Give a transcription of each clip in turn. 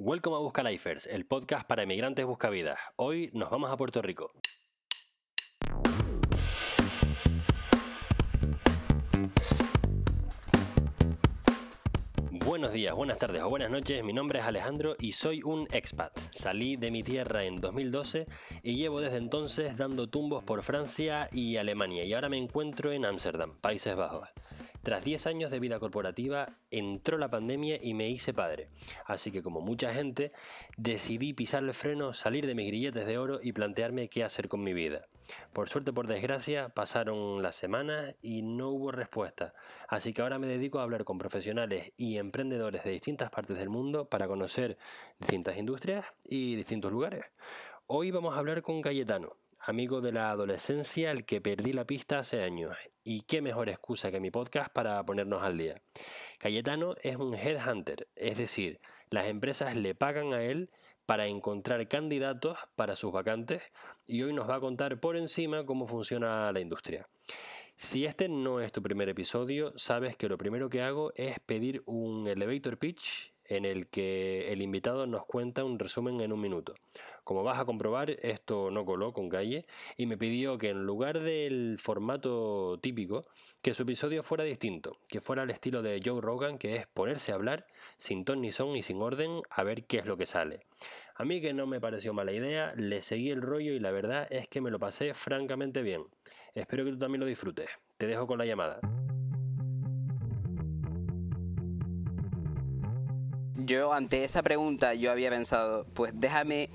Welcome a Buscalifers, el podcast para emigrantes buscavidas. Hoy nos vamos a Puerto Rico. Buenos días, buenas tardes o buenas noches, mi nombre es Alejandro y soy un expat. Salí de mi tierra en 2012 y llevo desde entonces dando tumbos por Francia y Alemania y ahora me encuentro en Ámsterdam, Países Bajos. Tras 10 años de vida corporativa, entró la pandemia y me hice padre. Así que como mucha gente, decidí pisar el freno, salir de mis grilletes de oro y plantearme qué hacer con mi vida. Por suerte, por desgracia, pasaron las semanas y no hubo respuesta. Así que ahora me dedico a hablar con profesionales y emprendedores de distintas partes del mundo para conocer distintas industrias y distintos lugares. Hoy vamos a hablar con Cayetano, amigo de la adolescencia al que perdí la pista hace años. Y qué mejor excusa que mi podcast para ponernos al día. Cayetano es un headhunter, es decir, las empresas le pagan a él para encontrar candidatos para sus vacantes y hoy nos va a contar por encima cómo funciona la industria. Si este no es tu primer episodio, sabes que lo primero que hago es pedir un elevator pitch en el que el invitado nos cuenta un resumen en un minuto. Como vas a comprobar, esto no coló con calle y me pidió que en lugar del formato típico, que su episodio fuera distinto, que fuera al estilo de Joe Rogan, que es ponerse a hablar sin ton ni son y sin orden a ver qué es lo que sale. A mí que no me pareció mala idea, le seguí el rollo y la verdad es que me lo pasé francamente bien. Espero que tú también lo disfrutes. Te dejo con la llamada. Yo ante esa pregunta yo había pensado, pues déjame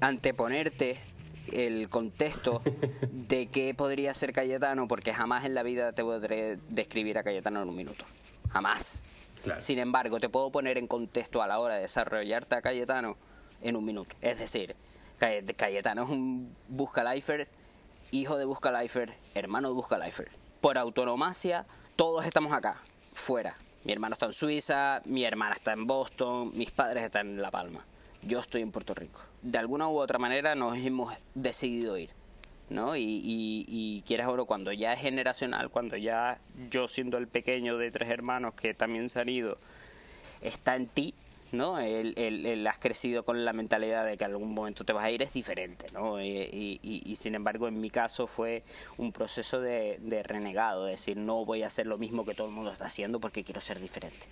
anteponerte el contexto de qué podría ser Cayetano, porque jamás en la vida te podré describir a Cayetano en un minuto. Jamás. Sin embargo, te puedo poner en contexto a la hora de desarrollarte a Cayetano en un minuto. Es decir, Cayetano es un Buscalifer, hijo de Buscalifer, hermano de Buscalifer. Por autonomacia, todos estamos acá, fuera. Mi hermano está en Suiza, mi hermana está en Boston, mis padres están en La Palma. Yo estoy en Puerto Rico. De alguna u otra manera nos hemos decidido ir. ¿no? Y, y, y quieras cuando ya es generacional, cuando ya yo siendo el pequeño de tres hermanos que también se han ido, está en ti, ¿no? El, has crecido con la mentalidad de que en algún momento te vas a ir es diferente, ¿no? Y, sin embargo en mi caso fue un proceso de, de renegado, de decir no voy a hacer lo mismo que todo el mundo está haciendo porque quiero ser diferente.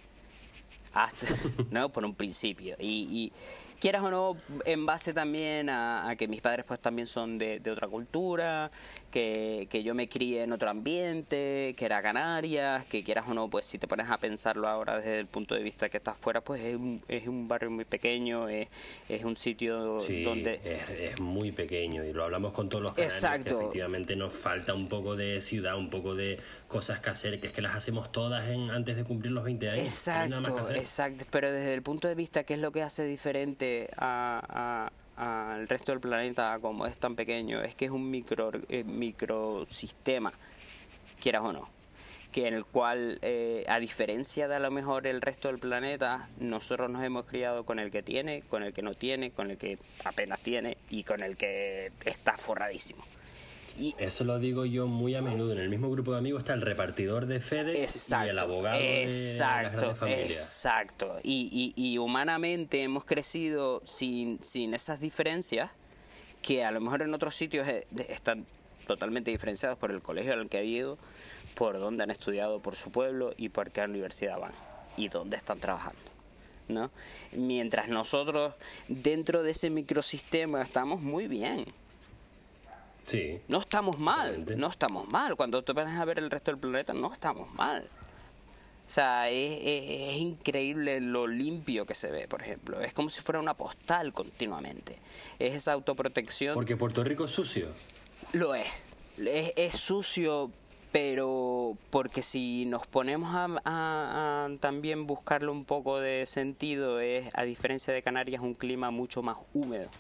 Hasta, ¿no? Por un principio. Y, quieras o no, en base también a, que mis padres pues también son de, de otra cultura, que, que, yo me crié en otro ambiente, que era Canarias, que quieras o no, pues si te pones a pensarlo ahora desde el punto de vista que estás fuera, pues es un, es un barrio muy pequeño, es, es un sitio sí, donde... Es, es, muy pequeño y lo hablamos con todos los canarios, Exacto. que efectivamente nos falta un poco de ciudad, un poco de cosas que hacer, que es que las hacemos todas en, antes de cumplir los 20 años. Exacto, exacto, pero desde el punto de vista, ¿qué es lo que hace diferente al resto del planeta como es tan pequeño es que es un micro eh, microsistema quieras o no que en el cual eh, a diferencia de a lo mejor el resto del planeta nosotros nos hemos criado con el que tiene con el que no tiene con el que apenas tiene y con el que está forradísimo eso lo digo yo muy a menudo. En el mismo grupo de amigos está el repartidor de FedEx y el abogado exacto, de Exacto. Y, y, y, humanamente hemos crecido sin, sin esas diferencias que a lo mejor en otros sitios eh, están totalmente diferenciados por el colegio al que han ido, por dónde han estudiado, por su pueblo y por qué universidad van y dónde están trabajando. ¿no? Mientras nosotros dentro de ese microsistema estamos muy bien no estamos mal, no estamos mal. Cuando te vas a ver el resto del planeta, no estamos mal. O sea, es, increíble lo limpio que se ve, por ejemplo. Es como si fuera una postal continuamente. Es esa autoprotección. Porque Puerto Rico es sucio. Lo es. Es, sucio, pero porque si nos ponemos a, también buscarle un poco de sentido, es, a diferencia de Canarias, un clima mucho más húmedo,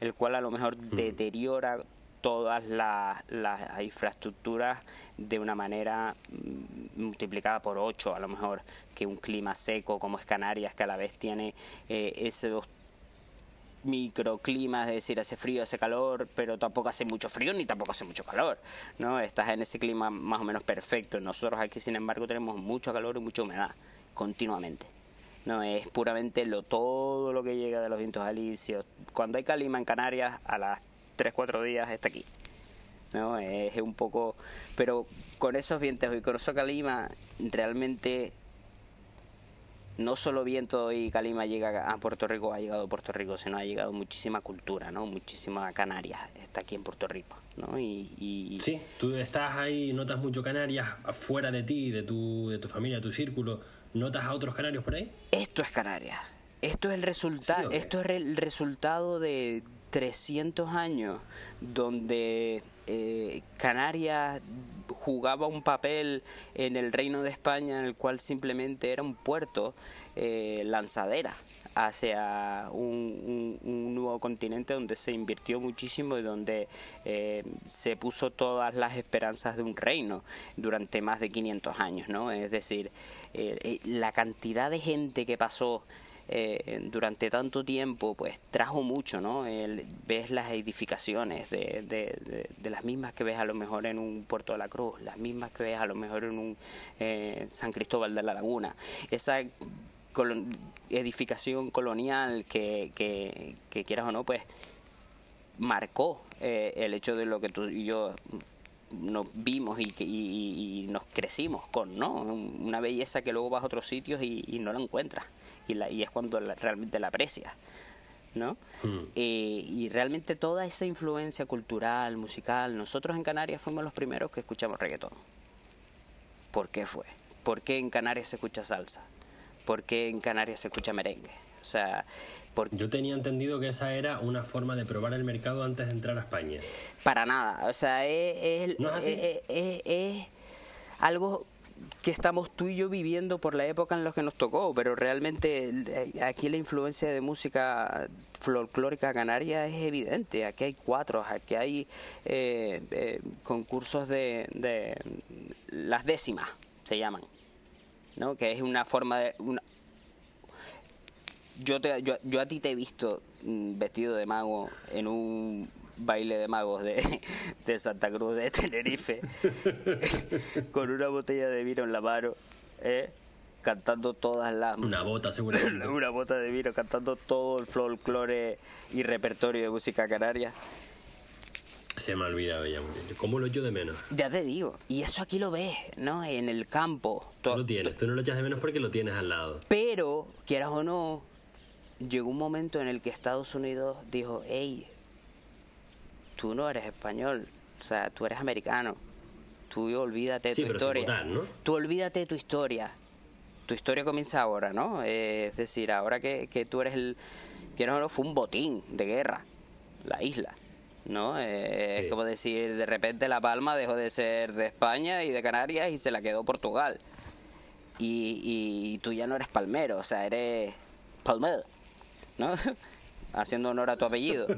el cual a lo mejor mm. deteriora todas las, infraestructuras de una manera mm, multiplicada por 8 a lo mejor que un clima seco como es Canarias que a la vez tiene eh, esos microclimas, es decir, hace frío, hace calor, pero tampoco hace mucho frío ni tampoco hace mucho calor, ¿no? Estás en ese clima más o menos perfecto. Nosotros aquí, sin embargo, tenemos mucho calor y mucha humedad continuamente. No, es puramente lo todo lo que llega de los vientos alisios. Cuando hay calima en Canarias, a las 3, 4 días está aquí. ¿no? Es un poco... Pero con esos vientos y con eso calima, realmente no solo viento y calima llega a Puerto Rico, ha llegado a Puerto Rico, sino ha llegado muchísima cultura, ¿no? Muchísima Canarias está aquí en Puerto Rico, ¿no? Y, Sí, tú estás ahí, notas mucho Canarias afuera de ti, de tu, de tu familia, de tu círculo, ¿notas a otros canarios por ahí? Esto es Canarias. Esto es el resultado, esto es el resultado de 300 años donde eh, Canarias jugaba un papel en el reino de España en el cual simplemente era un puerto eh, lanzadera hacia un, nuevo continente donde se invirtió muchísimo y donde eh, se puso todas las esperanzas de un reino durante más de 500 años, ¿no? Es decir, la cantidad de gente que pasó eh, durante tanto tiempo pues trajo mucho, ¿no? ves las edificaciones de, de, las mismas que ves a lo mejor en un Puerto de la Cruz, las mismas que ves a lo mejor en un eh, San Cristóbal de la Laguna. Esa edificación colonial que, que, quieras o no, pues marcó eh, el hecho de lo que tú y yo nos vimos y, y, nos crecimos con, ¿no? Una belleza que luego vas a otros sitios y, y no la encuentras y, es cuando realmente la aprecias. ¿no? Hmm. Eh, y realmente toda esa influencia cultural, musical, nosotros en Canarias fuimos los primeros que escuchamos reggaetón. ¿Por qué fue? ¿Por qué en Canarias se escucha salsa? ¿Por qué en Canarias se escucha merengue? O sea, Yo tenía entendido que esa era una forma de probar el mercado antes de entrar a España. Para nada, o sea, es, es algo que estamos tú y yo viviendo por la época en la que nos tocó, pero realmente eh, aquí la influencia de música folclórica canaria es evidente. Aquí hay cuatro, aquí hay eh, eh, concursos de, de, las décimas, se llaman, ¿no? que es una forma de... Una... Yo, te, yo, yo a ti te he visto mm, vestido de mago en un baile de magos de, de Santa Cruz de Tenerife, con una botella de vino en la mano, ¿eh? cantando todas las... Una bota seguramente. una bota de vino, cantando todo el folclore y repertorio de música canaria. Se me ha olvidado ya, ¿cómo lo echo de menos? Ya te digo, y eso aquí lo ves, ¿no? En el campo. Tú lo tienes, tú no lo echas de menos porque lo tienes al lado. Pero, quieras o no, llegó un momento en el que Estados Unidos dijo, hey, tú no eres español, o sea, tú eres americano. Tú olvídate de tu historia. Tú olvídate de tu historia. Tu historia comienza ahora, ¿no? es decir, ahora que, que, tú eres el... Que no, fue un botín de guerra, la isla. ¿no? Es como decir, de repente La Palma dejó de ser de España y de Canarias y se la quedó Portugal. Y, y tú ya no eres palmero, o sea, eres palmero, ¿no? Haciendo honor a tu apellido.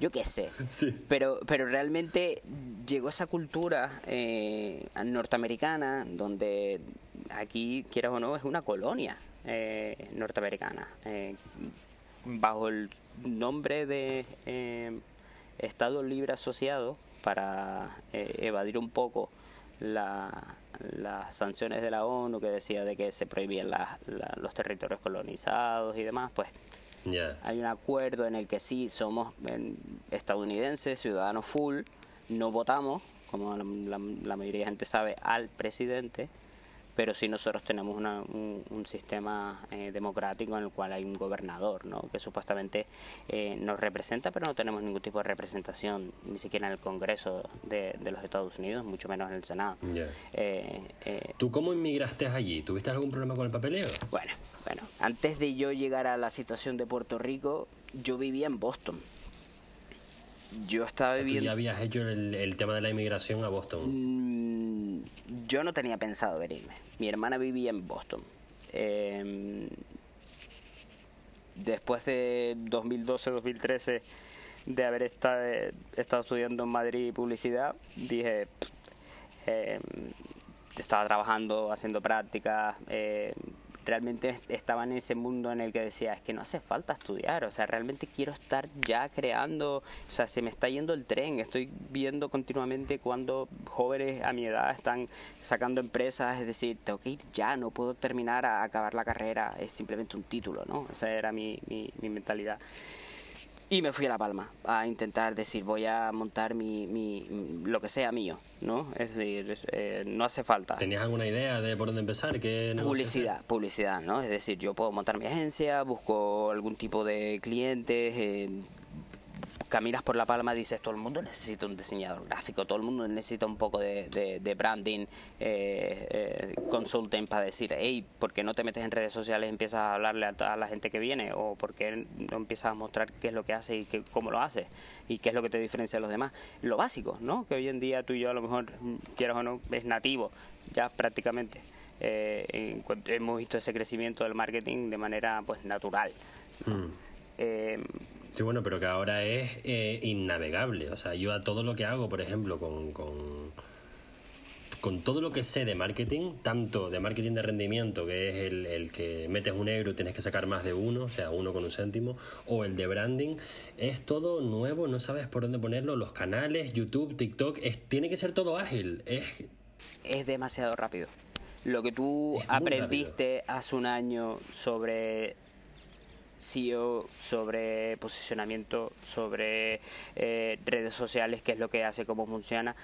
yo qué sé. Pero, pero realmente llegó esa cultura eh, norteamericana donde aquí, quieras o no, es una colonia eh, norteamericana. Eh, bajo el nombre de Estado Libre Asociado, para evadir un poco las sanciones de la ONU que decía de que se prohibían los territorios colonizados y demás, pues hay un acuerdo en el que sí somos estadounidenses, ciudadanos full, no votamos, como la, mayoría de gente sabe, al presidente, pero sí nosotros tenemos un, sistema eh, democrático en el cual hay un gobernador, ¿no? que supuestamente eh, nos representa, pero no tenemos ningún tipo de representación, ni siquiera en el Congreso de, los Estados Unidos, mucho menos en el Senado. Eh, ¿Tú cómo inmigraste allí? ¿Tuviste algún problema con el papeleo? Bueno, bueno, antes de yo llegar a la situación de Puerto Rico, yo vivía en Boston. Yo estaba viviendo. ¿Ya habías hecho el, tema de la inmigración a Boston? Mm, yo no tenía pensado venirme. Mi hermana vivía en Boston. Em, después de 2012-2013 de haber estado, estado, estudiando en Madrid publicidad, dije, em, estaba trabajando, haciendo prácticas, em, realmente estaba en ese mundo en el que decía, es que no hace falta estudiar, o sea, realmente quiero estar ya creando, o sea, se me está yendo el tren, estoy viendo continuamente cuando jóvenes a mi edad están sacando empresas, es decir, tengo que ir ya, no puedo terminar a acabar la carrera, es simplemente un título, ¿no? Esa era mi, mi, mi mentalidad. Y me fui a La Palma a intentar decir, voy a montar mi, mi lo que sea mío, ¿no? Es decir, eh, no hace falta. ¿Tenías alguna idea de por dónde empezar? ¿Qué publicidad, publicidad, ¿no? Es decir, yo puedo montar mi agencia, busco algún tipo de clientes, eh, caminas por La Palma dices, todo el mundo necesita un diseñador gráfico, todo el mundo necesita un poco de, de, branding, eh, eh, consulting para decir, hey, ¿por qué no te metes en redes sociales y empiezas a hablarle a, la gente que viene? ¿O por qué no empiezas a mostrar qué es lo que hace y qué, cómo lo hace? ¿Y qué es lo que te diferencia de los demás? Lo básico, ¿no? Que hoy en día tú y yo a lo mejor, quieras o no, es nativo, ya prácticamente. Eh, hemos visto ese crecimiento del marketing de manera pues natural. Mm. Eh, Sí, bueno, pero que ahora es eh, innavegable. O sea, yo a todo lo que hago, por ejemplo, con, con, todo lo que sé de marketing, tanto de marketing de rendimiento, que es el, el, que metes un euro y tienes que sacar más de uno, o sea, uno con un céntimo, o el de branding, es todo nuevo, no sabes por dónde ponerlo, los canales, YouTube, TikTok, es, tiene que ser todo ágil. Es, es demasiado rápido. Lo que tú aprendiste hace un año sobre SEO, sobre posicionamiento, sobre eh, redes sociales, qué es lo que hace, cómo funciona,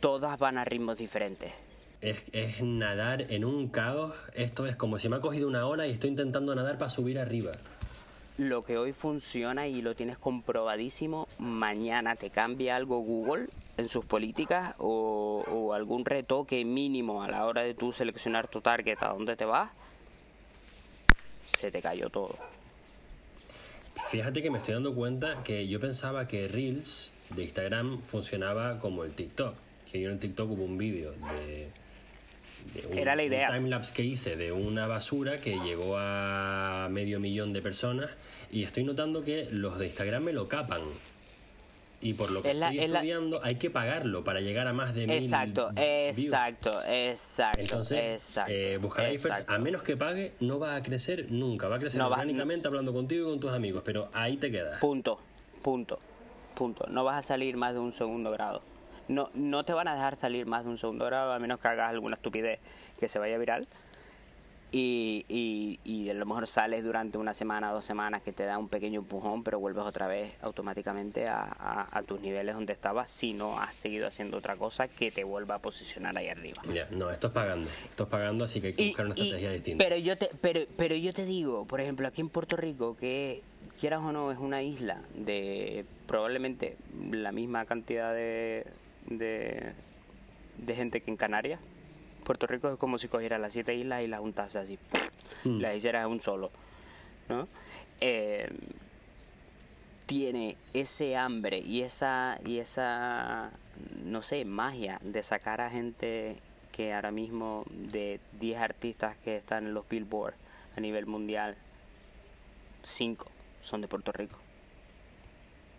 todas van a ritmos diferentes. Es, es, nadar en un caos. Esto es como si me ha cogido una ola y estoy intentando nadar para subir arriba. Lo que hoy funciona y lo tienes comprobadísimo, mañana te cambia algo Google en sus políticas o, o algún retoque mínimo a la hora de tú seleccionar tu target a dónde te vas se te cayó todo. Fíjate que me estoy dando cuenta que yo pensaba que Reels de Instagram funcionaba como el TikTok. Que yo en el TikTok hubo un vídeo de, un, Era la idea. timelapse que hice de una basura que llegó a medio millón de personas y estoy notando que los de Instagram me lo capan y por lo que estoy estudiando hay que pagarlo para llegar a más de mil exacto exacto exacto entonces eh, buscar a menos que pague no va a crecer nunca va a crecer orgánicamente hablando contigo y con tus amigos pero ahí te quedas punto punto punto. No vas a salir más de un segundo grado. No no te van a dejar salir más de un segundo grado a menos que hagas alguna estupidez que se vaya viral y, y, y, a lo mejor sales durante una semana, dos semanas que te da un pequeño empujón, pero vuelves otra vez automáticamente a, a, tus niveles donde estabas si no has seguido haciendo otra cosa que te vuelva a posicionar ahí arriba. Ya, no, esto es pagando, esto es pagando, así que hay que buscar una estrategia distinta. Pero yo, te, pero, pero yo te digo, por ejemplo, aquí en Puerto Rico, que quieras o no, es una isla de probablemente la misma cantidad de, de, de gente que en Canarias Puerto Rico es como si cogieras las siete islas y las juntase así, mm. las hicieras un solo, ¿no? Eh, tiene ese hambre y esa, y esa, no sé, magia de sacar a gente que ahora mismo de 10 artistas que están en los Billboard a nivel mundial, 5 son de Puerto Rico.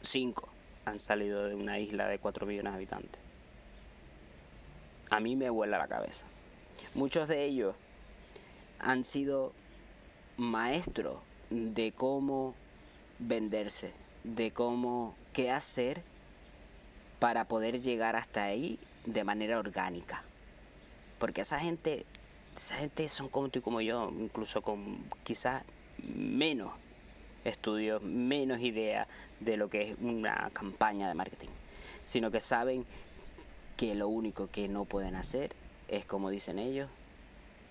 5 han salido de una isla de 4 millones de habitantes a mí me vuela la cabeza. Muchos de ellos han sido maestros de cómo venderse, de cómo qué hacer para poder llegar hasta ahí de manera orgánica. Porque esa gente, esa gente son como tú y como yo, incluso con quizás menos estudios, menos idea de lo que es una campaña de marketing, sino que saben que lo único que no pueden hacer es, como dicen ellos,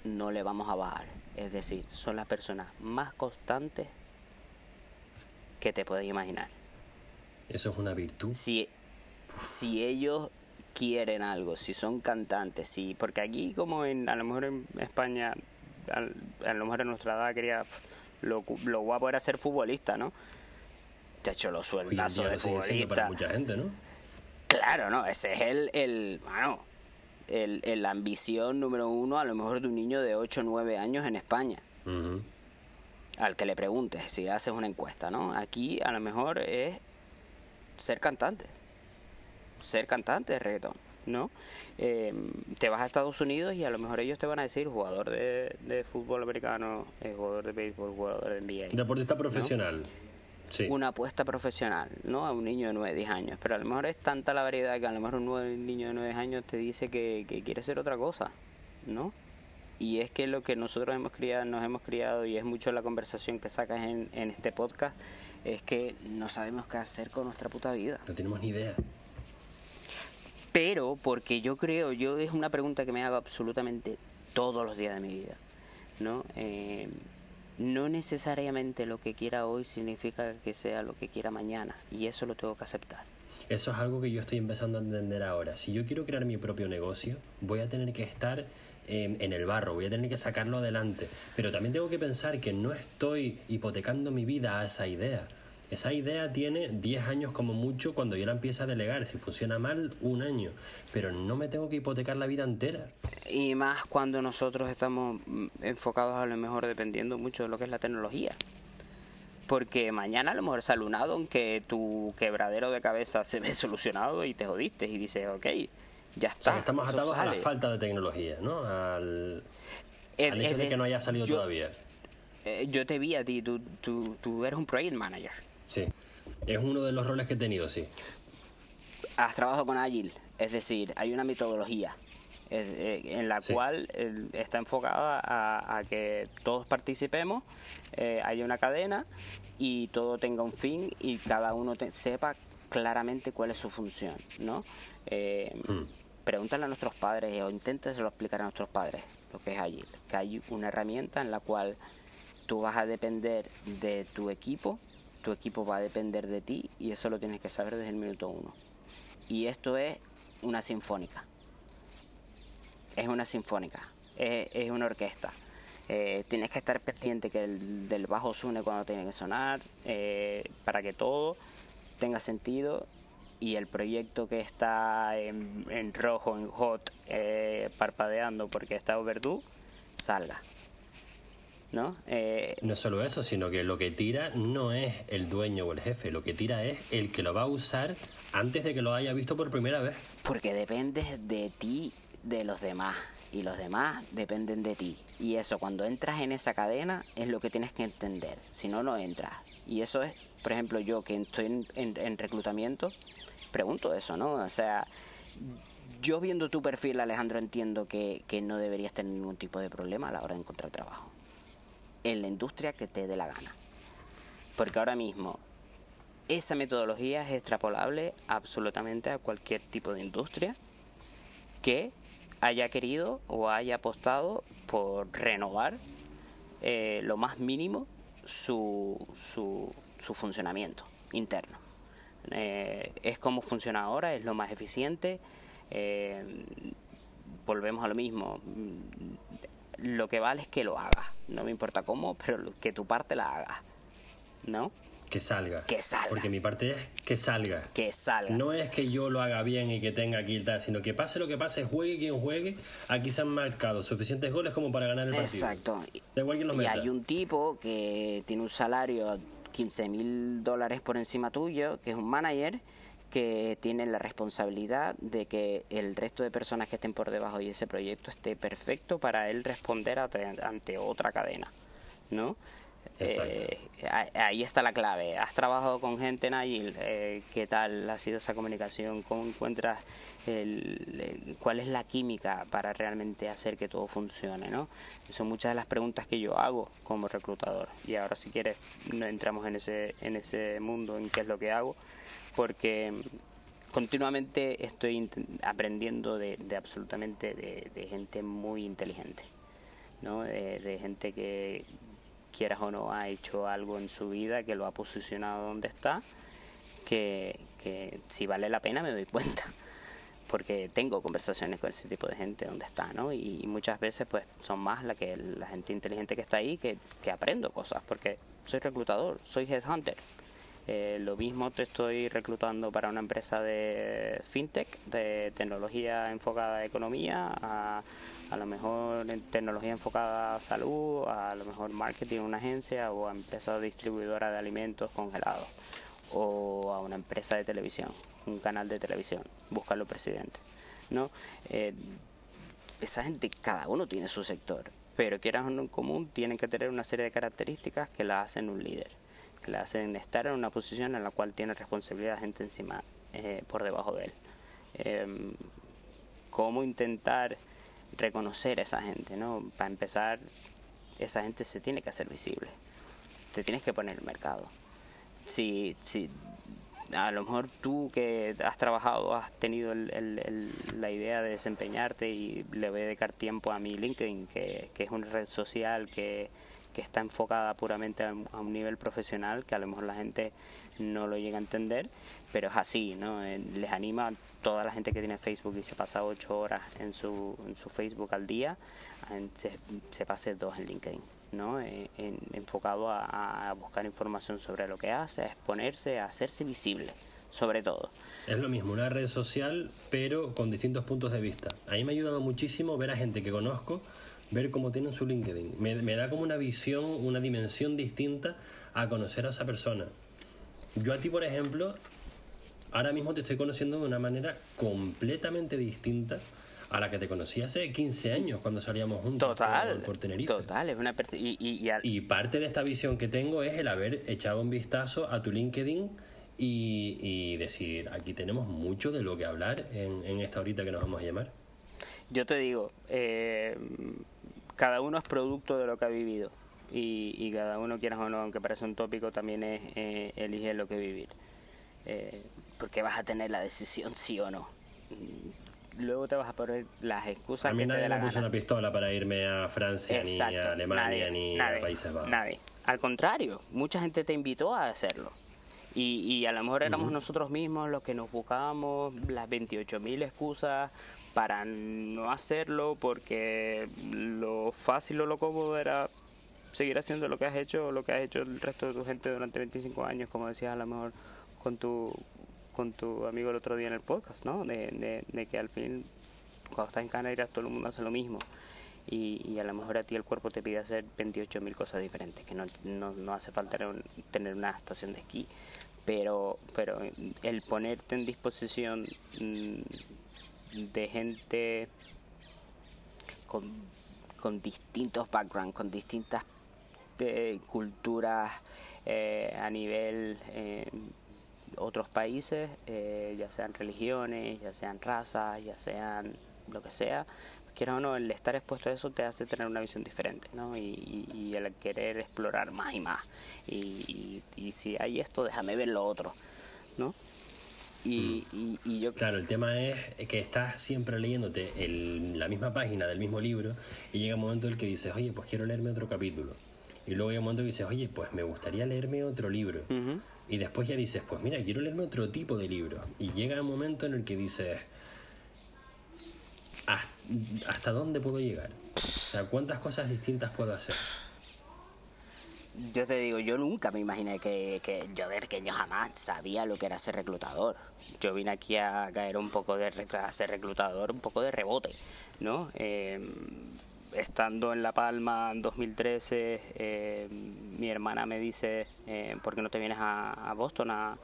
no le vamos a bajar. Es decir, son las personas más constantes que te puedes imaginar. Eso es una virtud. Si, si ellos quieren algo, si son cantantes, si, porque aquí como en, a lo mejor en España, a, lo mejor en nuestra edad quería, lo, lo guapo era ser futbolista, ¿no? Te hecho los sueldazos de futbolista. Para mucha gente, ¿no? Claro, no, ese es el, el bueno, el, el, la ambición número uno a lo mejor de un niño de 8 o 9 años en España. Al que le preguntes, si haces una encuesta, ¿no? Aquí a lo mejor es ser cantante. Ser cantante de reggaetón. ¿no? Eh, te vas a Estados Unidos y a lo mejor ellos te van a decir jugador de, de fútbol americano, eh, jugador de béisbol, jugador de NBA. Deportista profesional. Sí. Una apuesta profesional, ¿no? A un niño de 9, 10 años. Pero a lo mejor es tanta la variedad que a lo mejor un nueve- niño de 9 años te dice que, que quiere ser otra cosa, ¿no? Y es que lo que nosotros hemos criado, nos hemos criado, y es mucho la conversación que sacas en, en este podcast, es que no sabemos qué hacer con nuestra puta vida. No tenemos ni idea. Pero porque yo creo, yo es una pregunta que me hago absolutamente todos los días de mi vida, ¿no? Eh, no necesariamente lo que quiera hoy significa que sea lo que quiera mañana, y eso lo tengo que aceptar. Eso es algo que yo estoy empezando a entender ahora. Si yo quiero crear mi propio negocio, voy a tener que estar eh, en el barro, voy a tener que sacarlo adelante. Pero también tengo que pensar que no estoy hipotecando mi vida a esa idea. Esa idea tiene 10 años como mucho cuando yo la empiezo a delegar. Si funciona mal, un año. Pero no me tengo que hipotecar la vida entera. Y más cuando nosotros estamos mm, enfocados a lo mejor dependiendo mucho de lo que es la tecnología. Porque mañana a lo mejor sale un addon que tu quebradero de cabeza se ve solucionado y te jodiste y dices, ok, ya O está. sea, que estamos atados a la sale". falta de tecnología, ¿no? Al, al hecho de de- que no haya salido yo- todavía. eh, yo te vi a ti, tú, tú, tú eres un project manager. Sí. Es uno de los roles que he tenido, sí. has trabajado con Agile, es decir, hay una metodología eh, en la Sí. cual está enfocada a, a que todos participemos, eh, haya una cadena y todo tenga un fin y cada uno te- sepa claramente cuál es su función, ¿no? Eh, Hmm. Pregúntale a nuestros padres o inténteselo explicar a nuestros padres lo que es Agile, que hay una herramienta en la cual tú vas a depender de tu equipo, tu equipo va a depender de ti y eso lo tienes que saber desde el minuto uno. Y esto es una sinfónica. Es una sinfónica, es, una orquesta. Eh, tienes que estar pendiente que el del bajo suene cuando tiene que sonar, eh, para que todo tenga sentido y el proyecto que está en, en rojo, en hot, eh, parpadeando porque está overdue, salga. ¿No? Eh, No solo eso, sino que lo que tira no es el dueño o el jefe, lo que tira es el que lo va a usar antes de que lo haya visto por primera vez. Porque dependes de ti, de los demás. Y los demás dependen de ti. Y eso, cuando entras en esa cadena, es lo que tienes que entender. Si no, no entras. Y eso es, por ejemplo, yo que estoy en, en- en reclutamiento, pregunto eso, ¿no? O sea, yo viendo tu perfil, Alejandro, entiendo que, que no deberías tener ningún tipo de problema a la hora de encontrar trabajo. En la industria que te dé la gana. Porque ahora mismo esa metodología es extrapolable absolutamente a cualquier tipo de industria que haya querido o haya apostado por renovar eh, lo más mínimo su, su, su funcionamiento interno. Eh, es como funciona ahora, es lo más eficiente. eh, volvemos a lo mismo. Lo que vale es que lo hagas. No me importa cómo, pero que tu parte la hagas. ¿No? Que salga. Que salga. Porque mi parte es que salga. Que salga. No es que yo lo haga bien y que tenga aquí y tal, sino que pase lo que pase, juegue quien juegue, aquí se han marcado suficientes goles como para ganar el partido. Exacto. Da igual quién los Y meta. hay un tipo que tiene un salario 15 mil dólares por encima tuyo, que es un manager, que tiene la responsabilidad de que el resto de personas que estén por debajo de ese proyecto esté perfecto para él responder ante otra cadena, ¿no? Eh, ahí está la clave. ¿Has trabajado con gente en Agile? Eh, ¿Qué tal ha sido esa comunicación? ¿Cómo encuentras cuál es la química para realmente hacer que todo funcione? ¿no? Son muchas de las preguntas que yo hago como reclutador. Y ahora si quieres no entramos en ese, en ese mundo, en qué es lo que hago, porque continuamente estoy aprendiendo de, absolutamente de, gente muy inteligente. ¿no? De, de gente que quieras o no ha hecho algo en su vida que lo ha posicionado donde está que, que si vale la pena me doy cuenta porque tengo conversaciones con ese tipo de gente donde está ¿no? y, muchas veces pues son más la que la gente inteligente que está ahí que, que aprendo cosas porque soy reclutador soy headhunter eh, lo mismo te estoy reclutando para una empresa de fintech, de tecnología enfocada a economía, a, a lo mejor en tecnología enfocada a salud, a lo mejor marketing en una agencia o a empresa distribuidora de alimentos congelados o a una empresa de televisión, un canal de televisión, búscalo presidente. ¿no? Eh, esa gente, cada uno tiene su sector, pero quieras uno en común, tienen que tener una serie de características que la hacen un líder, que la hacen estar en una posición en la cual tiene responsabilidad gente encima, eh, por debajo de él. Em, ¿Cómo intentar reconocer a esa gente, ¿no? Para empezar, esa gente se tiene que hacer visible, te tienes que poner el mercado. Si, si a lo mejor tú que has trabajado, has tenido la idea de desempeñarte y le voy a dedicar tiempo a mi LinkedIn, que, es una red social que, está enfocada puramente a, un nivel profesional, que a lo mejor la gente no lo llega a entender, pero es así, ¿no? Eh, les anima a toda la gente que tiene Facebook y se pasa ocho horas en su, en su Facebook al día, se, se pase dos en LinkedIn. ¿no? Eh, enfocado a, buscar información sobre lo que hace, a exponerse, a hacerse visible, sobre todo. Es lo mismo, una red social, pero con distintos puntos de vista. A mí me ha ayudado muchísimo ver a gente que conozco, ver cómo tienen su LinkedIn. Me, me da como una visión, una dimensión distinta a conocer a esa persona. Yo a ti, por ejemplo, ahora mismo te estoy conociendo de una manera completamente distinta a la que te conocí hace 15 años cuando salíamos juntos total, por, Tenerife. Total, es una y, y, y, parte de esta visión que tengo es el haber echado un vistazo a tu LinkedIn y, y decir, aquí tenemos mucho de lo que hablar en, en, esta horita que nos vamos a llamar. Yo te digo, eh, cada uno es producto de lo que ha vivido y, y cada uno, quieras o no, aunque parece un tópico, también es eh, elige lo que vivir. Eh, porque vas a tener la decisión sí o no luego te vas a poner las excusas a mí nadie me puso una pistola para irme a Francia, ni a Alemania, ni a Países Bajos. Nadie. Al contrario, mucha gente te invitó a hacerlo. Y, y a lo mejor éramos nosotros mismos los que nos buscábamos las 28.000 excusas para no hacerlo, porque lo fácil o lo cómodo era seguir haciendo lo que has hecho, lo que has hecho el resto de tu gente durante 25 años, como decías a lo mejor con tu con tu amigo el otro día en el podcast, ¿no? De, de, que al fin, cuando estás en Canarias, todo el mundo hace lo mismo. Y, y, a lo mejor a ti el cuerpo te pide hacer 28.000 cosas diferentes, que no, no, no hace falta tener una estación de esquí, pero, pero el ponerte en disposición mm, de gente con, con distintos backgrounds, con distintas eh, culturas eh, a nivel eh, otros países, eh, ya sean religiones, ya sean razas, ya sean lo que sea, quiero o no, el estar expuesto a eso te hace tener una visión diferente, ¿no? Y, el querer explorar más y más. Y, si hay esto, déjame ver lo otro, ¿no? Y, mm. yo... Claro, el tema es que estás siempre leyéndote la misma página del mismo libro y llega un momento en el que dices, oye, pues quiero leerme otro capítulo. Y luego llega un momento en que dices, oye, pues me gustaría leerme otro libro. Y después ya dices, pues mira, quiero leerme otro tipo de libro. Y llega un momento en el que dices, ¿hasta dónde puedo llegar? O sea, ¿cuántas cosas distintas puedo hacer? Yo te digo, yo nunca me imaginé que, que yo de pequeño jamás sabía lo que era ser reclutador. Yo vine aquí a caer un poco de a ser reclutador, un poco de rebote, ¿no? Eh, estando en La Palma en 2013, eh, mi hermana me dice, eh, ¿por qué no te vienes a, Boston a,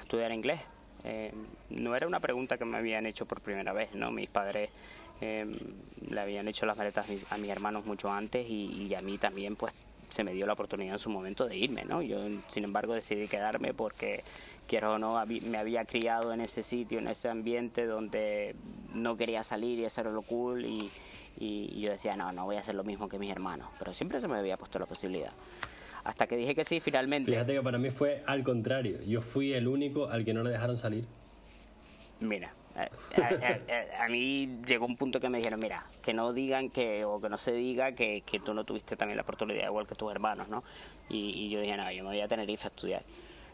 estudiar inglés? Eh, no era una pregunta que me habían hecho por primera vez, ¿no? Mis padres le habían hecho las maletas a mis, hermanos mucho antes y, a mí también, pues, se me dio la oportunidad en su momento de irme, ¿no? Yo, sin embargo, decidí quedarme porque, quiero o no, me había criado en ese sitio, en ese ambiente donde no quería salir y hacer lo cool y y yo decía, no, no voy a hacer lo mismo que mis hermanos, pero siempre se me había puesto la posibilidad. Hasta que dije que sí, finalmente. Fíjate que para mí fue al contrario, yo fui el único al que no le dejaron salir. Mira, a, mí llegó un punto que me dijeron, mira, que no digan que, o que no se diga que, que tú no tuviste también la oportunidad igual que tus hermanos, ¿no? Y, yo dije, no, yo me voy a Tenerife a estudiar.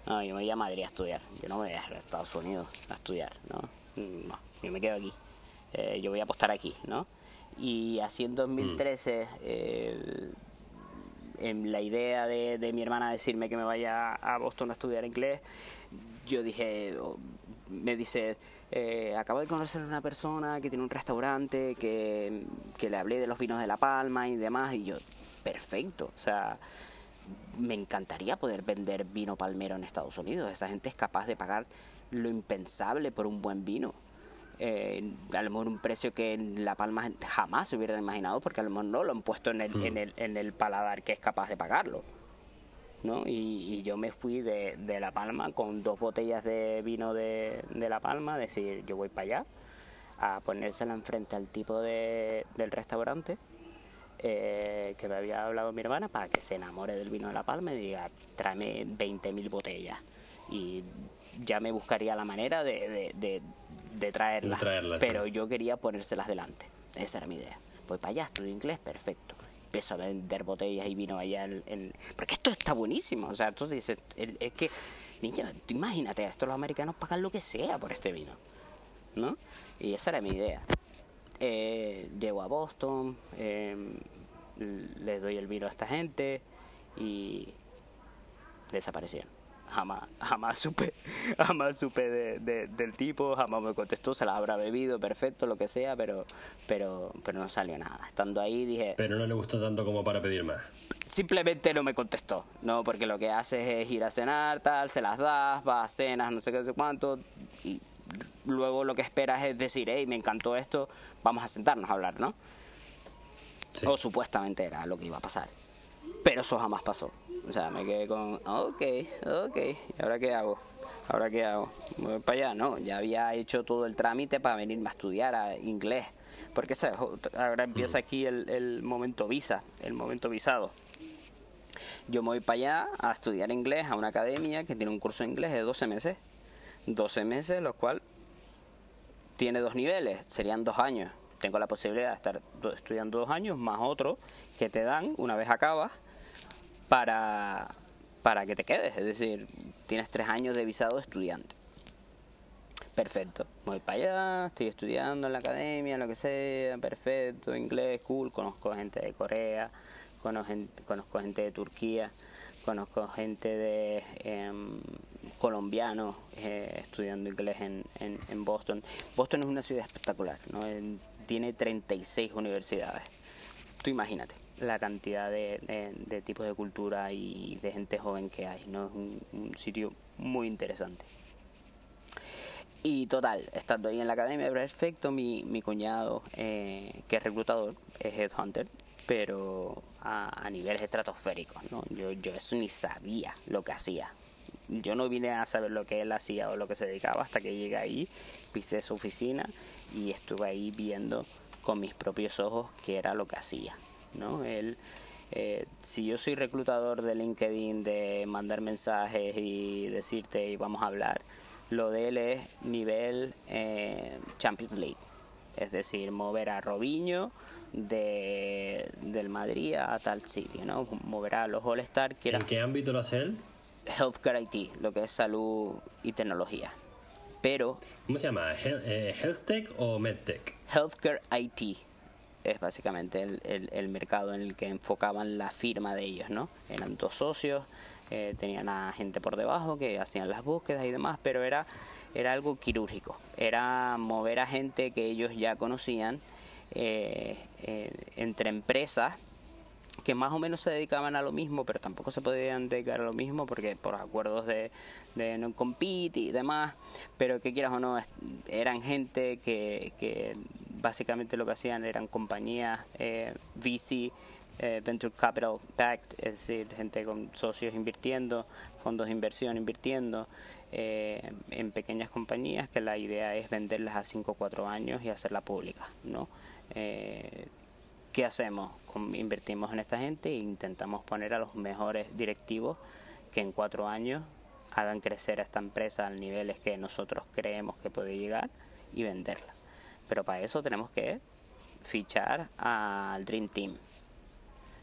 No, yo me voy a Madrid a estudiar. Yo no me voy a Estados Unidos a estudiar, ¿no? No, yo me quedo aquí. Eh, yo voy a apostar aquí, ¿no? Y así en 2013, en la idea de, mi hermana decirme que me vaya a Boston a estudiar inglés, yo dije, me dice, eh, acabo de conocer a una persona que tiene un restaurante, que, que, le hablé de los vinos de La Palma y demás, y yo, perfecto, o sea, me encantaría poder vender vino palmero en Estados Unidos, esa gente es capaz de pagar lo impensable por un buen vino. Eh, a lo mejor un precio que en La Palma jamás se hubieran imaginado porque a lo mejor no lo han puesto en el, en el, en el paladar que es capaz de pagarlo. ¿no? Y, yo me fui de, de, La Palma con dos botellas de vino de, de La Palma, decir, yo voy para allá, a ponérsela enfrente al tipo de, del restaurante eh, que me había hablado mi hermana para que se enamore del vino de La Palma y diga, tráeme 20.000 botellas. Y ya me buscaría la manera de, de, de, traerlas. pero yo quería ponérselas delante. Esa era mi idea. Voy para allá, estudio inglés, perfecto. Empiezo a vender botellas y vino allá en, Porque esto está buenísimo. O sea, tú dices, es que, niña, imagínate, estos los americanos pagan lo que sea por este vino. ¿No? Y esa era mi idea. Eh, llego a Boston, eh, les doy el vino a esta gente y desaparecieron. Jamás, jamás supe, jamás supe de, del tipo, jamás me contestó, se la habrá bebido, perfecto, lo que sea, pero, pero, pero no salió nada. Estando ahí dije... Pero no le gustó tanto como para pedir más. Simplemente no me contestó, ¿no? Porque lo que haces es ir a cenar, tal, se las das, vas a cenas, no sé qué, no sé cuánto, y luego lo que esperas es decir, hey, me encantó esto, vamos a sentarnos a hablar, ¿no? O supuestamente era lo que iba a pasar. Pero eso jamás pasó. O sea, me quedé con, ok, ok, ¿y ahora qué hago? ¿Ahora qué hago? Voy para allá, no, ya había hecho todo el trámite para venirme a estudiar a inglés. Porque ¿sabes? ahora empieza aquí el, el momento visa, el momento visado. Yo me voy para allá a estudiar inglés a una academia que tiene un curso de inglés de 12 meses. 12 meses, lo cual tiene dos niveles, serían dos años. Tengo la posibilidad de estar estudiando dos años más otro que te dan una vez acabas para, para que te quedes. Es decir, tienes tres años de visado estudiante. Perfecto, voy para allá, estoy estudiando en la academia, lo que sea, perfecto, inglés, cool, conozco gente de Corea, conozco, gente de Turquía, conozco gente de em, eh, estudiando inglés en, en, Boston. Boston es una ciudad espectacular, ¿no? tiene 36 universidades. Tú imagínate la cantidad de, tipos de cultura y de gente joven que hay, ¿no? Es un, sitio muy interesante. Y total, estando ahí en la academia, perfecto, mi, mi cuñado, eh, que es reclutador, es headhunter, pero a, niveles estratosféricos, ¿no? Yo, yo eso ni sabía lo que hacía. Yo no vine a saber lo que él hacía o lo que se dedicaba hasta que llegué ahí, pisé su oficina y estuve ahí viendo con mis propios ojos qué era lo que hacía, ¿no? Él, eh, si yo soy reclutador de LinkedIn, de mandar mensajes y decirte y vamos a hablar, lo de él es nivel eh, Champions League, es decir, mover a Robinho de, del Madrid a tal sitio, ¿no? Moverá a los All-Star. ¿En qué ámbito lo hace él? Healthcare IT, lo que es salud y tecnología. Pero... ¿Cómo se llama? Eh, ¿Health Tech o MedTech? Healthcare IT es básicamente el, el, mercado en el que enfocaban la firma de ellos, ¿no? Eran dos socios, eh, tenían a gente por debajo que hacían las búsquedas y demás, pero era, era algo quirúrgico, era mover a gente que ellos ya conocían eh, eh, entre empresas que más o menos se dedicaban a lo mismo, pero tampoco se podían dedicar a lo mismo porque por acuerdos de, de no compete y demás, pero que quieras o no, eran gente que, que básicamente lo que hacían eran compañías eh, VC, eh, Venture Capital Backed, es decir, gente con socios invirtiendo, fondos de inversión invirtiendo, eh, en pequeñas compañías que la idea es venderlas a 5 o 4 años y hacerla pública, ¿no? ¿Qué hacemos? Invertimos en esta gente e intentamos poner a los mejores directivos que en cuatro años hagan crecer a esta empresa al niveles que nosotros creemos que puede llegar y venderla. Pero para eso tenemos que fichar al Dream Team,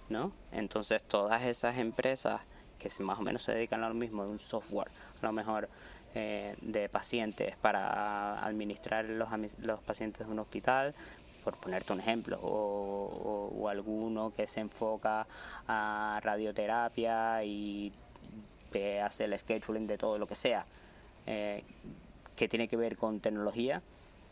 ¿no? Entonces todas esas empresas que más o menos se dedican a lo mismo de un software, a lo mejor eh, de pacientes para administrar los, los pacientes de un hospital, por ponerte un ejemplo, o, alguno que se enfoca a radioterapia y hace el scheduling de todo lo que sea, eh, que tiene que ver con tecnología.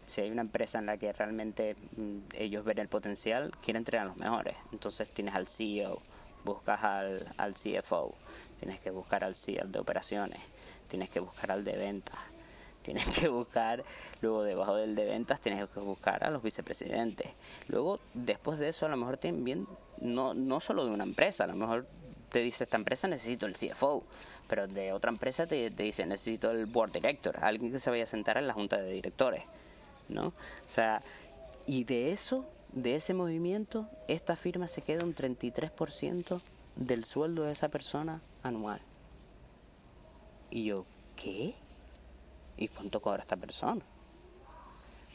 Si hay una empresa en la que realmente mm, ellos ven el potencial, quieren tener a los mejores. Entonces tienes al CEO, buscas al, al CFO, tienes que buscar al CEO de operaciones, tienes que buscar al de ventas, tienes que buscar, luego debajo del de ventas tienes que buscar a los vicepresidentes. Luego, después de eso, a lo mejor también, no, no solo de una empresa, a lo mejor te dice esta empresa necesito el CFO, pero de otra empresa te, te dice necesito el board director, alguien que se vaya a sentar en la junta de directores, ¿no? O sea, y de eso, de ese movimiento, esta firma se queda un 33% del sueldo de esa persona anual. Y yo, ¿qué? ¿Y cuánto cobra esta persona?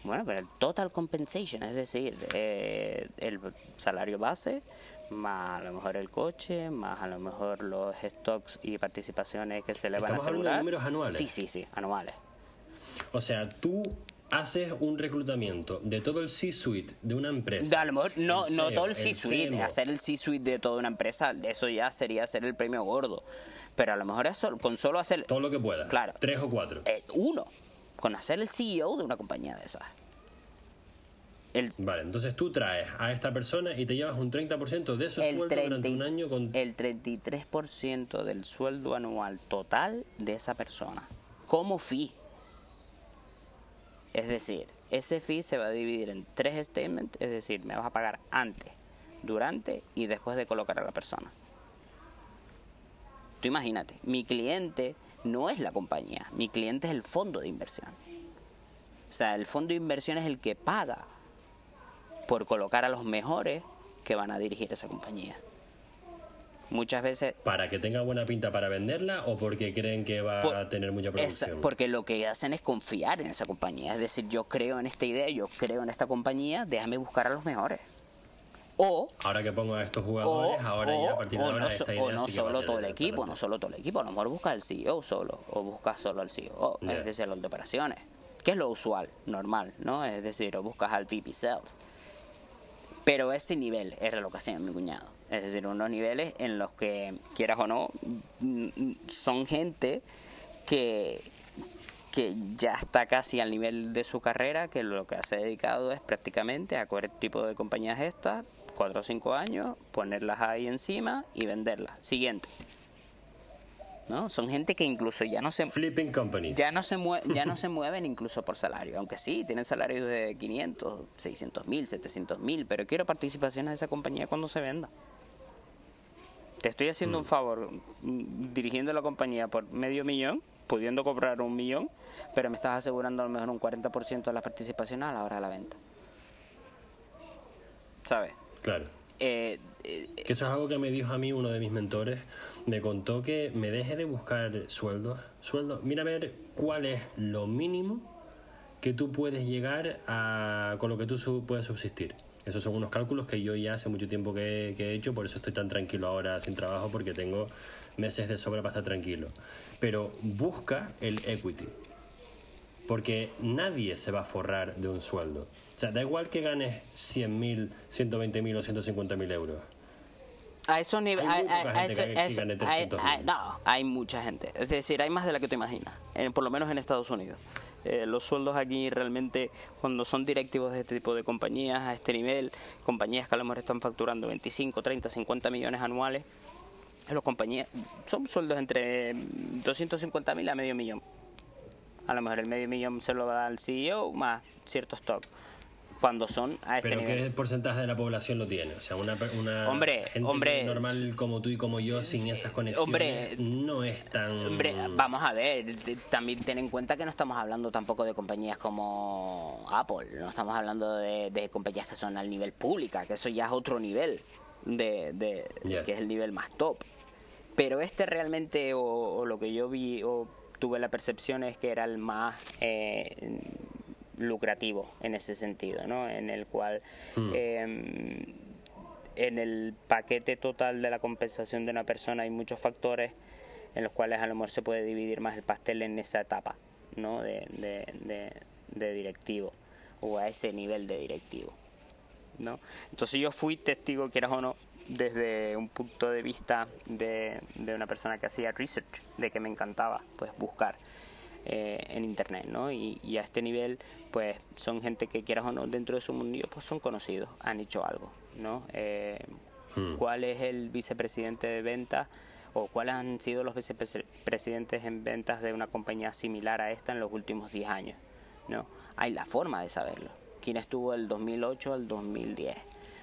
Bueno, pero el total compensation, es decir, eh, el salario base, más a lo mejor el coche, más a lo mejor los stocks y participaciones que se le van a Estamos hablando de asegurar. números anuales. Sí, sí, sí, anuales. O sea, tú haces un reclutamiento de todo el C-suite de una empresa. De a lo mejor no, no CEO, todo el C-suite, hacer el C-suite de toda una empresa, eso ya sería hacer el premio gordo. Pero a lo mejor eso, con solo hacer Todo lo que puedas. Claro. Tres o cuatro. eh, uno, con hacer el CEO de una compañía de esas. El, Vale, entonces tú traes a esta persona y te llevas un 30% de su el, sueldo 30 durante un año con... el 33% del sueldo anual total de esa persona, como fee. Es decir, ese fee se va a dividir en tres statements, es decir, me vas a pagar antes, durante y después de colocar a la persona. Tú imagínate, mi cliente no es la compañía, mi cliente es el fondo de inversión. O sea, el fondo de inversión es el que paga por colocar a los mejores que van a dirigir esa compañía. Muchas veces ¿Para que tenga buena pinta para venderla o porque creen que va Por- a tener mucha esa- producción? porque lo que hacen es confiar en esa compañía. Es decir, yo creo en esta idea, yo creo en esta compañía, déjame buscar a los mejores. O, Ahora que pongo a estos o, jugadores, ahora o- ya a partir de o ahora no, esta o idea no sí solo todo el equipo, no solo todo el equipo, a lo mejor busca al CEO solo, o busca solo al CEO, Ya. es decir, los de operaciones, que es lo usual, normal, ¿no? Es decir, o buscas al VP Sales. Pero ese nivel es relocación, mi cuñado. Es decir, unos niveles en los que, quieras o no, son gente que, que ya está casi al nivel de su carrera, que lo que se ha dedicado es prácticamente a coger tipo de compañías estas, cuatro o cinco años, ponerlas ahí encima y venderlas. Siguiente. ¿No? Son gente que incluso ya no se, Flipping companies. ya no se mue- ya no se mueven incluso por salario, aunque sí, tienen salarios de 500, 600 mil, 700 mil, pero quiero participaciones de esa compañía cuando se venda. Te estoy haciendo un favor mm, dirigiendo la compañía por medio millón, pudiendo cobrar un millón, pero me estás asegurando a lo mejor un 40% de las participaciones a la hora de la venta. ¿Sabes? Claro. Eh, Que eso es algo que me dijo a mí uno de mis mentores. Me contó que me deje de buscar sueldos. Sueldos. Mira a ver cuál es lo mínimo que tú puedes llegar a con lo que tú puedes subsistir. Esos son unos cálculos que yo ya hace mucho tiempo que, que he hecho, por eso estoy tan tranquilo ahora sin trabajo, porque tengo meses de sobra para estar tranquilo. Pero busca el equity, porque nadie se va a forrar de un sueldo. O sea, da igual que ganes 100.000, 120.000 o 150.000 euros. A esos niveles. Hay muy poca gente que- que gane 300.000. no, hay mucha gente. Es decir, hay más de la que te imaginas. por lo menos en Estados Unidos. Eh, los sueldos aquí realmente, cuando son directivos de este tipo de compañías, a este nivel, compañías que a lo mejor están facturando 25, 30, 50 millones anuales, los compañías son sueldos entre 250 mil a medio millón. A lo mejor el medio millón se lo va a dar al CEO más cierto stock. Cuando son a este Pero nivel. ¿qué porcentaje de la población lo tiene? O sea, una, una Hombre, gente hombre, normal como tú y como yo, sin esas conexiones, hombre, no es tan... Hombre, vamos a ver, también ten en cuenta que no estamos hablando tampoco de compañías como Apple, no estamos hablando de, de compañías que son al nivel pública, que eso ya es otro nivel, de, que es el nivel más top. Pero este realmente, o, o lo que yo vi, o tuve la percepción es que era el más eh, lucrativo en ese sentido, ¿no? En el cual... eh, en el paquete total de la compensación de una persona hay muchos factores en los cuales a lo mejor se puede dividir más el pastel en esa etapa ¿no? de, de, de- de directivo o a ese nivel de directivo. ¿no? Entonces yo fui testigo, quieras o no, desde un punto de vista de, de una persona que hacía research, de que me encantaba pues buscar eh, en internet, ¿no? Y, y a este nivel, pues son gente que quieras o no, dentro de su mundillo, pues son conocidos, han hecho algo, ¿no? Eh, Hmm. ¿Cuál es el vicepresidente de ventas o cuáles han sido los vicepresidentes en ventas de una compañía similar a esta en los últimos 10 años. No, hay la forma de saberlo. ¿Quién estuvo del 2008 al 2010?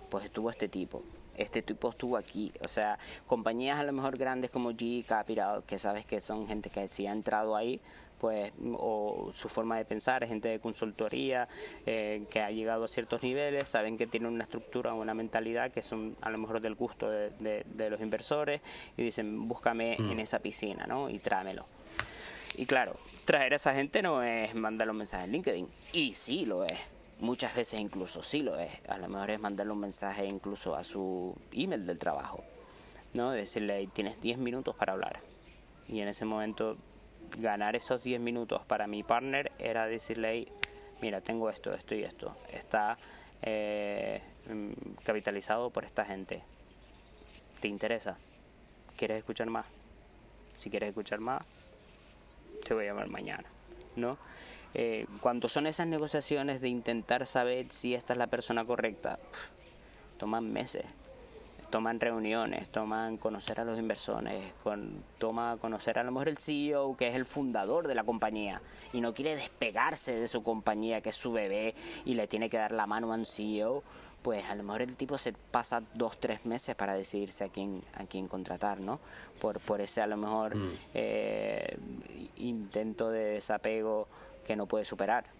Pues estuvo este tipo. Este tipo estuvo aquí. O sea, compañías a lo mejor grandes como G Capital, que sabes que son gente que sí ha entrado ahí, pues o su forma de pensar, es gente de consultoría eh, que ha llegado a ciertos niveles, saben que tienen una estructura, una mentalidad que son a lo mejor del gusto de, los inversores y dicen búscame en mm. esa piscina, ¿no? Y tráemelo. Y claro, traer a esa gente no es mandarle un mensaje en LinkedIn, y sí lo es. Muchas veces incluso sí lo es. A lo mejor es mandarle un mensaje incluso a su email del trabajo, ¿no? Decirle, tienes 10 minutos para hablar. Y en ese momento ganar esos 10 minutos para mi partner era decirle, mira, tengo esto, esto y esto. Está eh, mm, capitalizado por esta gente. ¿Te interesa? ¿Quieres escuchar más? Si quieres escuchar más, te voy a llamar mañana, ¿no? Eh, cuando son esas negociaciones de intentar saber si esta es la persona correcta, toman meses toman reuniones, toman conocer a los inversores, con, toma conocer a lo mejor el CEO, que es el fundador de la compañía, y no quiere despegarse de su compañía, que es su bebé, y le tiene que dar la mano a un CEO, pues a lo mejor el tipo se pasa dos, tres meses para decidirse a quién, a quién contratar, ¿no? Por, por ese a lo mejor mm. eh, intento de desapego que no puede superar.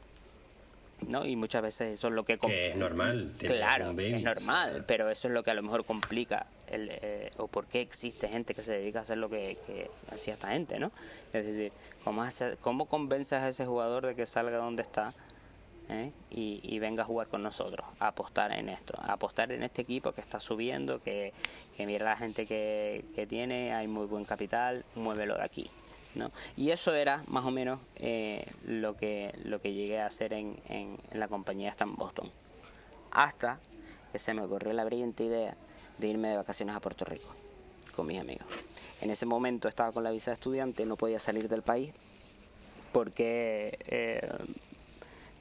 ¿No? Y muchas veces eso es lo que... Que es normal. Claro, es normal, pero eso es lo que a lo mejor complica el, eh, o por qué existe gente que se dedica a hacer lo que, hacía esta gente, ¿no? Es decir, ¿cómo, hacer, cómo convences a ese jugador de que salga donde está eh? y, venga a jugar con nosotros, a apostar en esto, a apostar en este equipo que está subiendo, que, que mira la gente que, que tiene, hay muy buen capital, muévelo de aquí. Y eso era más o menos eh, lo, que, lo que llegué a hacer en, en, la compañía esta en Boston. Hasta que se me ocurrió la brillante idea de irme de vacaciones a Puerto Rico con mis amigos. En ese momento estaba con la visa de estudiante, no podía salir del país porque eh,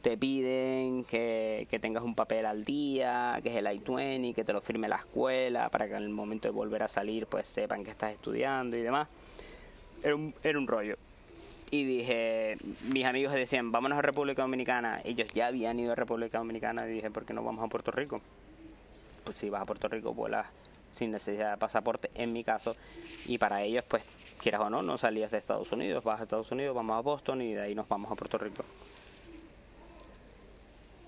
te piden que, que, tengas un papel al día, que es el I-20, que te lo firme la escuela para que en el momento de volver a salir pues sepan que estás estudiando y demás era un, era un rollo. Y dije, mis amigos decían, vámonos a República Dominicana. Ellos ya habían ido a República Dominicana y dije, ¿por qué no vamos a Puerto Rico? Pues si vas a Puerto Rico, vuelas sin necesidad de pasaporte, en mi caso. Y para ellos, pues, quieras o no, no salías de Estados Unidos, vas a Estados Unidos, vamos a Boston y de ahí nos vamos a Puerto Rico.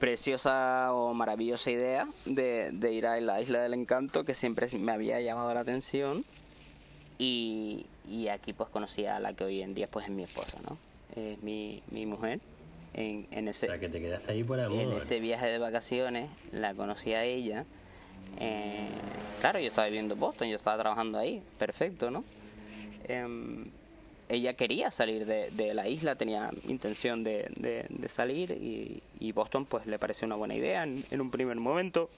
Preciosa o maravillosa idea de, de ir a la Isla del Encanto que siempre me había llamado la atención. Y, y aquí pues conocí a la que hoy en día pues es mi esposa, ¿no? Es mi, mi mujer. En, en ese, que te quedaste ahí por amor. En ese viaje de vacaciones la conocí a ella. Eh, claro, yo estaba viviendo en Boston, yo estaba trabajando ahí, perfecto, ¿no? Em, ella quería salir de, de, la isla, tenía intención de, de, salir y, y, Boston pues le pareció una buena idea en, en un primer momento.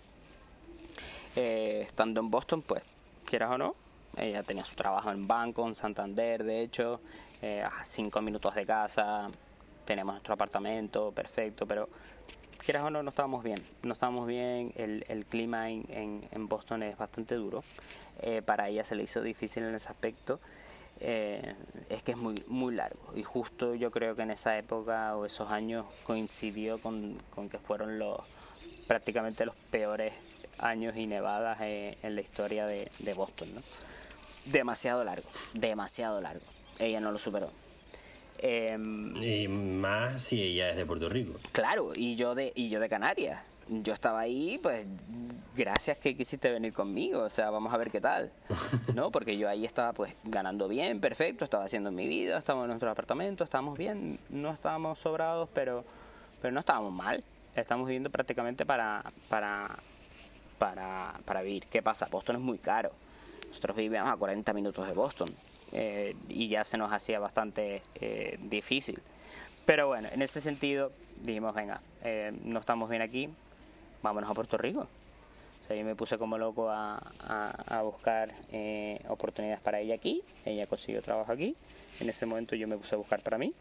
Eh, estando en Boston, pues, quieras o no, ella tenía su trabajo en banco, en Santander, de hecho, eh, a cinco minutos de casa, tenemos nuestro apartamento, perfecto, pero quieras o no, no estábamos bien. No estábamos bien, el, clima en, Boston es bastante duro. Eh, para ella se le hizo difícil en ese aspecto. Eh, es que es muy, muy largo. Y justo yo creo que en esa época o esos años coincidió con, que fueron los prácticamente los peores años y nevadas en la historia de, de Boston. ¿no? Demasiado largo, demasiado largo. Ella no lo superó. Em, y más si ella es de Puerto Rico. Claro, y yo de, y yo de Canarias. Yo estaba ahí, pues, gracias que quisiste venir conmigo, o sea, vamos a ver qué tal, ¿no? Porque yo ahí estaba, pues, ganando bien, perfecto, estaba haciendo mi vida, estábamos en nuestro apartamento, estábamos bien, no estábamos sobrados, pero, pero no estábamos mal, estamos viviendo prácticamente para, para, para, para vivir. ¿Qué pasa? Boston es muy caro nosotros vivíamos a 40 minutos de Boston eh, y ya se nos hacía bastante eh, difícil. Pero bueno, en ese sentido dijimos, venga, eh, no estamos bien aquí, vámonos a Puerto Rico. O sea, yo me puse como loco a, a, buscar oportunidades para ella aquí. Ella consiguió trabajo aquí. En ese momento yo me puse a buscar para mí.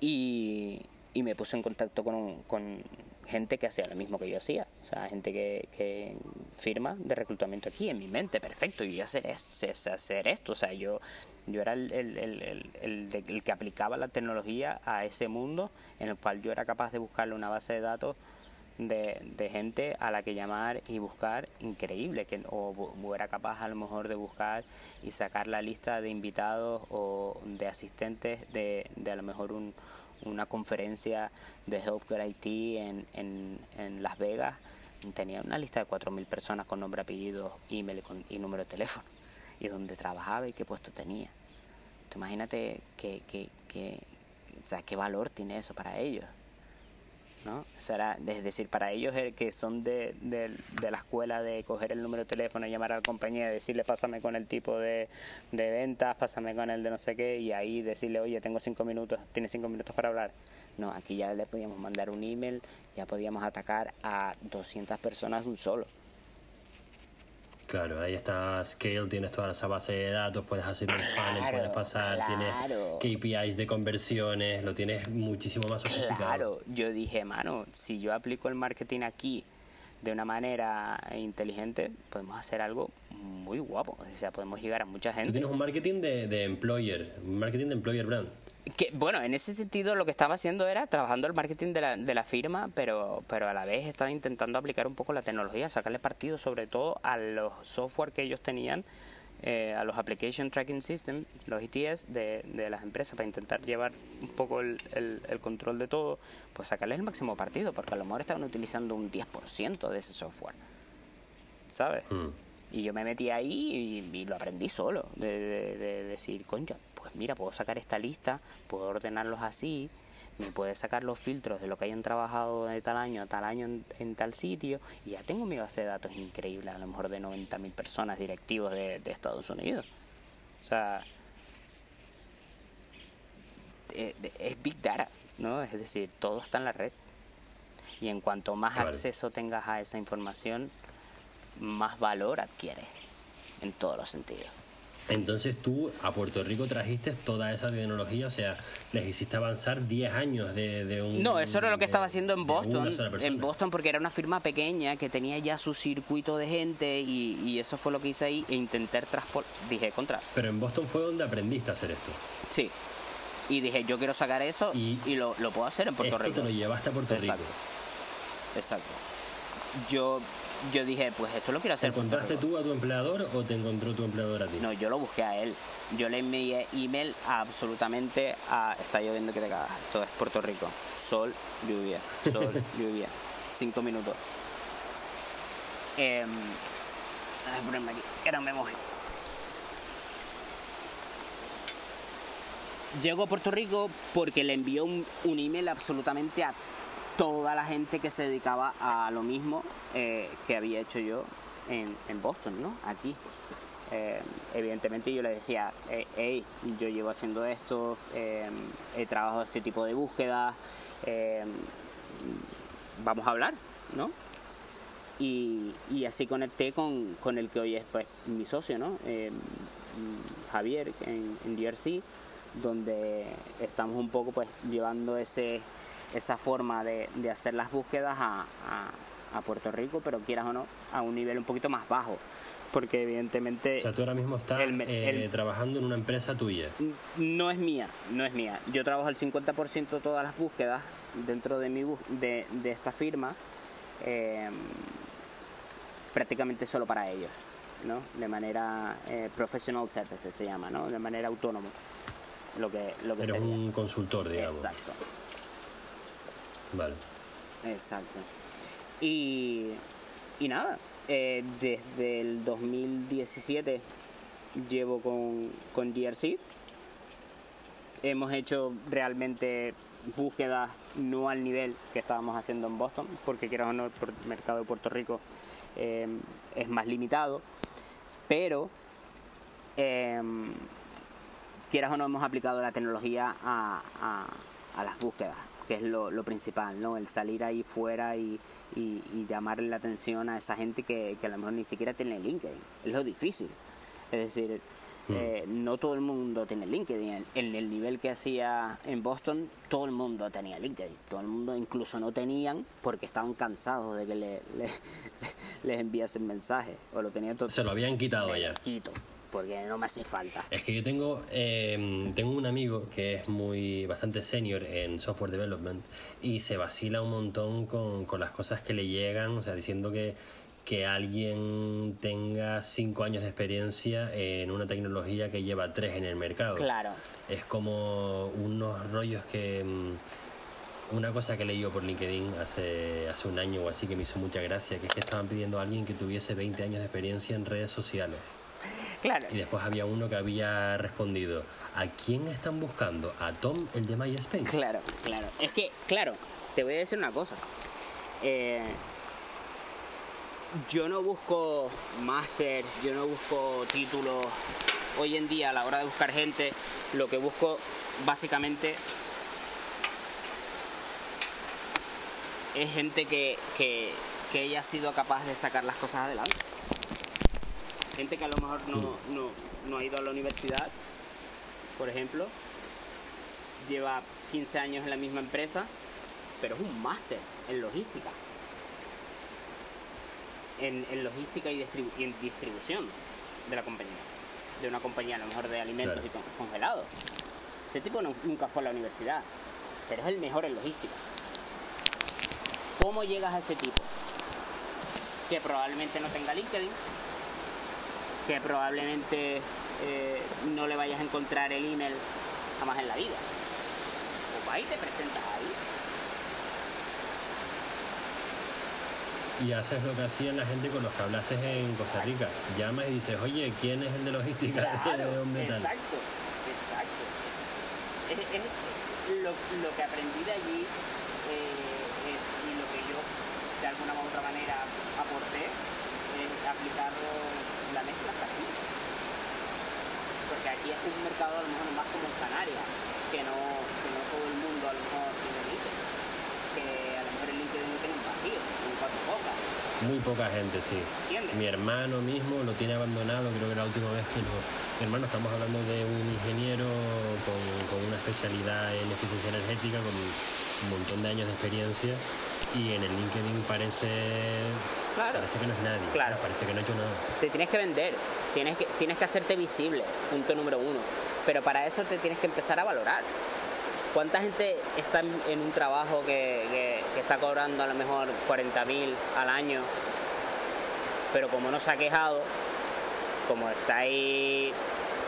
Y, y me puse en contacto con, con gente que hacía lo mismo que yo hacía. O sea, gente que, que firma de reclutamiento aquí en mi mente, perfecto. Y yo sé hacer esto. O sea, yo, yo era el, el, el, el, el que aplicaba la tecnología a ese mundo en el cual yo era capaz de buscarle una base de datos de, de, gente a la que llamar y buscar increíble, que, o, o, era capaz a lo mejor de buscar y sacar la lista de invitados o de asistentes de, de a lo mejor un, una conferencia de Healthcare IT en, en, en Las Vegas. Tenía una lista de 4.000 personas con nombre, apellido, email y, y número de teléfono, y dónde trabajaba y qué puesto tenía. Imagínate que, que, que, o sea, qué valor tiene eso para ellos. ¿No? Será, es decir, para ellos que son de, de, la escuela de coger el número de teléfono, llamar a la compañía decirle pásame con el tipo de, de ventas, pásame con el de no sé qué, y ahí decirle, oye, tengo cinco minutos, tienes cinco minutos para hablar. No, aquí ya le podíamos mandar un email, ya podíamos atacar a 200 personas de un solo. Claro, ahí está Scale, tienes toda esa base de datos, puedes hacer un panel, claro, puedes pasar, claro. tienes KPIs de conversiones, lo tienes muchísimo más sofisticado. Claro, yo dije, mano, si yo aplico el marketing aquí de una manera inteligente, podemos hacer algo muy guapo. O sea, podemos llegar a mucha gente. Tú tienes un marketing de, de employer, un marketing de employer brand. Que, bueno, en ese sentido lo que estaba haciendo era trabajando el marketing de la, de la firma, pero, pero a la vez estaba intentando aplicar un poco la tecnología, sacarle partido sobre todo a los software que ellos tenían, eh, a los Application Tracking System, los ETS de, de las empresas, para intentar llevar un poco el, el, el, control de todo, pues sacarle el máximo partido, porque a lo mejor estaban utilizando un 10% de ese software, ¿sabes? Mm. Y yo me metí ahí y, y lo aprendí solo, de, de, de decir, concha, pues mira, puedo sacar esta lista, puedo ordenarlos así, me puede sacar los filtros de lo que hayan trabajado de tal año a tal año en, en, tal sitio y ya tengo mi base de datos increíble, a lo mejor de 90.000 personas directivos de, de, Estados Unidos. O sea, es, es, Big Data, ¿no? Es decir, todo está en la red. Y en cuanto más claro. acceso tengas a esa información, más valor adquiere en todos los sentidos. Entonces tú a Puerto Rico trajiste toda esa tecnología, o sea, les hiciste avanzar 10 años de, de un... No, eso era lo que estaba haciendo en Boston, en Boston porque era una firma pequeña que tenía ya su circuito de gente y, y eso fue lo que hice ahí e intentar transportar, dije contra. Pero en Boston fue donde aprendiste a hacer esto. Sí, y dije yo quiero sacar eso y, y lo, lo, puedo hacer en Puerto esto Rico. te lo llevaste a Puerto Exacto. Rico. Exacto. Yo yo dije, pues esto lo quiero hacer. ¿Te encontraste tú a tu empleador o te encontró tu empleador a ti? No, yo lo busqué a él. Yo le envié email a absolutamente a... Está lloviendo que te cagas. Esto es Puerto Rico. Sol, lluvia. Sol, lluvia. Cinco minutos. Eh, a ponerme aquí. Que no me moje. Llego a Puerto Rico porque le envió un, un email absolutamente a toda la gente que se dedicaba a lo mismo eh, que había hecho yo en, en Boston, ¿no? Aquí. Eh, evidentemente yo le decía, hey, yo llevo haciendo esto, eh, he trabajado este tipo de búsquedas, eh, vamos a hablar, ¿no? Y, y así conecté con, con, el que hoy es pues, mi socio, ¿no? Javier en, en DRC, donde estamos un poco pues llevando ese esa forma de, de hacer las búsquedas a, a, a, Puerto Rico, pero quieras o no, a un nivel un poquito más bajo. Porque evidentemente... O sea, tú ahora mismo estás el, eh, el, trabajando en una empresa tuya. No es mía, no es mía. Yo trabajo el 50% de todas las búsquedas dentro de, mi, de, de esta firma, eh, prácticamente solo para ellos, ¿no? De manera eh, professional services se llama, ¿no? De manera autónoma. Lo que, lo que Eres sería. un consultor, digamos. Exacto. Vale. Exacto. Y, y nada, eh, desde el 2017 llevo con, con DRC. Hemos hecho realmente búsquedas no al nivel que estábamos haciendo en Boston, porque quieras o no, el mercado de Puerto Rico eh, es más limitado, pero eh, quieras o no hemos aplicado la tecnología a, a las búsquedas que es lo, lo, principal, ¿no? El salir ahí fuera y, y, y, llamarle la atención a esa gente que, que a lo mejor ni siquiera tiene LinkedIn. Es lo difícil. Es decir, eh, no todo el mundo tiene LinkedIn. En el nivel que hacía en Boston, todo el mundo tenía LinkedIn. Todo el mundo incluso no tenían porque estaban cansados de que le, les enviasen mensajes. O lo tenían todo. Se lo habían quitado ya. Quito, porque no me hace falta. Es que yo tengo, em, tengo un amigo que es muy bastante senior en software development y se vacila un montón con, con las cosas que le llegan, o sea, diciendo que que alguien tenga cinco años de experiencia en una tecnología que lleva tres en el mercado. Claro. Es como unos rollos que... Mm, una cosa que leí yo por LinkedIn hace, hace un año o así que me hizo mucha gracia, que es que estaban pidiendo a alguien que tuviese 20 años de experiencia en redes sociales. Claro. Y después había uno que había respondido, ¿a quién están buscando? ¿A Tom, el de MySpace? Claro, claro. Es que, claro, te voy a decir una cosa. Eh, yo no busco máster, yo no busco títulos. Hoy en día a la hora de buscar gente, lo que busco básicamente es gente que, que, que haya sido capaz de sacar las cosas adelante. Gente que a lo mejor no, no, no ha ido a la universidad, por ejemplo, lleva 15 años en la misma empresa, pero es un máster en logística en, logística y, en distribución de la compañía. De una compañía a lo mejor de alimentos y congelados. Ese tipo nunca fue a la universidad, pero es el mejor en logística. ¿Cómo llegas a ese tipo? Que probablemente no tenga LinkedIn, que probablemente eh, no le vayas a encontrar el email jamás en la vida. Pues ahí te presentas ahí Y haces lo que hacían la gente con los que hablaste en Costa Rica. Llamas y dices, oye, ¿quién es el de logística de dónde Exacto, exacto. Es, lo, lo, que aprendí de allí eh, y lo que yo de alguna u otra manera aporté es aplicarlo la mezcla aquí. Aquí es un mercado a lo mejor más como en Canarias, que no, que no todo el mundo a lo mejor tiene LinkedIn. Que a lo mejor el LinkedIn no tiene un vacío muy poca gente, sí. Mi hermano mismo lo tiene abandonado, creo que la última vez que lo... Mi hermano, estamos hablando de un ingeniero con, una especialidad en eficiencia energética, con un montón de años de experiencia, y en el LinkedIn parece... Parece que no es nadie. Claro. Parece que no ha hecho nada. Te tienes que vender, tienes que, tienes que hacerte visible, punto número uno. Pero para eso te tienes que empezar a valorar. ¿Cuánta gente está en un trabajo que, está cobrando a lo mejor 40.000 al año, pero como no se ha quejado, como está ahí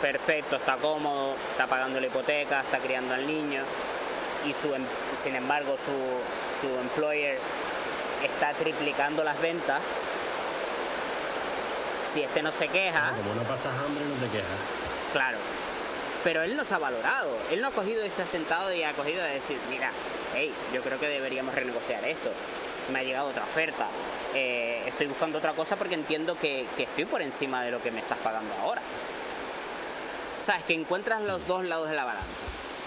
perfecto, está cómodo, está pagando la hipoteca, está criando al niño, y su, em, sin embargo su, su employer está triplicando las ventas, si este no se queja... Como no pasas hambre, no te quejas. Claro, pero él nos ha valorado. Él no ha cogido ese sentado y ha cogido de decir, mira, hey, yo creo que deberíamos renegociar esto. Me ha llegado otra oferta. Eh, estoy buscando otra cosa porque entiendo que, estoy por encima de lo que me estás pagando ahora. Sabes, que encuentras los dos lados de la balanza.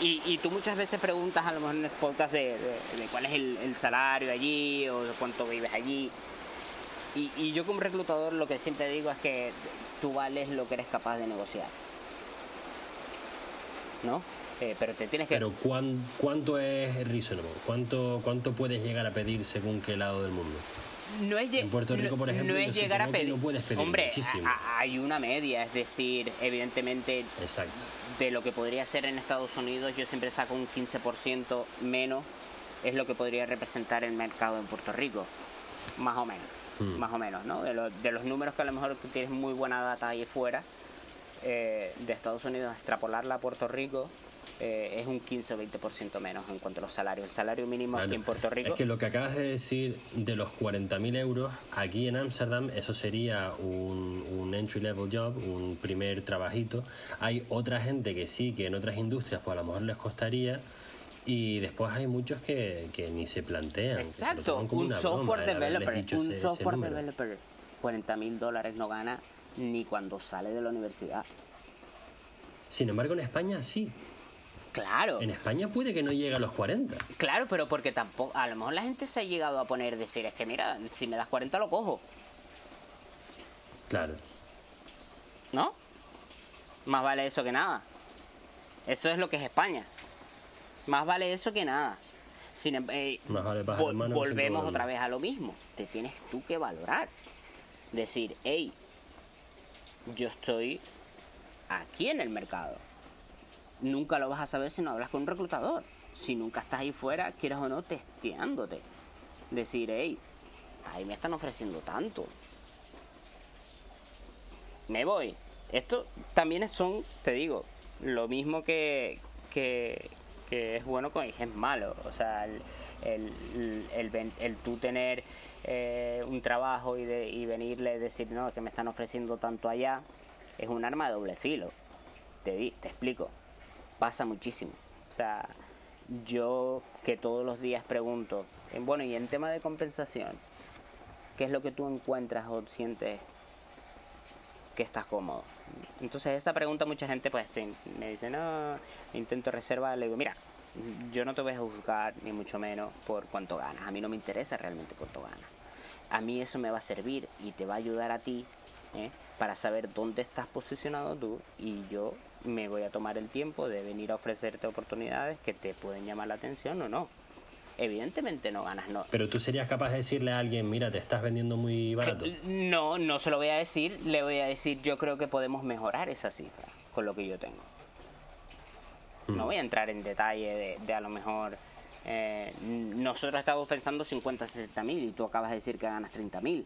Y, tú muchas veces preguntas a lo mejor en las podcast de, cuál es el, salario allí o de cuánto vives allí. Y, yo como reclutador lo que siempre digo es que tú vales lo que eres capaz de negociar. ¿no? Eh, pero te tienes que... Pero ¿cuánto es reasonable? ¿Cuánto, ¿Cuánto puedes llegar a pedir según qué lado del mundo? No es, en Puerto Rico, por ejemplo, no es llegar a pedir. No puedes pedir Hombre, hay una media, es decir, evidentemente Exacto. de lo que podría ser en Estados Unidos, yo siempre saco un 15% menos, es lo que podría representar el mercado en Puerto Rico, más o menos, hmm. más o menos, ¿no? De, de, los números que a lo mejor tú tienes muy buena data ahí fuera, eh, de Estados Unidos extrapolarla a Puerto Rico eh, es un 15 o 20% menos en cuanto a los salarios. El salario mínimo aquí en Puerto Rico. Es que lo que acabas de decir de los 40.000 euros, aquí en Ámsterdam, eso sería un, un, entry level job, un primer trabajito. Hay otra gente que sí, que en otras industrias, pues a lo mejor les costaría. Y después hay muchos que, que ni se plantean. Exacto, un software developer. Un software developer. 40 mil dólares no gana ni cuando sale de la universidad. Sin embargo, en España sí. Claro. En España puede que no llegue a los 40. Claro, pero porque tampoco. A lo mejor la gente se ha llegado a poner decir: es que mira, si me das 40 lo cojo. Claro. ¿No? Más vale eso que nada. Eso es lo que es España. Más vale eso que nada. Sin, em- eh, Más vale vol- volvemos otra vez a lo mismo. Te tienes tú que valorar. Decir, hey, yo estoy aquí en el mercado. Nunca lo vas a saber si no hablas con un reclutador. Si nunca estás ahí fuera, quieras o no, testeándote. Decir, hey, ahí me están ofreciendo tanto. Me voy. Esto también son, te digo, lo mismo que, que, que es bueno con es malo. O sea, el, el, el, tú tener eh, un trabajo y, de, y venirle decir, no, que me están ofreciendo tanto allá, es un arma de doble filo. Te, te explico. Pasa muchísimo. O sea, yo que todos los días pregunto, bueno, y en tema de compensación, ¿qué es lo que tú encuentras o sientes que estás cómodo? Entonces esa pregunta mucha gente pues me dice, no, intento reservar, le digo, mira, yo no te voy a juzgar ni mucho menos por cuánto ganas, a mí no me interesa realmente cuánto ganas. A mí eso me va a servir y te va a ayudar a ti ¿eh? para saber dónde estás posicionado tú y yo me voy a tomar el tiempo de venir a ofrecerte oportunidades que te pueden llamar la atención o no. Evidentemente no ganas, no. Pero tú serías capaz de decirle a alguien, mira, te estás vendiendo muy barato. No, no se lo voy a decir, le voy a decir yo creo que podemos mejorar esa cifra con lo que yo tengo. No voy a entrar en detalle de, de a lo mejor... eh, nosotros estamos pensando 50, 60 mil y tú acabas de decir que ganas 30 mil.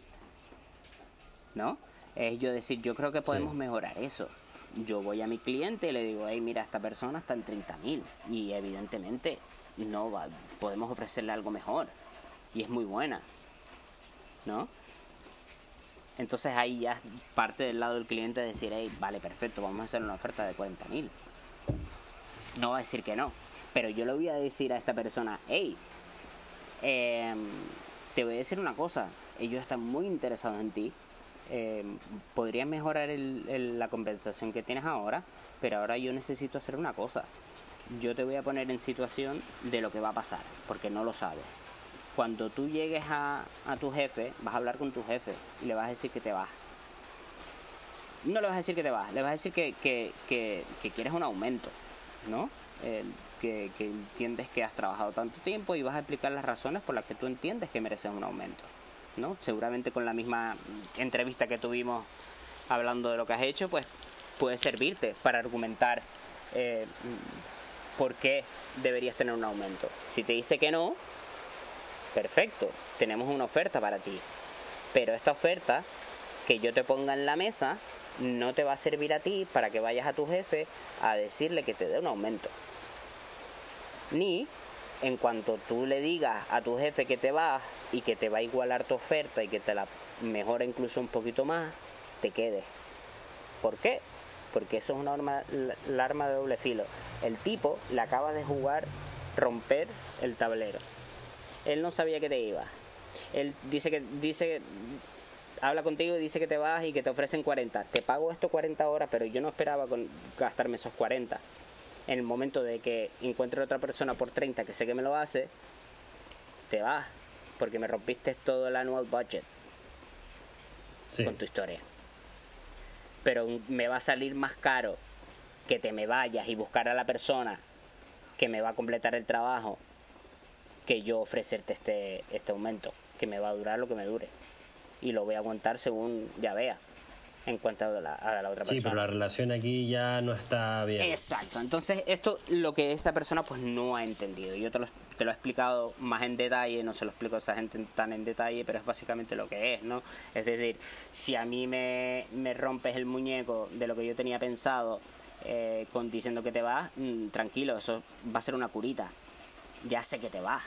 ¿No? Es yo decir, yo creo que podemos Sí. mejorar eso. Yo voy a mi cliente y le digo, hey, mira, esta persona está en 30 mil. Y evidentemente no va, podemos ofrecerle algo mejor. Y es muy buena. ¿No? Entonces ahí ya parte del lado del cliente decir, hey, vale, perfecto, vamos a hacer una oferta de 40 mil. No va a decir que no. Pero yo le voy a decir a esta persona, hey, em, te voy a decir una cosa, ellos están muy interesados en ti. Em, podrías mejorar el- el- la compensación que tienes ahora, pero ahora yo necesito hacer una cosa. Yo te voy a poner en situación de lo que va a pasar, porque no lo sabes. Cuando tú llegues a, tu jefe, vas a hablar con tu jefe y le vas a decir que te vas. No le vas a decir que te vas, le vas a decir que quieres un aumento, ¿no? Eh, que, que entiendes que has trabajado tanto tiempo y vas a explicar las razones por las que tú entiendes que mereces un aumento, ¿no? Seguramente con la misma entrevista que tuvimos hablando de lo que has hecho, pues puede servirte para argumentar eh, por qué deberías tener un aumento. Si te dice que no, perfecto, tenemos una oferta para ti. Pero esta oferta que yo te ponga en la mesa no te va a servir a ti para que vayas a tu jefe a decirle que te dé un aumento. Ni en cuanto tú le digas a tu jefe que te vas y que te va a igualar tu oferta y que te la mejora incluso un poquito más, te quedes. ¿Por qué? Porque eso es una arma, la- arma de doble filo. El tipo le acaba de jugar romper el tablero. Él no sabía que te iba. Él dice que dice habla contigo y dice que te vas y que te ofrecen 40. Te pago esto 40 horas, pero yo no esperaba gastarme esos 40. En el momento de que encuentre otra persona por 30 que sé que me lo hace, te vas, porque me rompiste todo el annual budget Sí. con tu historia. Pero me va a salir más caro que te me vayas y buscar a la persona que me va a completar el trabajo que yo ofrecerte este, este aumento, que me va a durar lo que me dure. Y lo voy a aguantar según ya vea, en cuanto a la, a la otra Sí, persona. pero la relación aquí ya no está bien. Exacto, entonces esto lo que esa persona pues no ha entendido. Yo te lo, te lo he explicado más en detalle, no se lo explico a esa gente tan en detalle, pero es básicamente lo que es, ¿no? Es decir, si a mí me, me rompes el muñeco de lo que yo tenía pensado eh, con diciendo que te vas, mm, tranquilo, eso va a ser una curita. Ya sé que te vas.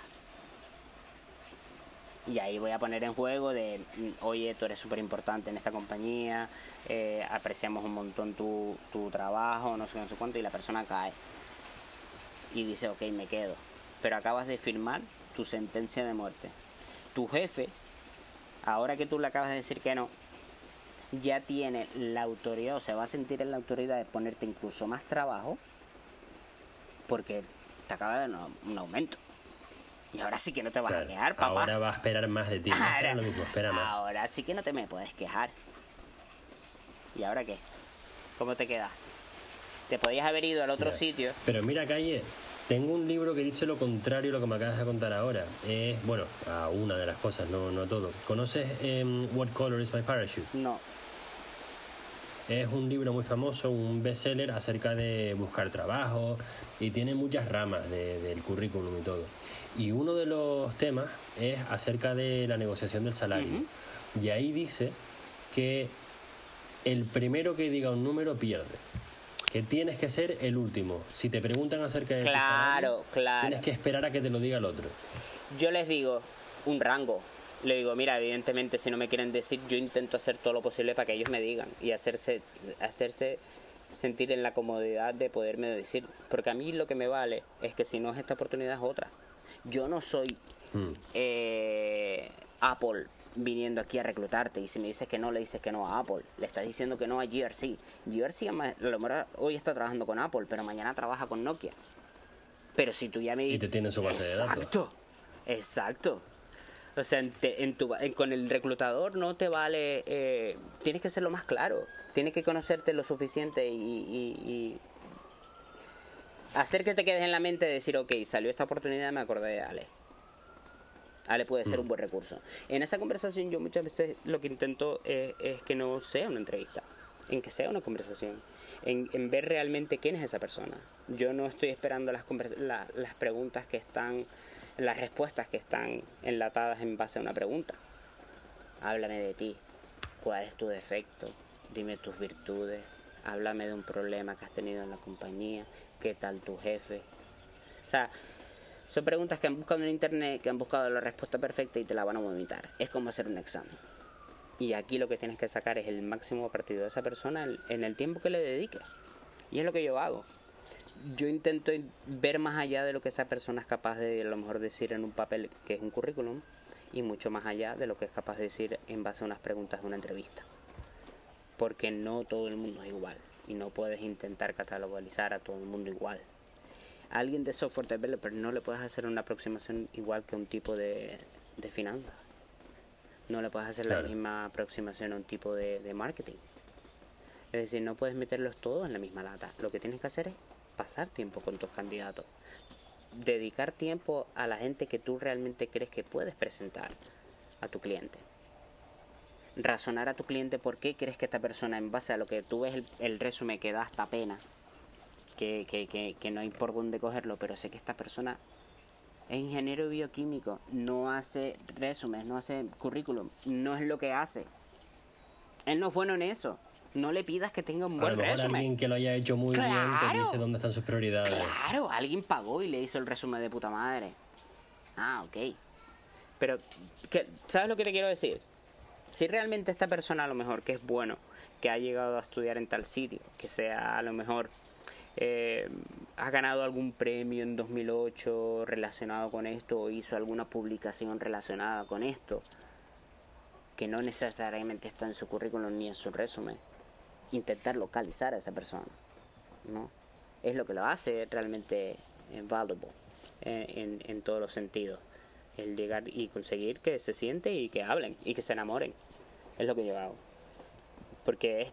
Y ahí voy a poner en juego de, mm, oye, tú eres súper importante en esta compañía, eh, apreciamos un montón tu, tu trabajo, no sé qué, no sé cuánto, y la persona cae. Y dice, ok, me quedo. Pero acabas de firmar tu sentencia de muerte. Tu jefe, ahora que tú le acabas de decir que no, ya tiene la autoridad, o se va a sentir en la autoridad de ponerte incluso más trabajo, porque te acaba de dar un- un aumento. Y ahora sí que no te vas Claro, a quejar, papá. Ahora va a esperar más de ti. No Ahora, lo mismo, espera más. ahora sí que no te me puedes quejar. ¿Y ahora qué? ¿Cómo te quedaste? Te podías haber ido al otro sitio. Pero mira, Calle, tengo un libro que dice lo contrario a lo que me acabas de contar ahora. Es, bueno, a una de las cosas, no, no todo. ¿Conoces em, What Color is My Parachute? No. Es un libro muy famoso, un bestseller acerca de buscar trabajo y tiene muchas ramas de- del currículum y todo. Y uno de los temas es acerca de la negociación del salario. Y ahí dice que el primero que diga un número pierde. Que tienes que ser el último. Si te preguntan acerca de tu Claro, salario, claro. tienes que esperar a que te lo diga el otro. Yo les digo un rango. Le digo, mira, evidentemente si no me quieren decir, yo intento hacer todo lo posible para que ellos me digan y hacerse, hacerse sentir en la comodidad de poderme decir. Porque a mí lo que me vale es que si no es esta oportunidad es otra. Yo no soy Hmm. eh, Apple viniendo aquí a reclutarte y si me dices que no, le dices que no a Apple. Le estás diciendo que no a GRC. GRC a lo mejor hoy está trabajando con Apple, pero mañana trabaja con Nokia. Pero si tú ya me Y te tiene en su base de datos. Exacto, exacto. O sea, en te- en tu, en- con el reclutador no te vale, eh, tienes que ser lo más claro, tienes que conocerte lo suficiente y, y- y hacer que te quedes en la mente de decir, ok, salió esta oportunidad, me acordé de Ale. Ale puede ser un buen recurso. En esa conversación yo muchas veces lo que intento es, es que no sea una entrevista, en que sea una conversación, en, en ver realmente quién es esa persona. Yo no estoy esperando las, la- las preguntas que están, las respuestas que están enlatadas en base a una pregunta. Háblame de ti, cuál es tu defecto, dime tus virtudes, háblame de un problema que has tenido en la compañía, qué tal tu jefe. O sea, son preguntas que han buscado en internet, que han buscado la respuesta perfecta y te la van a vomitar. Es como hacer un examen. Y aquí lo que tienes que sacar es el máximo partido de esa persona en- el tiempo que le dediques. Y es lo que yo hago. Yo intento ver más allá de lo que esa persona es capaz de a lo mejor decir en un papel que es un currículum y mucho más allá de lo que es capaz de decir en base a unas preguntas de una entrevista. Porque no todo el mundo es igual y no puedes intentar catalogalizar a todo el mundo igual a alguien de software developer no le puedes hacer una aproximación igual que un tipo de, de finanzas. No le puedes hacer Claro. la misma aproximación a un tipo de, de marketing. Es decir, no puedes meterlos todos en la misma lata. Lo que tienes que hacer es pasar tiempo con tus candidatos. Dedicar tiempo a la gente que tú realmente crees que puedes presentar a tu cliente. Razonar a tu cliente por qué crees que esta persona, en base a lo que tú ves el, resumen que da hasta pena, que, que, que no hay por dónde cogerlo, pero sé que esta persona es ingeniero bioquímico, no hace resúmenes, no hace currículum, no es lo que hace. Él no es bueno en eso. No le pidas que tenga un A buen lo mejor resumen. alguien que lo haya hecho muy bien te Claro. dice dónde están sus prioridades. Claro, alguien pagó y le hizo el resumen de puta madre. Ah, ok. Pero, ¿qué- ¿sabes lo que te quiero decir? Si realmente esta persona a lo mejor que es bueno, que ha llegado a estudiar en tal sitio, que sea a lo mejor eh, ha ganado algún premio en 2008 relacionado con esto o hizo alguna publicación relacionada con esto, que no necesariamente está en su currículum ni en su resumen, intentar localizar a esa persona, ¿no? Es lo que lo hace realmente eh, valuable en, en, todos los sentidos. El llegar y conseguir que se siente y que hablen y que se enamoren. Es lo que yo hago. Porque es,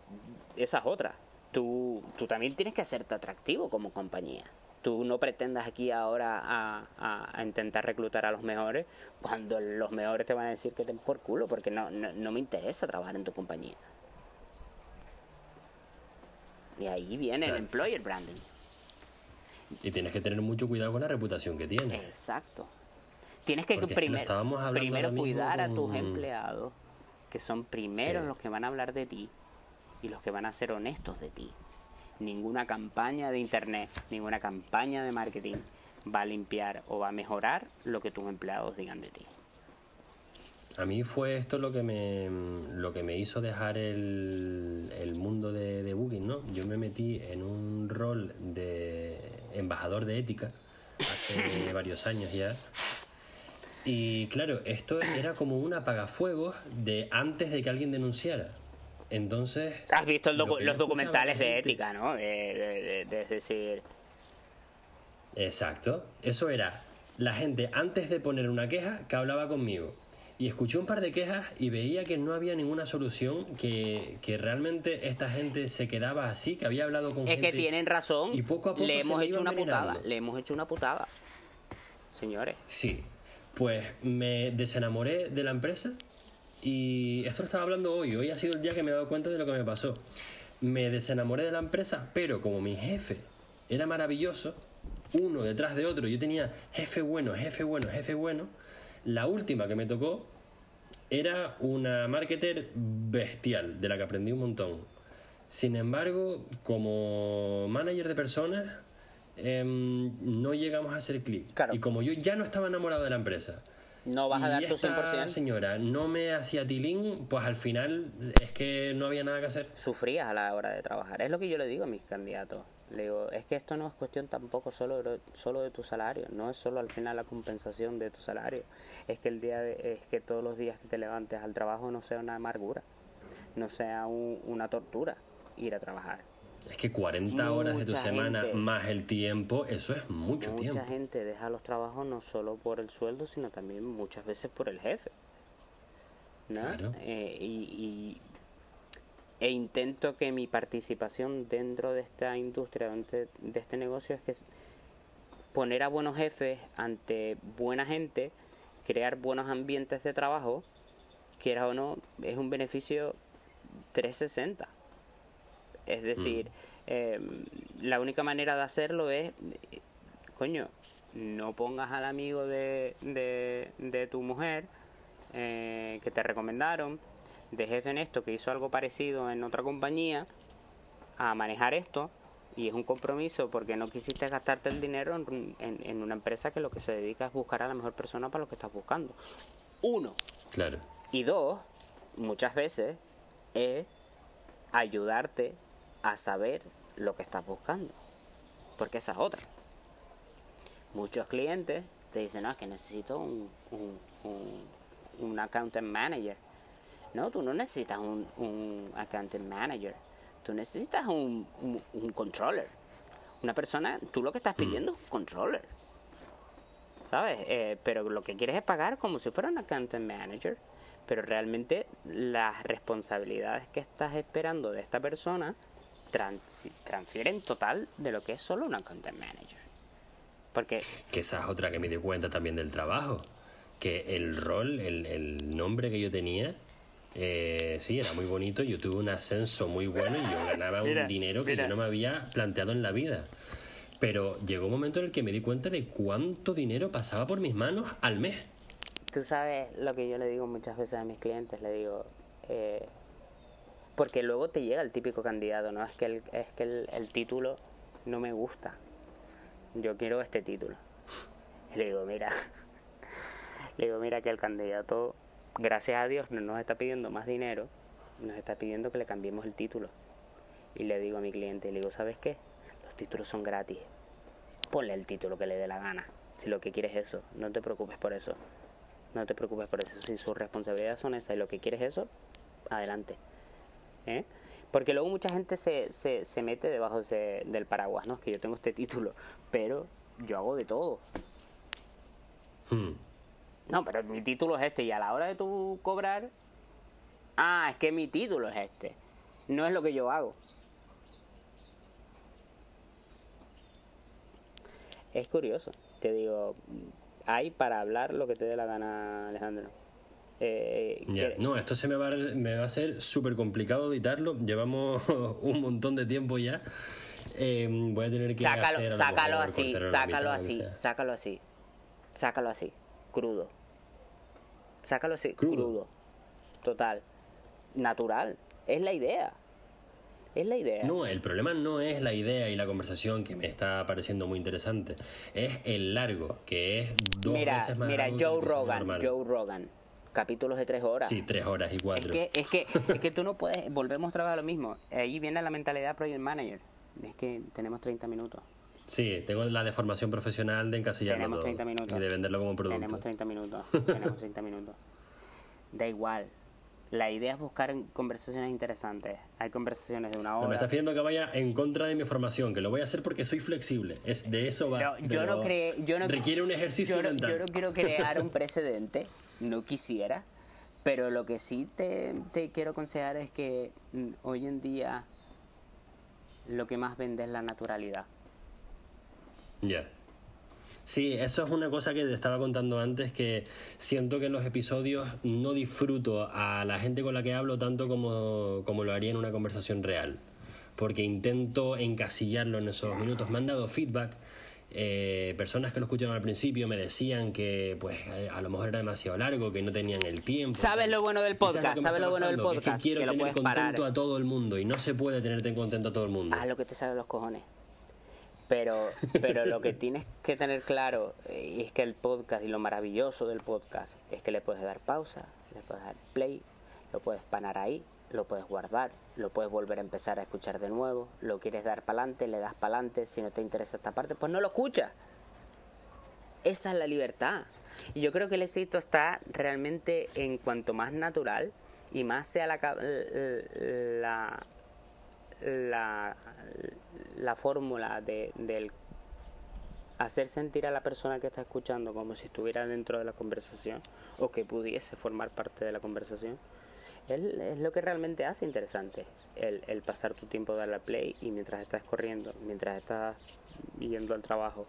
esa es otra. Tú, tú también tienes que hacerte atractivo como compañía. Tú no pretendas aquí ahora a, a- a intentar reclutar a los mejores cuando los mejores te van a decir que te por culo porque no, no, no me interesa trabajar en tu compañía. Y ahí viene el employer branding. Y tienes que tener mucho cuidado con la reputación que tienes. Exacto. Tienes que Porque primero, primero cuidar a tus empleados, que son primero Sí. los que van a hablar de ti y los que van a ser honestos de ti. Ninguna campaña de internet, ninguna campaña de marketing va a limpiar o va a mejorar lo que tus empleados digan de ti. A mí fue esto lo que me, lo que me hizo dejar el, el mundo de, de Booking, ¿no? Yo me metí en un rol de embajador de ética hace varios años ya. Y claro, esto era como un apagafuegos de antes de que alguien denunciara. Entonces... Has visto el docu- los documentales de ética, ¿no? De, de- de- de- es decir, Exacto. Eso era la gente antes de poner una queja que hablaba conmigo. Y escuché un par de quejas y veía que no había ninguna solución, que, que realmente esta gente se quedaba así, que había hablado con Es gente. que tienen razón. Y poco a poco le se hemos hecho una putada. Le hemos hecho una putada. Señores. Sí, pues me desenamoré de la empresa y esto lo estaba hablando hoy, hoy ha sido el día que me he dado cuenta de lo que me pasó. Me desenamoré de la empresa, pero como mi jefe era maravilloso, uno detrás de otro, yo tenía jefe bueno, jefe bueno, jefe bueno, la última que me tocó era una marketer bestial, de la que aprendí un montón. Sin embargo, como manager de personas, em, no llegamos a hacer clic. Claro. Y como yo ya no estaba enamorado de la empresa, No vas a dar tu esta 100%. señora no me hacía tilín, pues al final es que no había nada que hacer. Sufrías a la hora de trabajar. Es lo que yo le digo a mis candidatos. Le digo, es que esto no es cuestión tampoco solo de, solo de tu salario, no es solo al final la compensación de tu salario. Es que el día de- es que todos los días que te levantes al trabajo no sea una amargura, no sea un- una tortura ir a trabajar. Es que 40 horas de tu Mucha semana más el tiempo, eso es mucho Mucha tiempo. gente deja los trabajos no solo por el sueldo, sino también muchas veces por el jefe. ¿no? Claro. Eh, y- e intento que mi participación dentro de esta industria, de, de este negocio, es que poner a buenos jefes ante buena gente, crear buenos ambientes de trabajo, quiera o no, es un beneficio 360. Es decir, eh, la única manera de hacerlo es, coño, no pongas al amigo de, de, de tu mujer eh, que te recomendaron, de jefe en esto, que hizo algo parecido en otra compañía, a manejar esto. Y es un compromiso porque no quisiste gastarte el dinero en, en- en una empresa que lo que se dedica es buscar a la mejor persona para lo que estás buscando. Uno. Claro. Y dos, muchas veces es ayudarte a saber lo que estás buscando. Porque esa es otra. Muchos clientes te dicen, no, es que necesito un, un, un, un accountant manager. No, tú no necesitas un, un accountant manager. Tú necesitas un, un, un controller. Una persona, tú lo que estás pidiendo es un controller. ¿sabes? Eh, pero lo que quieres es pagar como si fuera un accountant manager. Pero realmente las responsabilidades que estás esperando de esta persona trans- transfieren total de lo que es solo un accountant manager. Porque Que esa es otra que me di cuenta también del trabajo. Que el rol, el, el nombre que yo tenía, eh, sí, era muy bonito. Yo tuve un ascenso muy bueno y yo ganaba Mira, un dinero que mira. yo no me había planteado en la vida. Pero llegó un momento en el que me di cuenta de cuánto dinero pasaba por mis manos al mes. tú sabes lo que yo le digo muchas veces a mis clientes, le digo, eh, porque luego te llega el típico candidato, ¿no? Es que el, es que el, el título no me gusta. Yo quiero este título. Y le digo, mira, le digo, mira que el candidato, gracias a Dios, no nos está pidiendo más dinero, nos está pidiendo que le cambiemos el título. Y le digo a mi cliente, le digo, ¿sabes qué? Los títulos son gratis. Ponle el título que le dé la gana. Si lo que quieres es eso, no te preocupes por eso. No te preocupes por eso. Si sus responsabilidades son esas y lo que quieres es eso, adelante. ¿Eh? Porque luego mucha gente se, se, se mete debajo de- del paraguas, ¿no? Es que yo tengo este título, pero yo hago de todo. Hmm. No, pero mi título es este y a la hora de tú cobrar, ah, es que mi título es este. No es lo que yo hago. Es curioso, te digo, hay para hablar lo que te dé la gana, Alejandro. Eh, No, esto se me va, a- me va a ser súper complicado editarlo. Llevamos un montón de tiempo ya. Eh, voy a tener que sácalo, hacer sácalo así, cortarlo a la sácalo mitad, así, sácalo así, sácalo así, crudo. Sácalo así, Crudo. crudo. Total. Natural. Es la idea. Es la idea. No, el problema no es la idea y la conversación que me está pareciendo muy interesante. Es el largo, que es dos mira, veces más mira, largo Joe Rogan, normal. Joe Rogan. Capítulos de tres horas. Sí, tres horas y Es cuatro. que, es, que, es que tú no puedes, volvemos a lo mismo. Ahí viene la mentalidad project manager. Es que tenemos 30 minutos. Sí, tengo la deformación profesional de encasillarlo Tenemos todo 30 minutos. y de venderlo como producto. Tenemos 30 minutos. tenemos 30 minutos. Da igual. La idea es buscar conversaciones interesantes. Hay conversaciones de una hora. Me estás pidiendo que vaya en contra de mi formación, que lo voy a hacer porque soy flexible. Es de eso va. No, yo no creo. Yo no, requiere un ejercicio yo no, mental. Yo no quiero crear un precedente. No quisiera. Pero lo que sí te, te quiero aconsejar es que mm, hoy en día lo que más vende es la naturalidad. Ya. Sí, eso es una cosa que te estaba contando antes, que siento que en los episodios no disfruto a la gente con la que hablo tanto como, como lo haría en una conversación real. Porque intento encasillarlo en esos minutos. Me han dado feedback. eh, personas que lo escucharon al principio me decían que pues a lo mejor era demasiado largo, que no tenían el tiempo. ¿Sabes lo bueno del ¿Y sabes podcast? ¿Sabes lo bueno del pasando? Que es que podcast? quiero Que lo tener parar. contento a todo el mundo y no se puede tenerte contento a todo el mundo. Haz lo que te sale los cojones. Pero, pero lo que tienes que tener claro eh, es que el podcast y lo maravilloso del podcast es que le puedes dar pausa, le puedes dar play, lo puedes parar ahí, lo puedes guardar, lo puedes volver a empezar a escuchar de nuevo, lo quieres dar para adelante, le das para adelante, si no te interesa esta parte, pues no lo escuchas. Esa es la libertad. Y yo creo que el éxito está realmente en cuanto más natural y más sea la, la, la, la fórmula de, del hacer sentir a la persona que está escuchando como si estuviera dentro de la conversación o que pudiese formar parte de la conversación es, es lo que realmente hace interesante el, el pasar tu tiempo de la play y mientras estás corriendo, mientras estás yendo al trabajo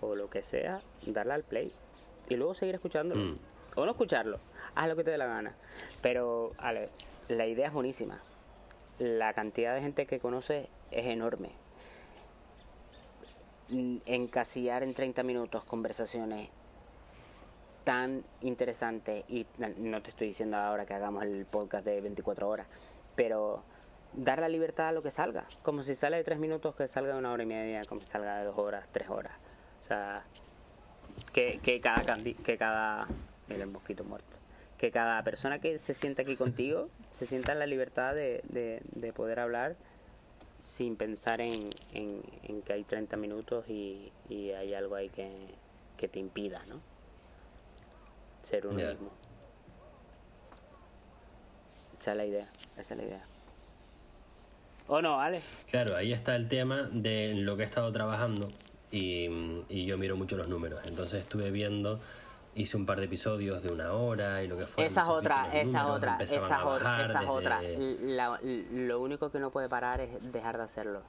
o lo que sea, darle al play y luego seguir escuchándolo Mm. o no escucharlo, haz lo que te dé la gana pero Ale, la idea es buenísima la cantidad de gente que conoces es enorme. Encasillar en 30 minutos conversaciones tan interesantes, y no te estoy diciendo ahora que hagamos el podcast de 24 horas, pero dar la libertad a lo que salga. Como si sale de 3 minutos, que salga de una hora y media, como si salga de 2 horas, 3 horas. O sea, que, que cada que cada mira el mosquito muerto que cada persona que se sienta aquí contigo se sienta en la libertad de- de poder hablar sin pensar en, en- en que hay 30 minutos y, y hay algo ahí que, que te impida, ¿no? Ser uno Ya. mismo. Esa es la idea, esa es la idea. ¿O no, Ale? Claro, ahí está el tema de lo que he estado trabajando y, y yo miro mucho los números. Entonces estuve viendo, hice un par de episodios de una hora y lo que fue. Esa es otra, esa es otra, esa es otra, esa es otra. desde- La- lo único que no puede parar es dejar de hacerlo.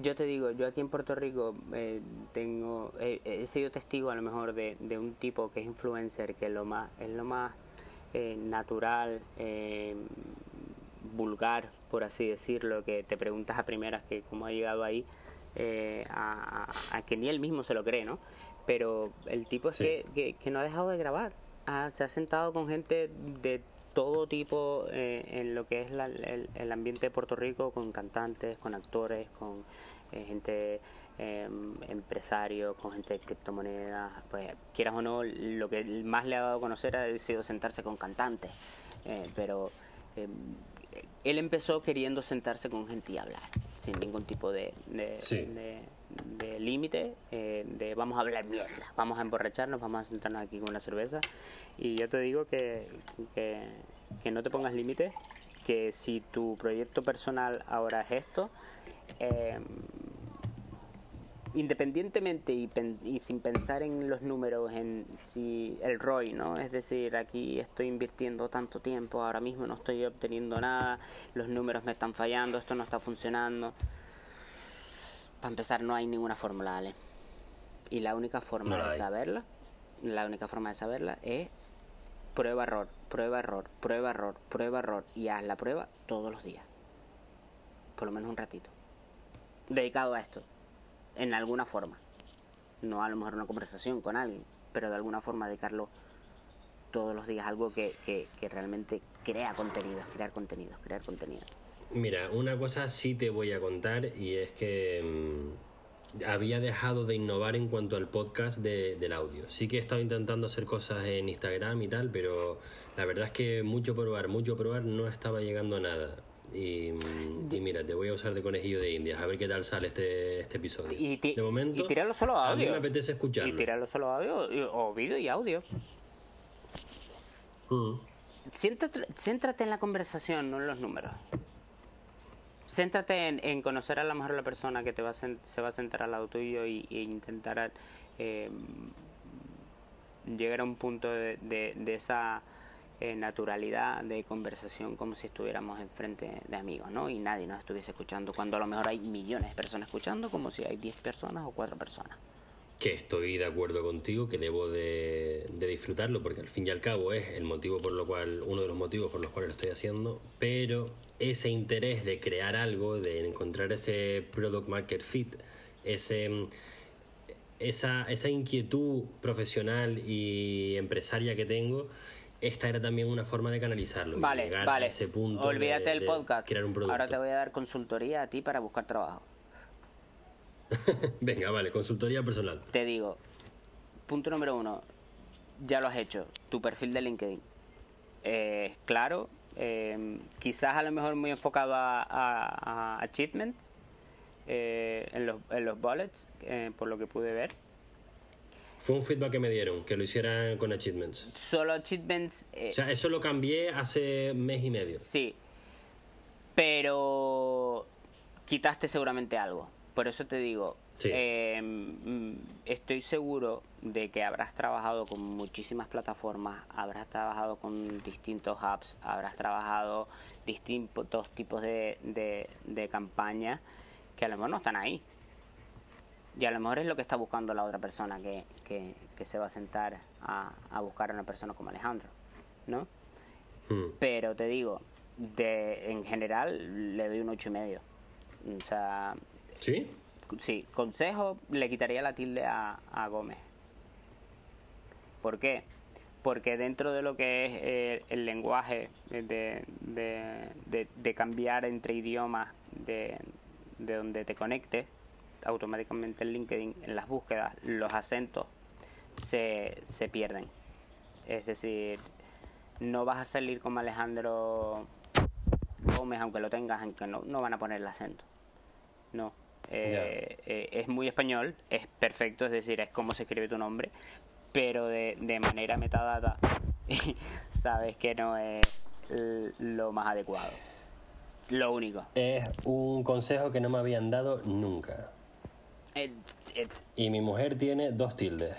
Yo te digo, yo aquí en Puerto Rico eh, tengo, he- he sido testigo a lo mejor de, de un tipo que es influencer, que es lo más, es lo más eh, natural, eh, vulgar, por así decirlo, que te preguntas a primeras que cómo ha llegado ahí, eh, a, a- a que ni él mismo se lo cree, ¿no? Pero el tipo es Sí. que, que, que no ha dejado de grabar. Ah, se ha sentado con gente de todo tipo eh, en lo que es la- el, el ambiente de Puerto Rico, con cantantes, con actores, con eh, gente eh, empresario, con gente de criptomonedas. Pues quieras o no, lo que más le ha dado a conocer ha sido sentarse con cantantes. Eh, pero eh, él empezó queriendo sentarse con gente y hablar, sin ningún tipo de, de, Sí. de- de límite, eh, de vamos a hablar mierda, vamos a emborracharnos, vamos a sentarnos aquí con una cerveza. Y yo te digo que, que, no te pongas límites, que si tu proyecto personal ahora es esto, eh, independientemente y, pen- y sin pensar en los números, en si el ROI, ¿no? Es decir, aquí estoy invirtiendo tanto tiempo, ahora mismo no estoy obteniendo nada, los números me están fallando, esto no está funcionando. Para empezar, no hay ninguna fórmula, Ale. Y la única forma No de saberla, la única forma de saberla es prueba error, prueba error, prueba error, prueba error y haz la prueba todos los días. Por lo menos un ratito. Dedicado a esto en alguna forma. No a lo mejor una conversación con alguien, pero de alguna forma dedicarlo todos los días, algo que, que, que realmente crea contenidos, crear contenidos, crear contenidos. Mira, una cosa sí te voy a contar y es que mm, había dejado de innovar en cuanto al podcast de- del audio. Sí que he estado intentando hacer cosas en Instagram y tal, pero la verdad es que mucho probar, mucho probar no estaba llegando a nada. Y, mm, y mira, te voy a usar de conejillo de indias, a ver qué tal sale este, este episodio. Y, de momento, y tirarlo solo a a mí audio. me apetece escucharlo. Y tirarlo solo a audio o vídeo y audio. Mm. Siéntate, céntrate en la conversación, no en los números. Céntrate en, conocer a lo mejor la persona que te va a se va a sentar al lado tuyo y, intentar eh, llegar a un punto de, de- de esa eh, naturalidad de conversación como si estuviéramos enfrente de amigos, ¿no? Y nadie nos estuviese escuchando, cuando a lo mejor hay millones de personas escuchando, como si hay 10 personas o 4 personas. Que estoy de acuerdo contigo, que debo de, de disfrutarlo, porque al fin y al cabo es el motivo por lo cual, uno de los motivos por los cuales lo estoy haciendo, pero ese interés de crear algo, de encontrar ese product market fit, ese, esa, esa inquietud profesional y empresaria que tengo, esta era también una forma de canalizarlo. Vale, llegar vale. a ese punto. Olvídate de- del de podcast. Crear un producto. Ahora te voy a dar consultoría a ti para buscar trabajo. Venga, vale, consultoría personal. Te digo, punto número uno, ya lo has hecho, tu perfil de LinkedIn. Eh, claro, eh, quizás a lo mejor muy enfocado a, a- a achievements, eh, en, los, en los bullets, eh, por lo que pude ver. Fue un feedback que me dieron, que lo hicieran con achievements. Solo achievements, O sea, eso lo cambié hace mes y medio. sí, pero quitaste seguramente algo. Por eso te digo, Sí. eh, mm, estoy seguro de que habrás trabajado con muchísimas plataformas, habrás trabajado con distintos apps, habrás trabajado distintos tipos de, de, de campañas que a lo mejor no están ahí. Y a lo mejor es lo que está buscando la otra persona que, que, que se va a sentar a, a buscar a una persona como Alejandro, ¿no? Hmm. Pero te digo, de, en general le doy un ocho y medio. O sea, ¿Sí? sí, consejo, le quitaría la tilde a, a Gómez. ¿Por qué? Porque dentro de lo que es eh, el lenguaje de, de, de- cambiar entre idiomas de, de donde te conectes, automáticamente en LinkedIn, en las búsquedas, los acentos se, se pierden. Es decir, no vas a salir como Alejandro Gómez, aunque lo tengas, aunque no, no van a poner el acento. No. Eh, eh, es muy español, es perfecto, es decir, es como se escribe tu nombre, pero de, de manera metadata sabes que no es lo más adecuado. Lo único. Es un consejo que no me habían dado nunca. Y mi mujer tiene dos tildes.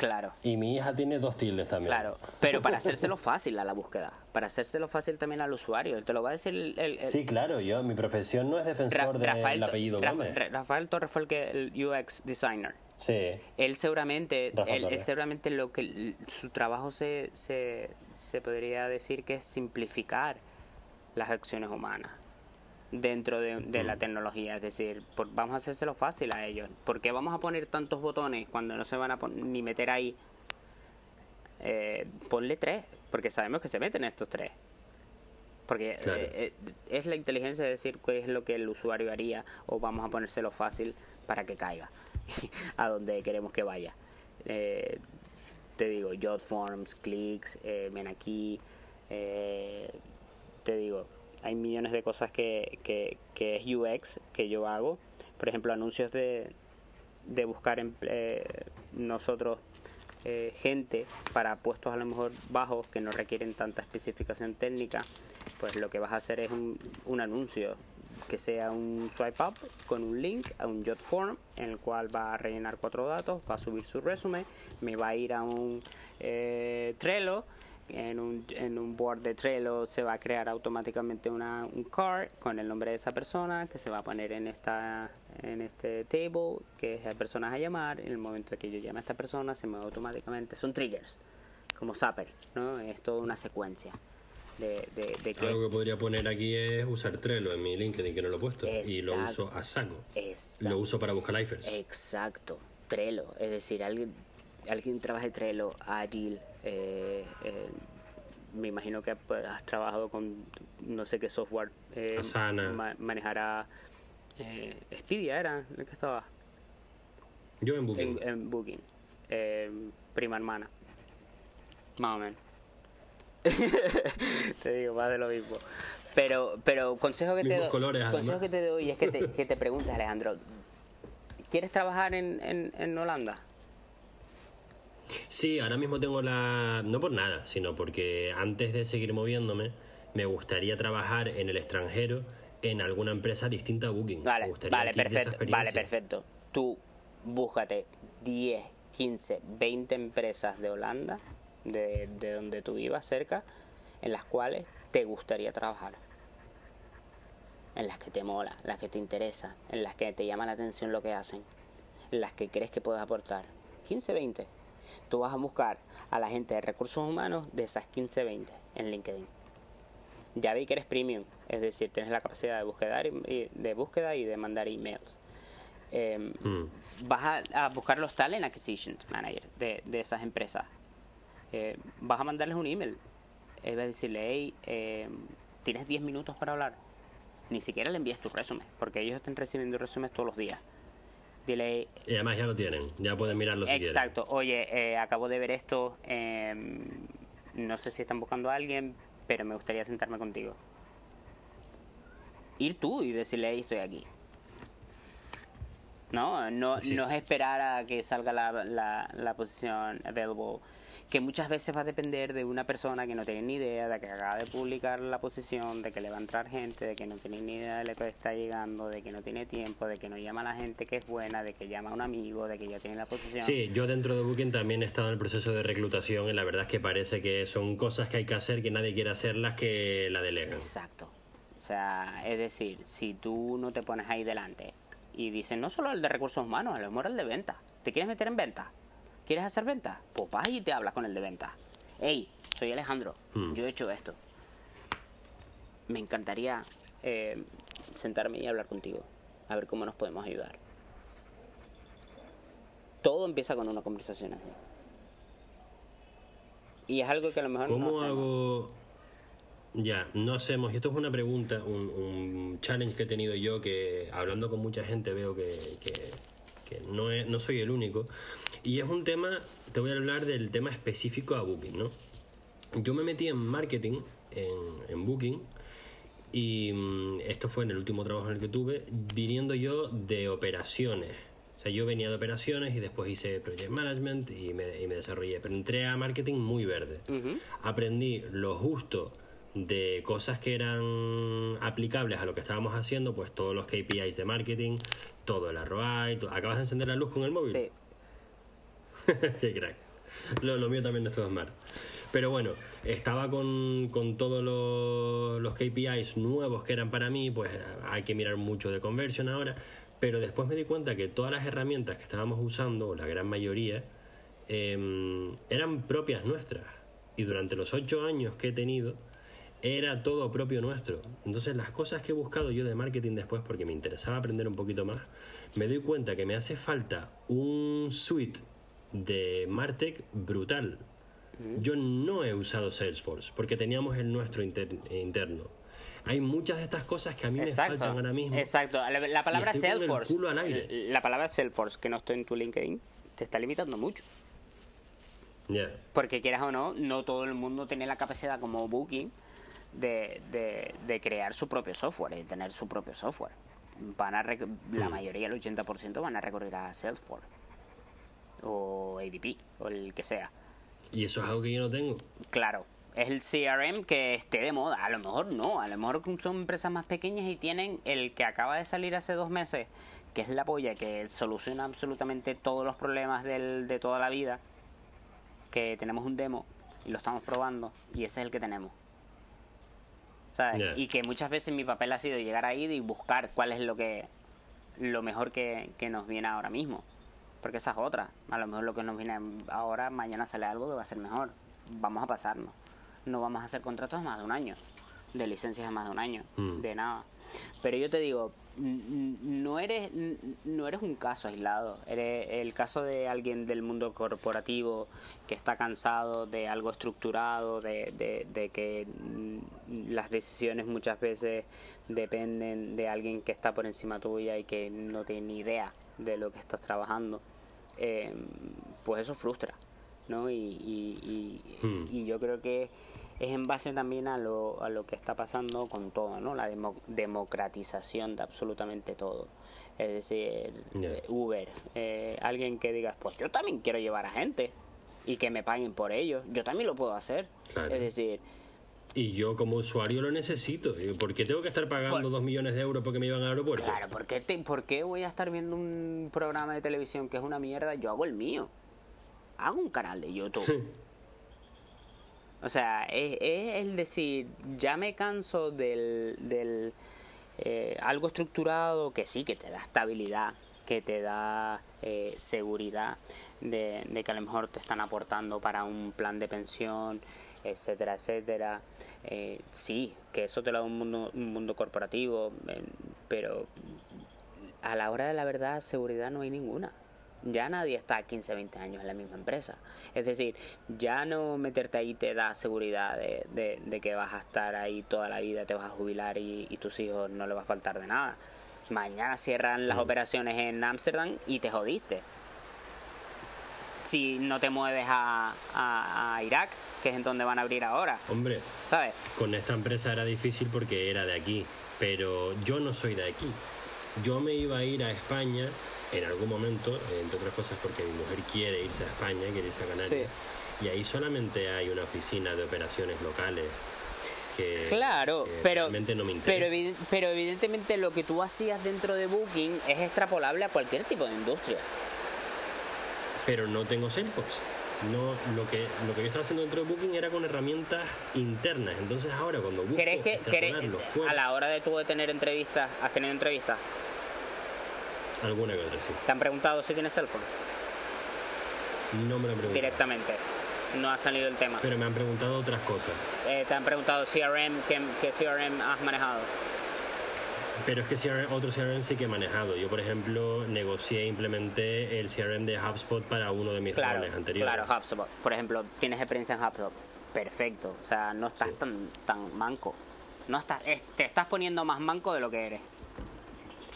Claro, Y mi hija tiene dos tildes también. claro. Pero para hacérselo fácil a la búsqueda, para hacérselo fácil también al usuario, te lo va a decir el, el- el- Sí, claro, yo, mi profesión no es defensor del Rafael, apellido Rafa- Gómez. Ra- Rafael Torres fue el, que, el UX designer. Sí, Él seguramente, él, él seguramente lo que su trabajo se, se, se podría decir que es simplificar las acciones humanas dentro de, de Mm. la tecnología. Es decir, por- vamos a hacérselo fácil a ellos. ¿Por qué vamos a poner tantos botones cuando no se van a ni meter ahí? Eh, ponle tres, porque sabemos que se meten estos tres. Porque Claro. eh, eh, es la inteligencia de decir qué es lo que el usuario haría o vamos a ponérselo fácil para que caiga a donde queremos que vaya. Eh, te digo, jot forms, clics, ven aquí. eh, te digo, hay millones de cosas que, que, que es UX que yo hago. Por ejemplo, anuncios de, de buscar eh, nosotros eh, gente para puestos a lo mejor bajos que no requieren tanta especificación técnica, pues lo que vas a hacer es un, un anuncio que sea un swipe up con un link a un jot form en el cual va a rellenar cuatro datos, va a subir su resumen, me va a ir a un eh, Trello en un, en un board de Trello se va a crear automáticamente una, un card con el nombre de esa persona que se va a poner en esta en este table que es la persona a llamar en el momento que yo llame a esta persona se mueve automáticamente son triggers como Zapper ¿no? es toda una secuencia de, de, de que algo que podría poner aquí es usar Trello en mi LinkedIn, que no lo he puesto. Y lo Exacto. uso a saco. Exacto. Lo uso para buscar lifers. Exacto, Trello, es decir, alguien, alguien trabaje Trello, Agile, eh, eh, me imagino que pues, has trabajado con no sé qué software eh, Asana. ma- manejará eh, Expedia era el que estaba Yo en Booking. en, en Booking, eh, prima hermana, más o menos. te digo más de lo mismo. Pero, pero consejo que te doy, colores, consejo que te doy es que te, que te preguntes, Alejandro, ¿quieres trabajar en, en, en Holanda? Sí, ahora mismo tengo la... No por nada, sino porque antes de seguir moviéndome, me gustaría trabajar en el extranjero en alguna empresa distinta a Booking. Vale, vale, perfecto. Vale, perfecto. Tú búscate 10, 15, 20 empresas de Holanda, de, de donde tú vivas cerca, en las cuales te gustaría trabajar. En las que te mola, en las que te interesa, en las que te llama la atención lo que hacen, en las que crees que puedes aportar. 15, 20. Tú vas a buscar a la gente de recursos humanos de esas 15, 20 en LinkedIn. Ya vi que eres premium, es decir, tienes la capacidad de búsqueda y de, búsqueda y de mandar emails. Em, mm. Vas a, buscar los talent acquisition manager de, de esas empresas. Eh, vas a mandarles un email es decirle, hey, eh, tienes 10 minutos para hablar. Ni siquiera le envíes tu resumen, porque ellos están recibiendo resúmenes todos los días. Y además ya lo tienen, ya pueden mirarlo si Exacto. Oye, eh, acabo de ver esto. Em, no sé si están buscando a alguien, pero me gustaría sentarme contigo. Ir tú y decirle, hey, estoy aquí. No, no, no es esperar a que salga la, la, la posición available que muchas veces va a depender de una persona que no tiene ni idea, de que acaba de publicar la posición, de que le va a entrar gente, de que no tiene ni idea de lo que está llegando, de que no tiene tiempo, de que no llama a la gente que es buena, de que llama a un amigo, de que ya tiene la posición. Sí, yo dentro de Booking también he estado en el proceso de reclutación y la verdad es que parece que son cosas que hay que hacer que nadie quiere hacerlas que la delegan. Exacto. O sea, es decir, si tú no te pones ahí delante y dicen no solo el de recursos humanos, a lo mejor el de venta, ¿te quieres meter en venta? ¿Quieres hacer venta? Pues vas y te hablas con el de venta. Hey, soy Alejandro, hmm. yo he hecho esto. Me encantaría eh, sentarme y hablar contigo, a ver cómo nos podemos ayudar. Todo empieza con una conversación así. Y es algo que a lo mejor ¿Cómo no hago? Ya, no hacemos. Esto es una pregunta, un, challenge que he tenido yo que hablando con mucha gente veo que, que no, no soy el único. Y es un tema, te voy a hablar del tema específico a Booking, ¿no? Yo me metí en marketing, en, en Booking, y mm, esto fue en el último trabajo en el que tuve, viniendo yo de operaciones. O sea, yo venía de operaciones y después hice project management y me, y me desarrollé. Pero entré a marketing muy verde. Aprendí lo justo de cosas que eran aplicables a lo que estábamos haciendo, pues todos los KPIs de marketing, todo el ROI. ¿Acabas de encender la luz con el móvil? Sí. Qué crack. Lo, mío también no estuvo mal. Pero bueno, estaba con, con todos los, los, KPIs nuevos que eran para mí, pues hay que mirar mucho de conversión ahora. Pero después me di cuenta que todas las herramientas que estábamos usando, la gran mayoría, em, eran propias nuestras. Y durante los ocho años que he tenido, era todo propio nuestro. Entonces las cosas que he buscado yo de marketing después, porque me interesaba aprender un poquito más, me doy cuenta que me hace falta un suite de Martech brutal. Yo no he usado Salesforce porque teníamos el nuestro interno. Hay muchas de estas cosas que a mí me faltan ahora mismo. Exacto. La, palabra Salesforce. La palabra Salesforce que no estoy en tu LinkedIn te está limitando mucho. Porque quieras o no, no todo el mundo tiene la capacidad como Booking de, de, crear su propio software y tener su propio software. Van a la mm. mayoría, el 80% van a recurrir a Salesforce o ADP o el que sea. Y eso es algo que yo no tengo. Claro, es el CRM que esté de moda. A lo mejor no, a lo mejor son empresas más pequeñas y tienen el que acaba de salir hace dos meses, que es la polla, que soluciona absolutamente todos los problemas del, de toda la vida. Que tenemos un demo y lo estamos probando y ese es el que tenemos. Y que muchas veces mi papel ha sido llegar ahí y buscar cuál es lo que lo mejor que, que nos viene ahora mismo. Porque esa es otra. A lo mejor lo que nos viene ahora, mañana sale algo que va a ser mejor. Vamos a pasarnos. No vamos a hacer contratos más de un año. De licencias de más de un año. Mm. De nada. Pero yo te digo, no eres, no eres un caso aislado. Eres el caso de alguien del mundo corporativo que está cansado de algo estructurado, de, de, de que las decisiones muchas veces dependen de alguien que está por encima tuya y que no tiene ni idea de lo que estás trabajando. Eh, pues eso frustra, ¿no? Y, y, hmm. y, yo creo que es en base también a lo, a lo que está pasando con todo, ¿no? La democratización de absolutamente todo. Es decir, Uber, eh, alguien que diga, pues yo también quiero llevar a gente. y que me paguen por ello. Yo también lo puedo hacer. Claro. Es decir, Y yo como usuario lo necesito. ¿Por qué tengo que estar pagando Por- dos millones de euros porque me llevan al aeropuerto? claro, ¿por qué, te- ¿por qué voy a estar viendo un programa de televisión que es una mierda? Yo hago el mío. Hago un canal de YouTube. O sea, es, es el decir, ya me canso del, del eh, algo estructurado que sí, que te da estabilidad, que te da eh, seguridad de, de que a lo mejor te están aportando para un plan de pensión, etcétera, etcétera. Eh, sí, que eso te lo da un mundo, un mundo corporativo, eh, pero a la hora de la verdad, seguridad no hay ninguna. Ya nadie está 15, 20 años en la misma empresa. Es decir, ya no meterte ahí te da seguridad de, de- de que vas a estar ahí toda la vida, te vas a jubilar y, y tus hijos no les va a faltar de nada. Mañana cierran las operaciones en Ámsterdam y te jodiste. Si no te mueves a, a- a Irak, que es en donde van a abrir ahora, Hombre, ¿sabes? con esta empresa era difícil porque era de aquí, pero yo no soy de aquí. Yo me iba a ir a España en algún momento, entre otras cosas porque mi mujer quiere irse a España, quiere irse a Canarias. Y ahí solamente hay una oficina de operaciones locales que, Claro, que pero, no me pero, pero evidentemente lo que tú hacías dentro de Booking es extrapolable a cualquier tipo de industria. pero no tengo Salesforce. No, lo que lo que yo estaba haciendo dentro de Booking era con herramientas internas. Entonces ahora cuando busco ¿Crees que crees- fuera, a la hora de tú de tener entrevistas, has tenido entrevistas? Alguna que otra sí. ¿Te han preguntado si tienes Salesforce? No me lo han preguntado. Directamente. No ha salido el tema. Pero me han preguntado otras cosas. Eh, te han preguntado CRM, ¿qué, qué CRM has manejado? Pero es que CRM, otro CRM sí que he manejado. Yo, por ejemplo, negocié e implementé el CRM de HubSpot para uno de mis Claro, roles anteriores. claro, HubSpot. Por ejemplo, tienes experiencia en HubSpot. Perfecto. O sea, no estás tan, tan manco. No estás, es- te estás poniendo más manco de lo que eres.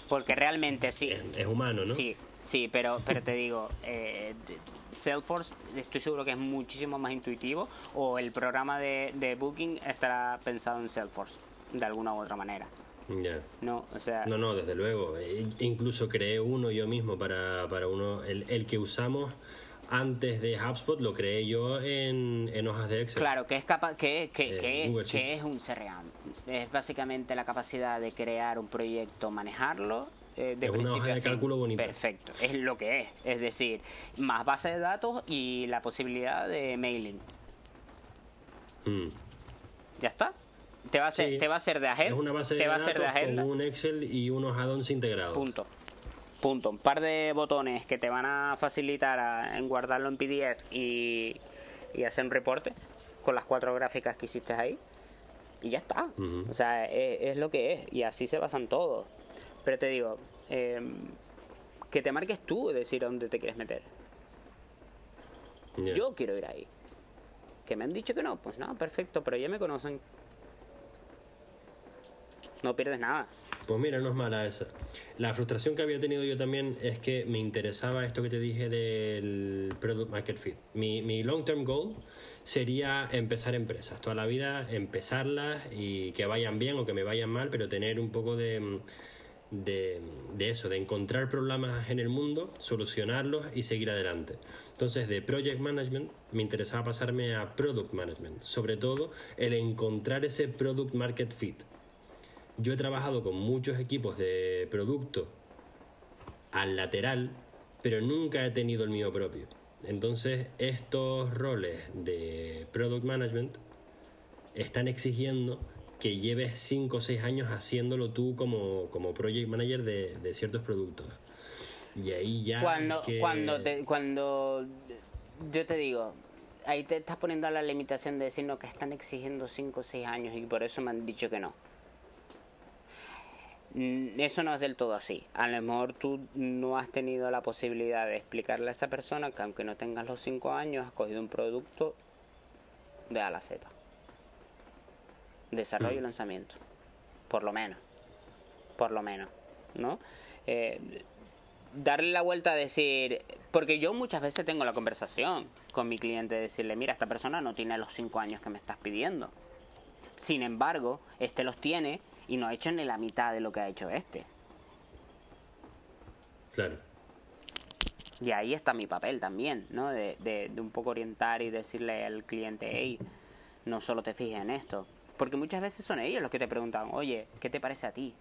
Porque realmente sí. es, es humano, ¿no? Sí, sí, pero, pero te digo, eh, Salesforce estoy seguro que es muchísimo más intuitivo o el programa de, de Booking estará pensado en Salesforce de alguna u otra manera. Ya. No, o sea, No, no, desde luego. E- incluso creé uno yo mismo para, para uno. El, el que usamos antes de HubSpot lo creé yo en, en hojas de Excel. claro, que es capaz, que, que, Eh, que, es un CRM. Es básicamente la capacidad de crear un proyecto, manejarlo. eh, de Es una hoja a de fin. cálculo bonita. Perfecto, es lo que es. Es decir, más base de datos y la posibilidad de mailing. Mm. ¿Ya está? Te va a ser, Sí. te va a ser de agenda. Es una base de te va a ser de agenda. con un Excel y unos add-ons integrados. Punto. Punto. Un par de botones que te van a facilitar a- en guardarlo en PDF y, y hacer un reporte con las cuatro gráficas que hiciste ahí. Y ya está. O sea, es, es lo que es. Y así se basan todos. Pero te digo, eh, que te marques tú decir a dónde te quieres meter. Yo quiero ir ahí. Que me han dicho que no, pues nada, perfecto, pero ya me conocen. No pierdes nada. Pues mira, no es mala esa. La frustración que había tenido yo también es que me interesaba esto que te dije del Product Market Fit. Mi, mi long-term goal sería empezar empresas. Toda la vida empezarlas y que vayan bien o que me vayan mal, pero tener un poco de, de, de eso, de encontrar problemas en el mundo, solucionarlos y seguir adelante. Entonces, de Project Management me interesaba pasarme a Product Management. Sobre todo, el encontrar ese Product Market Fit. Yo he trabajado con muchos equipos de producto al lateral, pero nunca he tenido el mío propio. Entonces, estos roles de product management están exigiendo que lleves 5 o 6 años haciéndolo tú como, como project manager de, de ciertos productos. Y ahí ya. cuando es que- cuando te, cuando yo te digo ahí te estás poniendo a la limitación de decir no que están exigiendo 5 o 6 años y por eso me han dicho que no eso no es del todo así. A lo mejor tú no has tenido la posibilidad de explicarle a esa persona que aunque no tengas los 5 años has cogido un producto de A a la Z. Desarrollo y lanzamiento. Por lo menos. Por lo menos no Eh, darle la vuelta a decir, porque yo muchas veces tengo la conversación con mi cliente de decirle, mira, esta persona no tiene los cinco años que me estás pidiendo. Sin embargo, este los tiene y no ha hecho ni la mitad de lo que ha hecho este. Claro. Y ahí está mi papel también, ¿no? De, de, de un poco orientar y decirle al cliente, hey, no solo te fijes en esto. Porque muchas veces son ellos los que te preguntan, oye, ¿qué te parece a ti?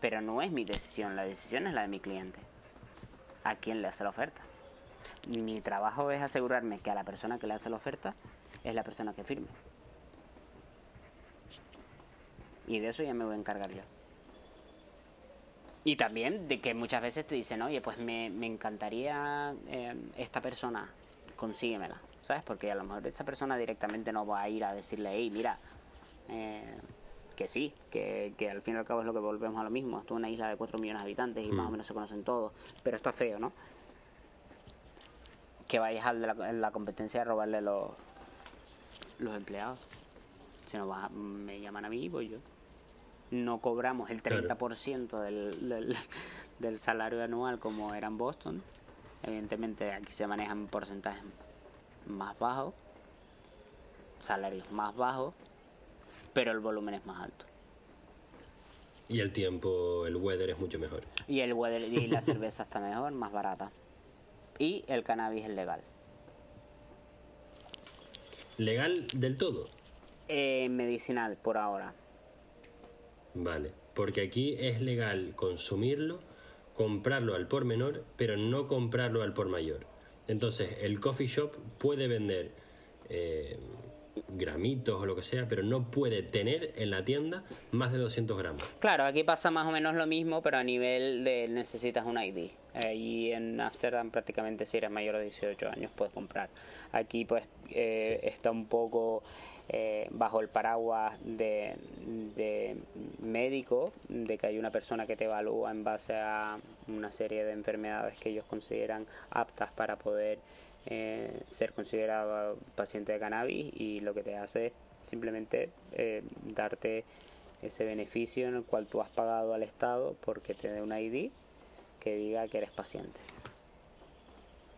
Pero no es mi decisión, la decisión es la de mi cliente. ¿A quién le hace la oferta? Mi trabajo es asegurarme que a la persona que le hace la oferta es la persona que firme. Y de eso ya me voy a encargar yo. Y también de que muchas veces te dicen, oye, pues me, me encantaría eh, esta persona, consíguemela, ¿sabes? Porque a lo mejor esa persona directamente no va a ir a decirle, hey, mira, eh, que sí, que, que, al fin y al cabo es lo que volvemos a lo mismo. Esto es una isla de 4 millones de habitantes y más o menos se conocen todos, pero esto es feo, ¿no? Que vayas a la, la competencia de robarle los, los empleados. Si no va, me llaman a mí, voy yo no cobramos el 30% del, del, del, salario anual como era en Boston. Evidentemente aquí se manejan porcentajes más bajos, salarios más bajos, pero el volumen es más alto. Y el tiempo, el weather es mucho mejor. Y el weather y la cerveza está mejor, más barata. Y el cannabis es legal. ¿Legal del todo? Eh, medicinal por ahora. Vale, porque aquí es legal consumirlo, comprarlo al por menor, pero no comprarlo al por mayor. Entonces, el coffee shop puede vender eh, gramitos o lo que sea, pero no puede tener en la tienda más de 200 gramos. Claro, aquí pasa más o menos lo mismo, pero a nivel de necesitas un ID. y en Amsterdam prácticamente si eres mayor de 18 años puedes comprar. Aquí pues eh, sí. está un poco eh, bajo el paraguas de, de, médico, de que hay una persona que te evalúa en base a una serie de enfermedades que ellos consideran aptas para poder eh, ser considerado paciente de cannabis y lo que te hace es simplemente eh, darte ese beneficio en el cual tú has pagado al Estado porque te dé un ID que diga que eres paciente.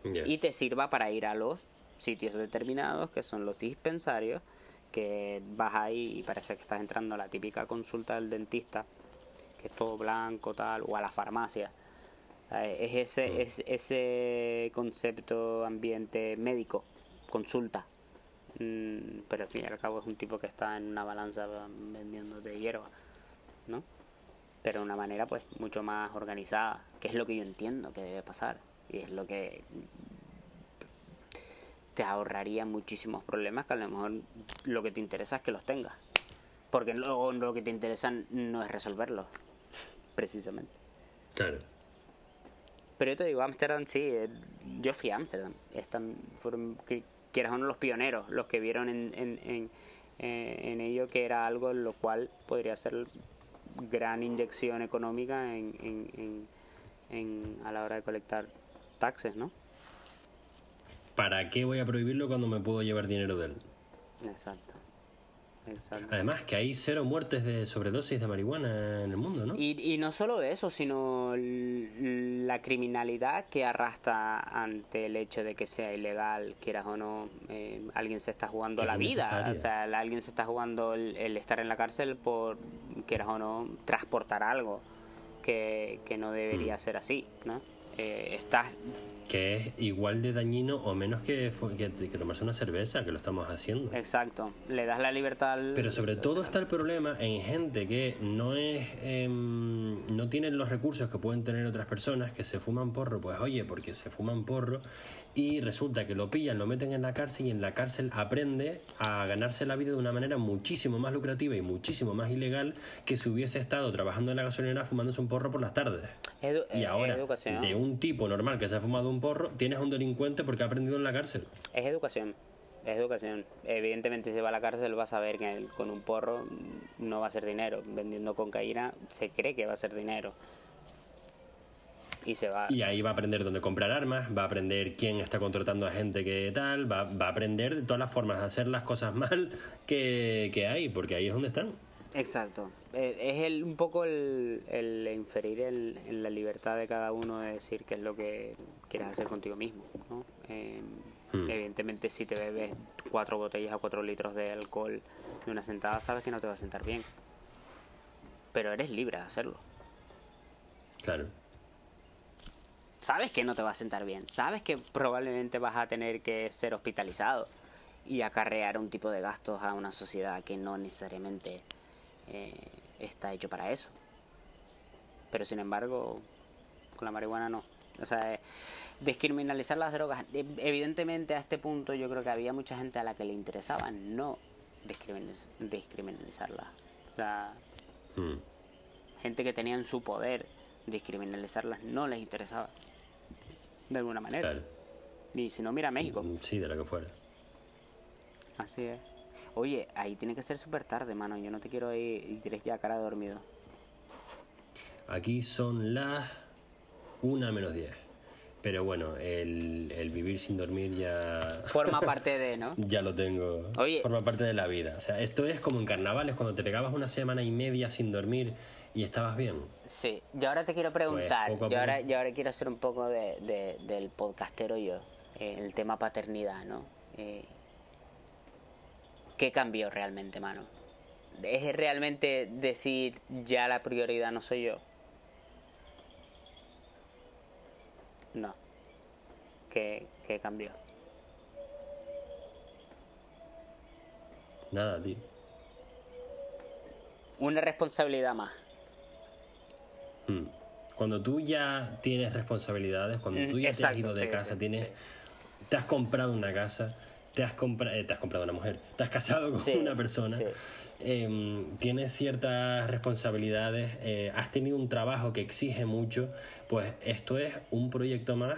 Yeah. Y te sirva para ir a los sitios determinados que son los dispensarios que vas ahí y parece que estás entrando a la típica consulta del dentista, que es todo blanco, tal, o a la farmacia. Es ese, mm. es ese concepto ambiente médico, consulta. Mm, pero al fin y al cabo es un tipo que está en una balanza vendiéndote hierba, ¿no? Pero de una manera pues mucho más organizada, que es lo que yo entiendo que debe pasar. Y es lo que te ahorraría muchísimos problemas que a lo mejor lo que te interesa es que los tengas. Porque luego lo que te interesa no es resolverlos, precisamente. Claro. Pero yo te digo, Ámsterdam sí, eh, yo fui a Ámsterdam. Fueron, que, quieras uno los pioneros, los que vieron en, en, en, eh, en, ello que era algo en lo cual podría ser gran inyección económica en, en, en, a la hora de colectar taxes, ¿no? ¿Para qué voy a prohibirlo cuando me puedo llevar dinero de él? Exacto. Exacto. Además, que hay cero muertes de sobredosis de marihuana en el mundo, ¿no? Y, y no solo eso, sino la criminalidad que arrastra ante el hecho de que sea ilegal, quieras o no, eh, alguien se está jugando la vida. Necesaria. O sea, alguien se está jugando el, el, estar en la cárcel por, quieras o no, transportar algo que, que no debería mm. ser así, ¿no? Eh, estás que es igual de dañino o menos que, que, que, tomarse una cerveza, que lo estamos haciendo. Exacto, le das la libertad al... Pero sobre todo está el problema en gente que no es eh, no tienen los recursos que pueden tener otras personas que se fuman porro, pues oye, porque se fuman porro y resulta que lo pillan, lo meten en la cárcel y en la cárcel aprende a ganarse la vida de una manera muchísimo más lucrativa y muchísimo más ilegal que si hubiese estado trabajando en la gasolinera fumándose un porro por las tardes. Edu y ahora, educación. de un tipo normal que se ha fumado un porro, tienes a un delincuente porque ha aprendido en la cárcel. Es educación. Es educación. Evidentemente, si va a la cárcel, va a saber que con un porro no va a ser dinero. Vendiendo cocaína, se cree que va a ser dinero. Y se va. Y ahí va a aprender dónde comprar armas, va a aprender quién está contratando a gente que tal, va, va a aprender todas las formas de hacer las cosas mal que, que hay, porque ahí es donde están. Exacto. Es el, un poco el, el inferir el, en la libertad de cada uno de decir qué es lo que quieres hacer contigo mismo. ¿no? Eh, hmm. Evidentemente, si te bebes cuatro botellas o cuatro litros de alcohol de una sentada, sabes que no te va a sentar bien. Pero eres libre de hacerlo. Claro. Sabes que no te va a sentar bien, sabes que probablemente vas a tener que ser hospitalizado y acarrear un tipo de gastos a una sociedad que no necesariamente eh, está hecho para eso. Pero sin embargo, con la marihuana no. O sea, eh, descriminalizar las drogas, eh, evidentemente a este punto yo creo que había mucha gente a la que le interesaba no descriminaliz- descriminalizarla. O sea, Mm. gente que tenía en su poder descriminalizarlas no les interesaba. De alguna manera. Claro. Y si no, mira México. Mm, Sí, de lo que fuera. Así es. Oye, ahí tiene que ser súper tarde, mano. Yo no te quiero ir y tienes ya cara de dormido. Aquí son las 1 menos 10. Pero bueno, el, el vivir sin dormir ya, Forma parte de, ¿no? ya lo tengo. Oye. Forma parte de la vida. O sea, esto es como en carnavales, cuando te pegabas una semana y media sin dormir y estabas bien. Sí, yo ahora te quiero preguntar, Pues, yo, ahora, yo ahora quiero hacer un poco de, de- del podcastero yo, eh, el tema paternidad, ¿no? Eh, ¿Qué cambió realmente, mano? ¿Es realmente decir ya la prioridad no soy yo? No. ¿Qué, qué cambió? Nada, tío. Una responsabilidad más. Mm. Cuando tú ya tienes responsabilidades, cuando Mm, tú ya exacto, te has ido de sí, casa, sí, tienes, sí. te has comprado una casa, te has, compra- eh, te has comprado una mujer, te has casado con una persona, em, tienes ciertas responsabilidades, eh, has tenido un trabajo que exige mucho, pues esto es un proyecto más,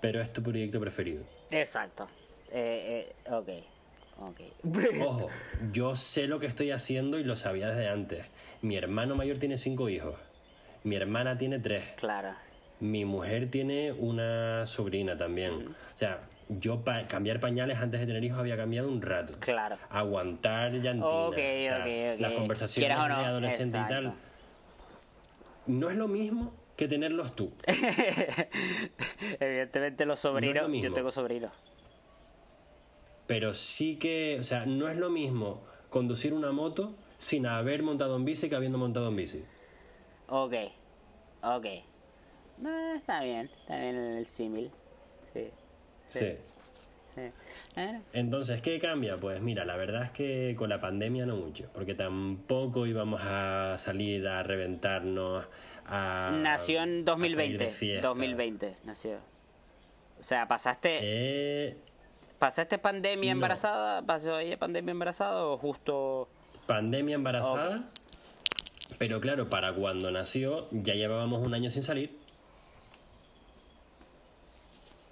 pero es tu proyecto preferido. Exacto. Eh, eh, ok. Ok. Ojo, yo sé lo que estoy haciendo y lo sabía desde antes. Mi hermano mayor tiene cinco hijos, mi hermana tiene tres. Claro. Mi mujer tiene una sobrina también. O sea, yo pa- cambiar pañales antes de tener hijos había cambiado un rato. Claro. Aguantar llantina. Ok, o sea, ok, ok. Las conversaciones no, de adolescente y tal. No es lo mismo que tenerlos tú. Evidentemente los sobrinos, yo tengo sobrinos. Pero sí que, o sea, no es lo mismo conducir una moto sin haber montado en bici que habiendo montado en bici. Ok, ok. No, está bien, está bien el símil. Sí, Sí. sí. Bueno, Entonces, ¿qué cambia? Pues mira, la verdad es que con la pandemia no mucho, porque tampoco íbamos a salir a reventarnos, a... nació en salir 2020. de fiesta. 2020 nació. O sea, pasaste, Eh, pasaste pandemia no. embarazada, pasó ella pandemia embarazada o justo. pandemia embarazada, pero claro, para cuando nació ya llevábamos un año sin salir.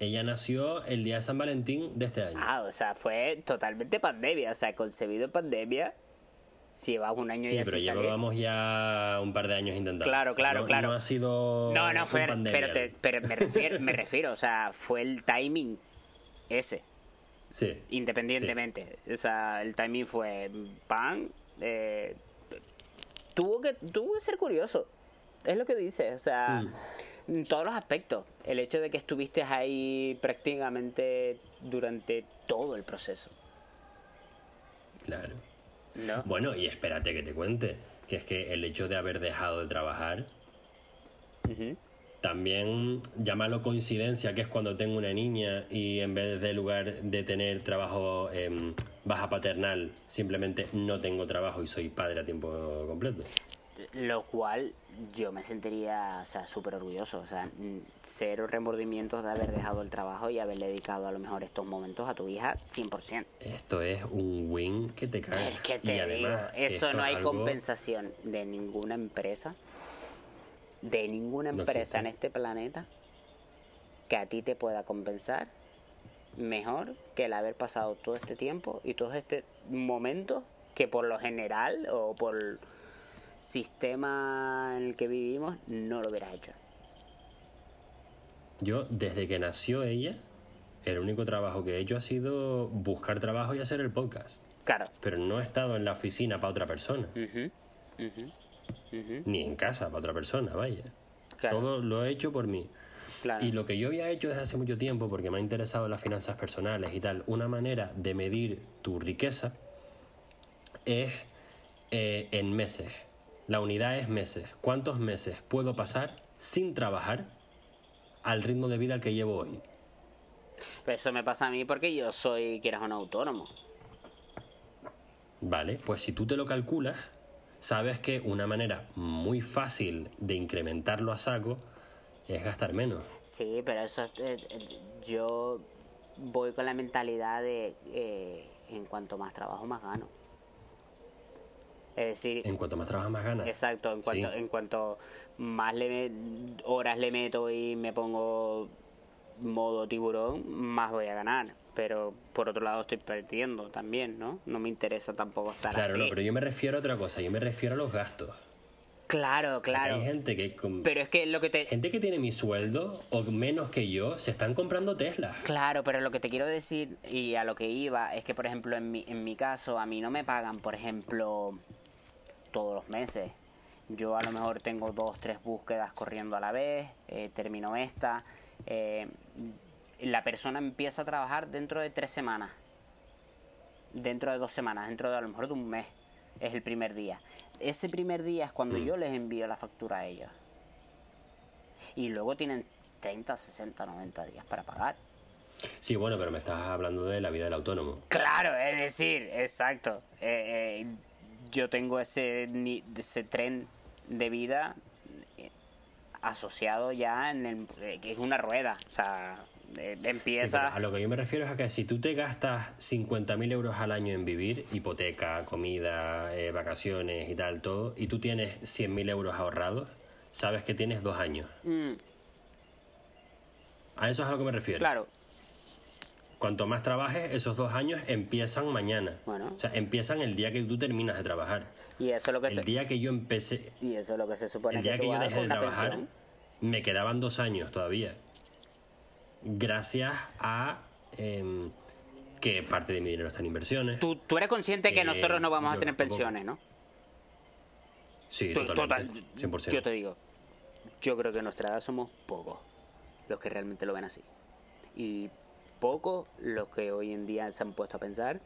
Ella nació el día de San Valentín de este año. Ah, o sea, fue totalmente pandemia. O sea, concebido en pandemia. Si llevas un año sí, ya pero sin salir. llevábamos ya un par de años intentando. Claro, claro, no, claro. No ha sido. No, no fue, pandemia. pero, te- pero me, refiero, me refiero, o sea, fue el timing ese, Sí. independientemente. O sea, el timing fue pan. eh, tuvo que tuvo que ser curioso. Es lo que dice, o sea, Mm. en todos los aspectos. El hecho de que estuviste ahí prácticamente durante todo el proceso. Claro. ¿No? Bueno, y espérate que te cuente, que es que el hecho de haber dejado de trabajar, Ujú. También llámalo coincidencia, que es cuando tengo una niña y en vez de lugar de tener trabajo en baja paternal, simplemente no tengo trabajo y soy padre a tiempo completo. Lo cual yo me sentiría, o sea, súper orgulloso. O sea, cero remordimientos de haber dejado el trabajo y haberle dedicado a lo mejor estos momentos a tu hija 100%. Esto es un win que te cae. Es que te y digo, eso no hay algo- compensación de ninguna empresa, de ninguna empresa en este planeta que a ti te pueda compensar mejor que el haber pasado todo este tiempo y todo este momento que por lo general o por el sistema en el que vivimos no lo hubieras hecho. Yo, desde que nació ella, el único trabajo que he hecho ha sido buscar trabajo y hacer el podcast. Claro. Pero no he estado en la oficina para otra persona. Ujú, ni en casa para otra persona, vaya. Claro. Todo lo he hecho por mí. claro. Y lo que yo había hecho desde hace mucho tiempo, porque me ha interesado las finanzas personales y tal, una manera de medir tu riqueza es eh, en meses. La unidad es meses. ¿Cuántos meses puedo pasar sin trabajar al ritmo de vida al que llevo hoy. Pero eso me pasa a mí porque yo soy, quieras un autónomo. Vale, pues si tú te lo calculas, sabes que una manera muy fácil de incrementarlo a saco es gastar menos. Sí, pero eso eh, eh, yo voy con la mentalidad de eh, en cuanto más trabajo más gano. Es decir, En cuanto más trabajas, más ganas. exacto, en cuanto, Sí. en cuanto más le horas le meto y me pongo modo tiburón, más voy a ganar. Pero por otro lado estoy perdiendo también, ¿no? No me interesa tampoco estar Claro, así. no, pero yo me refiero a otra cosa, yo me refiero a los gastos. Claro, claro. Hay gente que con- Pero es que lo que te, gente que tiene mi sueldo o menos que yo se están comprando Tesla. Claro, pero lo que te quiero decir y a lo que iba es que, por ejemplo, en mi, en mi caso, a mí no me pagan, por ejemplo, todos los meses. Yo a lo mejor tengo dos, tres búsquedas corriendo a la vez, eh, termino esta. eh, la persona empieza a trabajar dentro de tres semanas, dentro de dos semanas, dentro de a lo mejor de un mes. Es el primer día. Ese primer día es cuando yo les envío la factura a ellos. Y luego tienen 30, 60, 90 días para pagar. Sí, bueno, pero me estás hablando de la vida del autónomo. Claro, es decir, exacto. Eh, eh, yo tengo ese, ese tren de vida eh, asociado ya en el, que es una rueda. O sea, eh, empieza... a lo que yo me refiero es a que si tú te gastas 50.000 euros al año en vivir, hipoteca, comida, eh, vacaciones y tal, todo, y tú tienes 100.000 euros ahorrados, sabes que tienes dos años. Mm, A eso es a lo que me refiero. claro, Cuanto más trabajes, esos dos años empiezan mañana. Bueno. O sea, empiezan el día que tú terminas de trabajar. y eso es lo que El se, día que yo empecé, y eso es lo que se supone el día tú que yo dejé de trabajar, pensión. me quedaban dos años todavía. Gracias a em, que parte de mi dinero está en inversiones. Tú, tú eres consciente que Eh, nosotros no vamos a tener pensiones, ¿no? Sí, To- totalmente. total, 100%. Yo te digo, yo creo que en nuestra edad somos pocos los que realmente lo ven así. Y pocos los que hoy en día se han puesto a pensar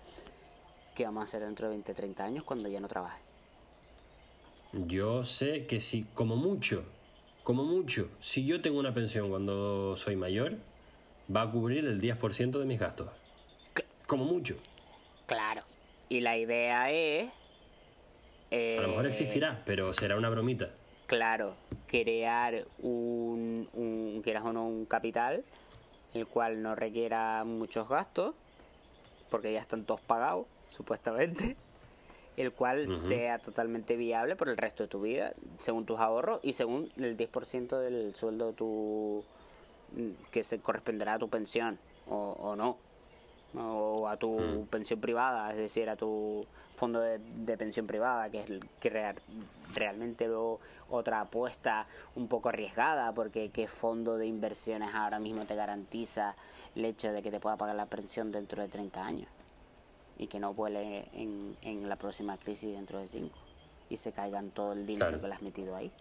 que vamos a hacer dentro de 20, 30 años cuando ya no trabaje. Yo sé que si, como mucho, como mucho, si yo tengo una pensión cuando soy mayor, va a cubrir el 10% de mis gastos. Como mucho. Claro. Y la idea es... A lo mejor eh, existirá, pero será una bromita. Claro, crear un, un, quieras o no, un capital, el cual no requiera muchos gastos, porque ya están todos pagados, supuestamente, el cual sea totalmente viable por el resto de tu vida, según tus ahorros y según el 10% del sueldo de tu, que se corresponderá a tu pensión, o, o no, o a tu pensión privada, es decir, a tu fondo de, de pensión privada, que es el que real- realmente luego otra apuesta un poco arriesgada, porque qué fondo de inversiones ahora mismo te garantiza el hecho de que te pueda pagar la pensión dentro de 30 años y que no vuele en, en la próxima crisis dentro de 5 y se caigan todo el dinero Claro. que le has metido ahí.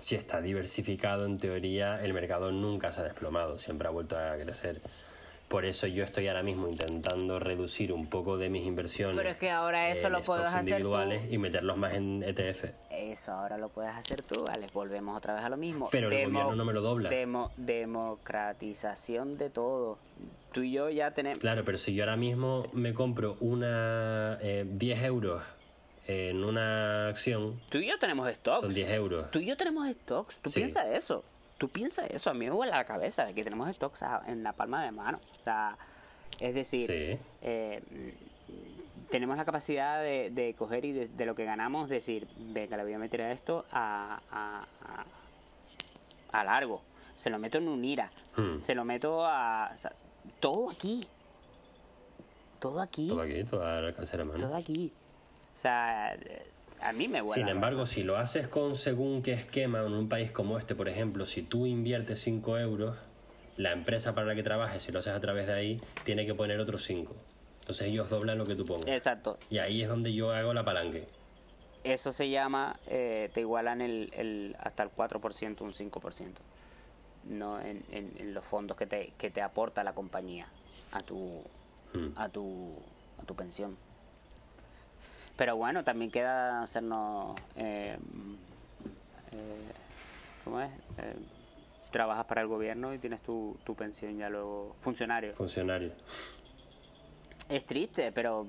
Si está diversificado, en teoría, el mercado nunca se ha desplomado, siempre ha vuelto a crecer. Por eso yo estoy ahora mismo intentando reducir un poco de mis inversiones. Pero es que ahora eso en lo puedes hacer tú. individuales y meterlos más en ETF. Eso ahora lo puedes hacer tú, ¿vale? Volvemos otra vez a lo mismo. Pero el gobierno no me lo dobla. demo- democratización de todo. Tú y yo ya tenemos... Claro, pero si yo ahora mismo me compro una eh, 10 euros en una acción, Tú y yo tenemos stocks. son 10 euros. Tú y yo tenemos stocks. Tú Sí. piensas eso. Tú piensas eso. A mí me vuela la cabeza de que tenemos stocks a- en la palma de mano. O sea, es decir, Sí. eh, tenemos la capacidad de, de coger y de, de lo que ganamos decir, venga, le voy a meter a esto a, a, a- a largo. Se lo meto en un IRA. Hmm. Se lo meto a... o sea, todo aquí. Todo aquí. Todo aquí, toda la alcance de la mano. Todo aquí. O sea, a mí me. Sin embargo, si lo haces con según qué esquema en un país como este, por ejemplo, si tú inviertes 5 euros, la empresa para la que trabajes, si lo haces a través de ahí, tiene que poner otros 5. Entonces ellos doblan lo que tú pongas. Exacto. Y ahí es donde yo hago la palanque. Eso se llama, eh, te igualan el, el, hasta el 4%, un 5%. No en, en, en los fondos que te, que te aporta la compañía a tu, Hmm. a tu, a tu pensión. Pero bueno, también queda hacernos... Eh, eh, ¿Cómo es? Eh, trabajas para el gobierno y tienes tu, tu pensión ya luego funcionario. Funcionario. Es triste, pero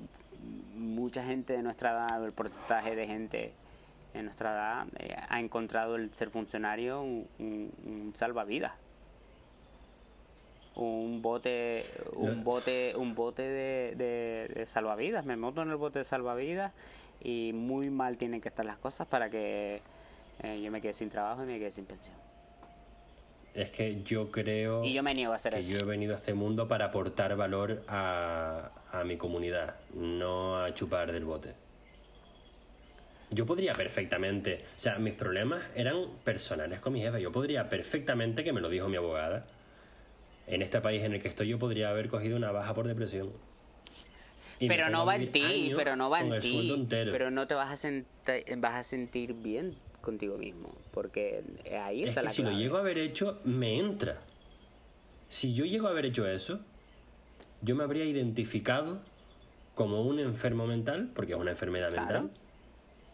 mucha gente de nuestra edad, el porcentaje de gente en nuestra edad eh, ha encontrado el ser funcionario un, un- un salvavidas. Un bote, un bote, un bote de, de- de salvavidas. Me monto en el bote de salvavidas y muy mal tienen que estar las cosas para que eh, yo me quede sin trabajo y me quede sin pensión. Es que yo creo Y yo me niego a hacer que eso. yo he venido a este mundo para aportar valor a, a mi comunidad, no a chupar del bote. Yo podría perfectamente, o sea, mis problemas eran personales con mi jefe. Yo podría perfectamente, que me lo dijo mi abogada, en este país en el que estoy yo podría haber cogido una baja por depresión. Y me pero no va en ti, pero no va en ti. Pero no te vas a, sentir, vas a sentir bien contigo mismo, porque ahí Es está que la si lo clave. llego a haber hecho, me entra. Si yo llego a haber hecho eso, yo me habría identificado como un enfermo mental, porque es una enfermedad Claro. mental,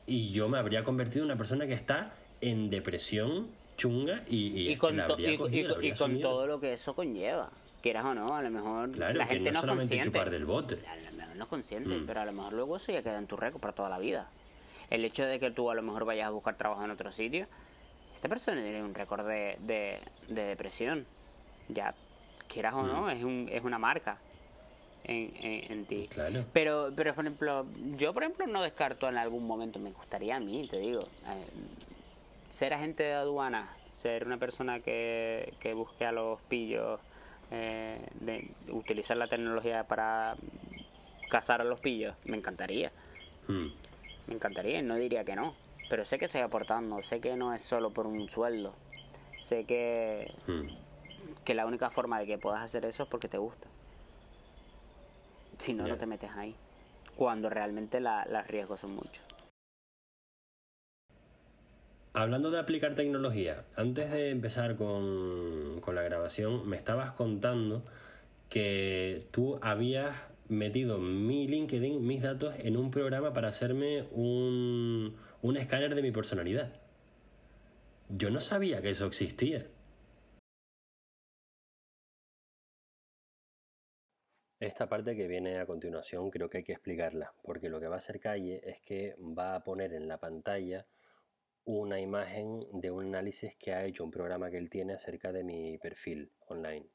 y yo me habría convertido en una persona que está en depresión chunga y, y y con, to- y- cogido, con todo lo que eso conlleva. Quieras o no, a lo mejor Claro, la gente no no, es solamente consciente. chupar del bote. A lo mejor no es consciente, Mm. pero a lo mejor luego eso ya queda en tu récord para toda la vida. El hecho de que tú a lo mejor vayas a buscar trabajo en otro sitio, esta persona tiene un récord de, de, de depresión. Ya, quieras o Mm. no, es, un, es una marca en, en, en ti. Claro. Pero, pero, por ejemplo, yo, por ejemplo, no descarto en algún momento, me gustaría a mí, te digo, eh, ser agente de aduana, ser una persona que, que busque a los pillos, eh, de utilizar la tecnología para cazar a los pillos, me encantaría, Mm. me encantaría, y no diría que no, pero sé que estoy aportando, sé que no es solo por un sueldo, sé que, Mm. que la única forma de que puedas hacer eso es porque te gusta. Si no, no te metes ahí. Cuando realmente la, los riesgos son muchos. Hablando de aplicar tecnología, antes de empezar con, con la grabación, me estabas contando que tú habías metido mi LinkedIn, mis datos, en un programa para hacerme un, un escáner de mi personalidad. Yo no sabía que eso existía. Esta parte que viene a continuación creo que hay que explicarla, porque lo que va a hacer Calle es que va a poner en la pantalla una imagen de un análisis que ha hecho un programa que él tiene acerca de mi perfil online.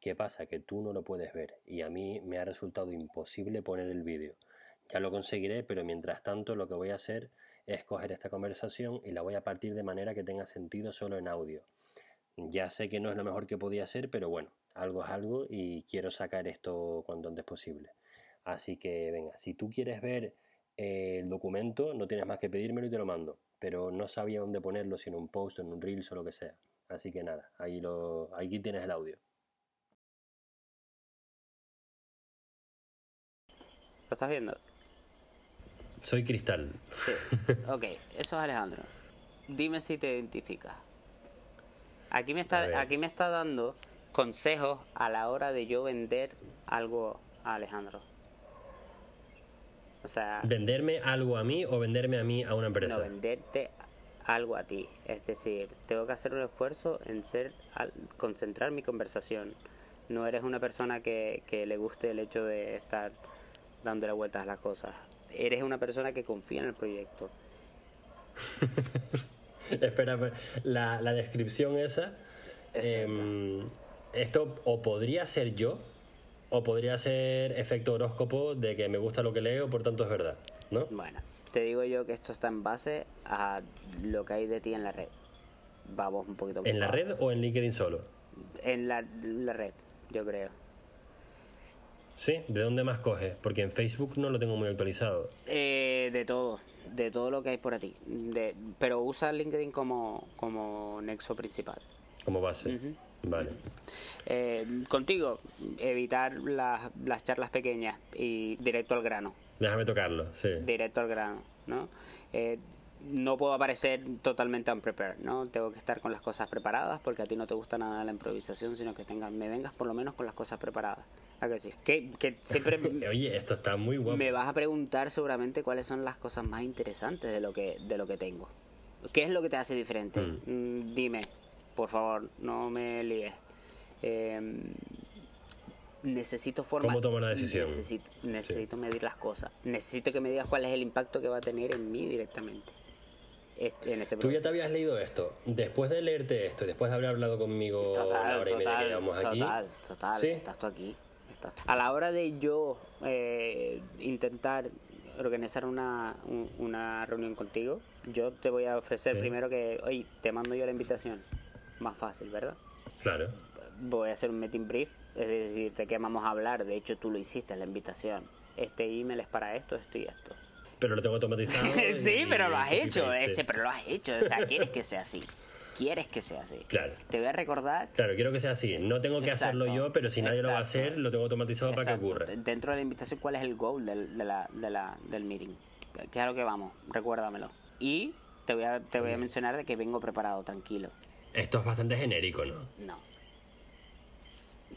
¿Qué pasa? Que tú no lo puedes ver y a mí me ha resultado imposible poner el vídeo. Ya lo conseguiré, pero mientras tanto lo que voy a hacer es coger esta conversación y la voy a partir de manera que tenga sentido solo en audio. Ya sé que no es lo mejor que podía hacer, pero bueno, algo es algo y quiero sacar esto cuanto antes posible. Así que venga, si tú quieres ver el documento, no tienes más que pedírmelo y te lo mando. Pero no sabía dónde ponerlo, si en un post, en un reels o lo que sea. Así que nada, ahí lo, aquí tienes el audio. ¿Lo estás viendo? Soy Cristal. Sí. Ok, eso es Alejandro. Dime si te identificas. Aquí me está, aquí me está dando consejos a la hora de yo vender algo a Alejandro. O sea, ¿Venderme algo a mí o venderme a mí a una empresa? no venderte algo a ti. Es decir, tengo que hacer un esfuerzo en ser, al- concentrar mi conversación. No eres una persona que, que le guste el hecho de estar dándole vueltas a las cosas. Eres una persona que confía en el proyecto. Espera, espera. la, la descripción esa. em, esto o podría ser yo, o podría ser efecto horóscopo de que me gusta lo que leo, por tanto es verdad, ¿no? Bueno, te digo yo que esto está en base a lo que hay de ti en la red. Vamos un poquito ¿En la más- red o en LinkedIn solo? En la, la red, yo creo. ¿Sí? ¿De dónde más coges? Porque en Facebook no lo tengo muy actualizado. Eh, de todo, de todo lo que hay por ti. De, pero usa LinkedIn como, como nexo principal. Como base. Vale. Eh, contigo, evitar las, las charlas pequeñas y directo al grano. Déjame tocarlo, sí. Directo al grano, ¿no? Eh, no puedo aparecer totalmente unprepared, ¿no? Tengo que estar con las cosas preparadas porque a ti no te gusta nada la improvisación, sino que tengas, me vengas por lo menos con las cosas preparadas. ¿A que sí? Que, que siempre Oye, esto está muy guapo. me vas a preguntar seguramente cuáles son las cosas más interesantes de lo que, de lo que tengo. ¿Qué es lo que te hace diferente? Mm, dime. Por favor, no me líes. Em, necesito forma. ¿Cómo tomo la decisión? Necesito, necesito medir las cosas. Necesito que me digas cuál es el impacto que va a tener en mí directamente. Este- en este Tú ya te habías leído esto. Después de leerte esto y después de haber hablado conmigo la Total, y media que total, llevamos aquí. total, total. ¿Sí? Estás tú aquí. estás tú. A la hora de yo eh, intentar organizar una, un- una reunión contigo, yo te voy a ofrecer Sí. primero que, oye, te mando yo la invitación. Más fácil, ¿verdad? Claro. Voy a hacer un meeting brief, es decir, de qué vamos a hablar. De hecho, tú lo hiciste en la invitación. Este email es para esto, esto y esto. Pero lo tengo automatizado. sí, y- pero lo has hecho, ese, pero lo has hecho. O sea, quieres que sea así. Quieres que sea así. Claro. Te voy a recordar Claro, quiero que sea así. No tengo que Exacto, hacerlo yo, pero si nadie lo va a exacto. hacer, lo tengo automatizado para que Exacto. ocurra. Dentro de la invitación, ¿cuál es el goal del, de la, de la, del meeting? ¿Qué es a lo que vamos? Recuérdamelo. Y te voy a, te voy a mencionar de que vengo preparado, tranquilo. Esto es bastante genérico, ¿no? No.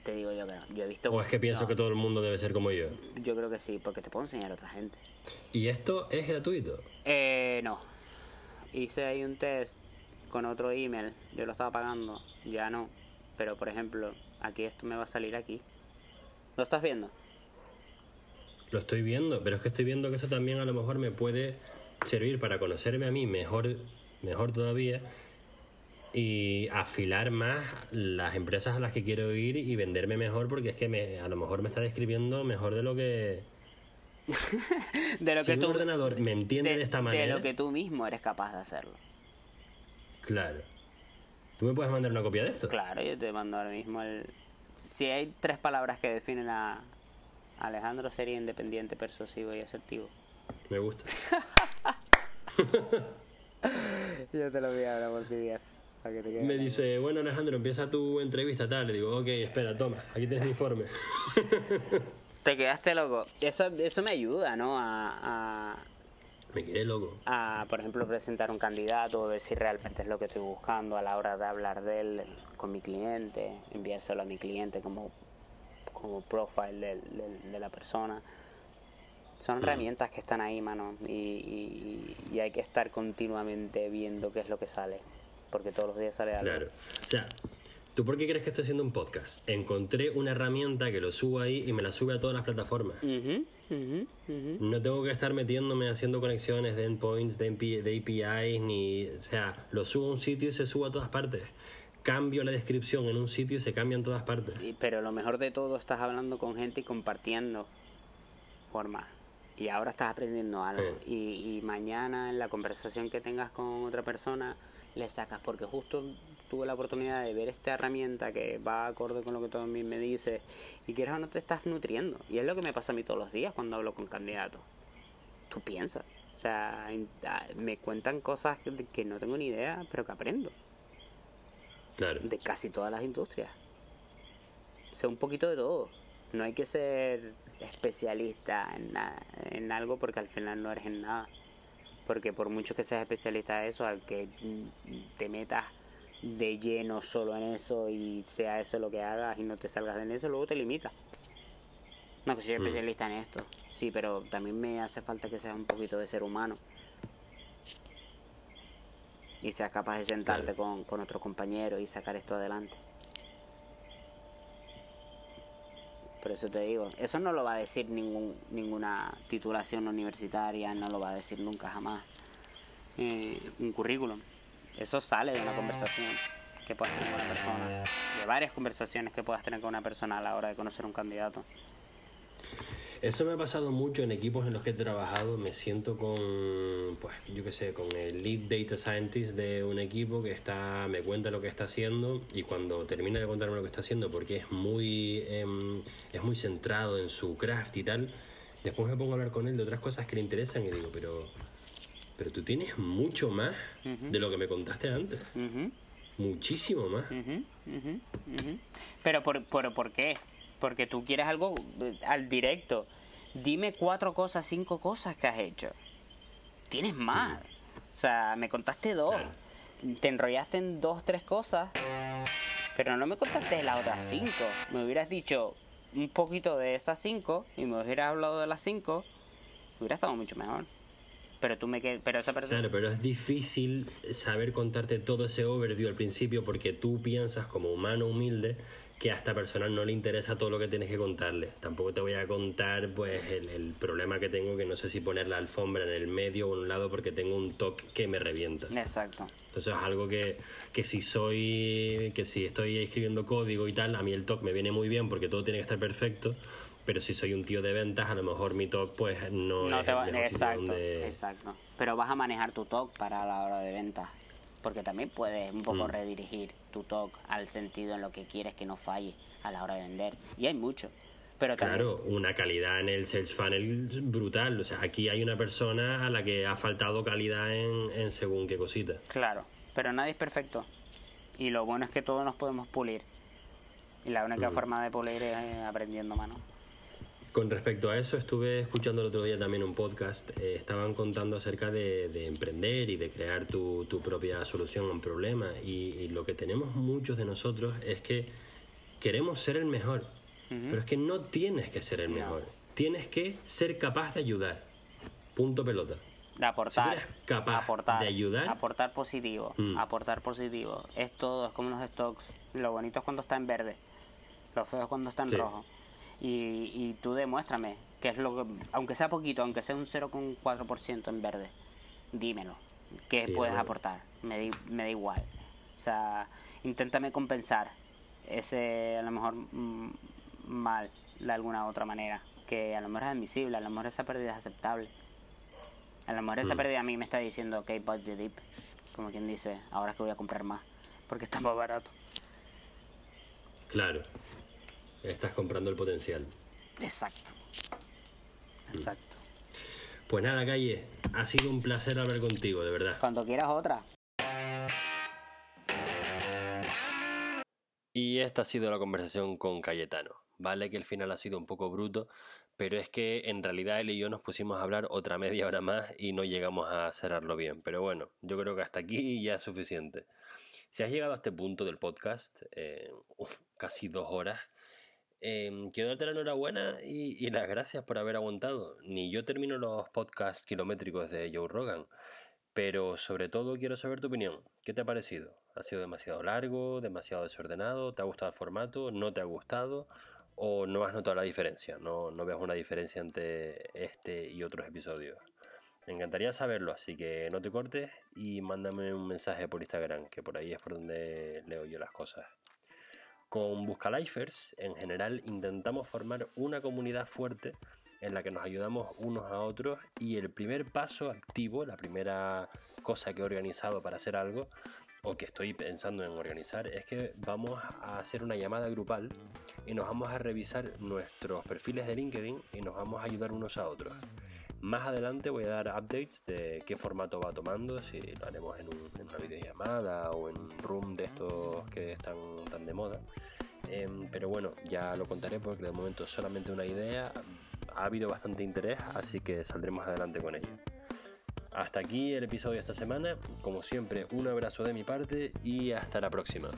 Te digo yo que no. Yo he visto... O es que pienso no, que todo el mundo debe ser como yo. Yo creo que sí, porque te puedo enseñar a otra gente. ¿Y esto es gratuito? Eh, no. Hice ahí un test con otro email. Yo lo estaba pagando. Ya no. Pero, por ejemplo, aquí esto me va a salir aquí. ¿Lo estás viendo? Lo estoy viendo, pero es que estoy viendo que eso también a lo mejor me puede servir para conocerme a mí mejor, mejor todavía y afilar más las empresas a las que quiero ir y venderme mejor porque es que me, a lo mejor me está describiendo mejor de lo que... De lo Si que tú... ordenador me entiende de, esta manera... De lo que tú mismo eres capaz de hacerlo. Claro. ¿Tú me puedes mandar una copia de esto? Claro, yo te mando ahora mismo el... Si hay tres palabras que definen a Alejandro, sería independiente, persuasivo y asertivo. Me gusta. Yo te lo voy ahora por PDF. Para que te quede Me dice, bueno Alejandro, empieza tu entrevista tal. Le digo, ok, espera, toma, aquí tienes mi informe. Te quedaste loco. Eso, eso me ayuda, ¿no? A, a, me quedé loco. a, por ejemplo, presentar un candidato, ver si realmente es lo que estoy buscando a la hora de hablar de él con mi cliente, enviárselo a mi cliente como, como profile de la persona. Son herramientas que están ahí, mano, y, y- y hay que estar continuamente viendo qué es lo que sale, porque todos los días sale algo. Claro. O sea, ¿tú por qué crees que estoy haciendo un podcast? Encontré una herramienta que lo subo ahí y me la sube a todas las plataformas. Ujú, ujú, ujú. No tengo que estar metiéndome haciendo conexiones de endpoints, de, MP de APIs, ni. O sea, lo subo a un sitio y se sube a todas partes. Cambio la descripción en un sitio y se cambia en todas partes. Pero lo mejor de todo, estás hablando con gente y compartiendo formas. Y ahora estás aprendiendo algo. Sí. Y, y mañana en la conversación que tengas con otra persona, le sacas. Porque justo tuve la oportunidad de ver esta herramienta que va acorde con lo que tú a mí me dices. Y quieres o no te estás nutriendo. Y es lo que me pasa a mí todos los días cuando hablo con candidatos. Tú piensas. O sea, me cuentan cosas que, que no tengo ni idea, pero que aprendo Claro. de casi todas las industrias. Sé un poquito de todo. No hay que ser especialista en, na- en algo porque al final no eres en nada. Porque por mucho que seas especialista en eso, al que mm, te metas de lleno solo en eso y sea eso lo que hagas y no te salgas de eso, luego te limita. No, que soy especialista en esto. Sí, pero también me hace falta que seas un poquito de ser humano. Y seas capaz de sentarte con, con otro compañero y sacar esto adelante. Por eso te digo, eso no lo va a decir ningún, ninguna titulación universitaria, no lo va a decir nunca jamás. Eh, un currículum. Eso sale de una conversación que puedas tener con una persona, de varias conversaciones que puedas tener con una persona a la hora de conocer un candidato. Eso me ha pasado mucho en equipos en los que he trabajado. Me siento con, pues, yo qué sé, con el lead data scientist de un equipo que está, me cuenta lo que está haciendo y cuando termina de contarme lo que está haciendo, porque es muy, em, es muy centrado en su craft y tal, después me pongo a hablar con él de otras cosas que le interesan y digo, pero, pero tú tienes mucho más de lo que me contaste antes, muchísimo más. Pero por, por, ¿por qué? Porque tú quieres algo eh, al directo. Dime cuatro cosas, cinco cosas que has hecho. Tienes más. O sea, me contaste dos. Te enrollaste en dos, tres cosas. Pero no me contaste las otras cinco. Me hubieras dicho un poquito de esas cinco y me hubieras hablado de las cinco. Hubiera estado mucho mejor. Pero tú me que- pero esa persona Claro, pero es difícil saber contarte todo ese overview al principio porque tú piensas como humano humilde que a esta persona no le interesa todo lo que tienes que contarle. Tampoco te voy a contar pues el, el problema que tengo que no sé si poner la alfombra en el medio o en un lado porque tengo un toque que me revienta. Exacto. Entonces es algo que, que si soy, que si estoy escribiendo código y tal, a mí el talk me viene muy bien porque todo tiene que estar perfecto, pero si soy un tío de ventas, a lo mejor mi talk pues no, No es te el va, mejor sitio exacto, donde- exacto. Pero vas a manejar tu talk para la hora de ventas. Porque también puedes un Mm. poco redirigir tu talk al sentido en lo que quieres que no falle a la hora de vender. Y hay mucho. Pero también, Claro, una calidad en el sales funnel brutal. O sea, aquí hay una persona a la que ha faltado calidad en, en según qué cosita. Claro, pero nadie es perfecto. Y lo bueno es que todos nos podemos pulir. Y la Mm. única forma de pulir es eh, aprendiendo mano. Con respecto a eso, estuve escuchando el otro día también un podcast. eh, estaban contando acerca de, de emprender y de crear tu, tu propia solución a un problema. Y, y lo que tenemos muchos de nosotros es que queremos ser el mejor. Pero es que no tienes que ser el mejor. Tienes que ser capaz de ayudar. Punto pelota. De aportar. eres capaz aportar, de ayudar- Aportar positivo. Mm. Aportar positivo. Es todo, es como los stocks. Lo bonito es cuando está en verde. Lo feo es cuando está en Sí. rojo. Y, y tú demuéstrame que es lo que, aunque sea poquito, aunque sea un 0,4% en verde, dímelo. ¿Qué Sí, puedes aportar? Me, di- me da igual. O sea, inténtame compensar ese, a lo mejor, mm, mal de alguna otra manera. Que a lo mejor es admisible, a lo mejor esa pérdida es aceptable. A lo mejor esa Mm. pérdida a mí me está diciendo, ok, buy the dip. Como quien dice, ahora es que voy a comprar más. Porque está más barato. Claro. Estás comprando el potencial. Exacto. Exacto. Pues nada, Calle. Ha sido un placer hablar contigo, de verdad. Cuando quieras otra. Y esta ha sido la conversación con Cayetano. Vale que el final ha sido un poco bruto, pero es que en realidad él y yo nos pusimos a hablar otra media hora más y no llegamos a cerrarlo bien. Pero bueno, yo creo que hasta aquí ya es suficiente. Si has llegado a este punto del podcast, eh, uf, casi dos horas, eh, quiero darte la enhorabuena y, y las gracias por haber aguantado. Ni yo termino los podcasts kilométricos de Joe Rogan, pero sobre todo quiero saber tu opinión. ¿Qué te ha parecido? ¿Ha sido demasiado largo, demasiado desordenado? ¿Te ha gustado el formato? ¿No te ha gustado? ¿O no has notado la diferencia? ¿No, no ves una diferencia entre este y otros episodios? Me encantaría saberlo, así que no te cortes y mándame un mensaje por Instagram, que por ahí es por donde leo yo las cosas. Con Buscalifers, en general, intentamos formar una comunidad fuerte en la que nos ayudamos unos a otros y el primer paso activo, la primera cosa que he organizado para hacer algo o que estoy pensando en organizar es que vamos a hacer una llamada grupal y nos vamos a revisar nuestros perfiles de LinkedIn y nos vamos a ayudar unos a otros. Más adelante voy a dar updates de qué formato va tomando, si lo haremos en, un- en una videollamada o en un room de estos que están tan de moda. Em, pero bueno, ya lo contaré porque de momento es solamente una idea. Ha habido bastante interés, así que saldremos adelante con ello. Hasta aquí el episodio de esta semana. Como siempre, un abrazo de mi parte y hasta la próxima.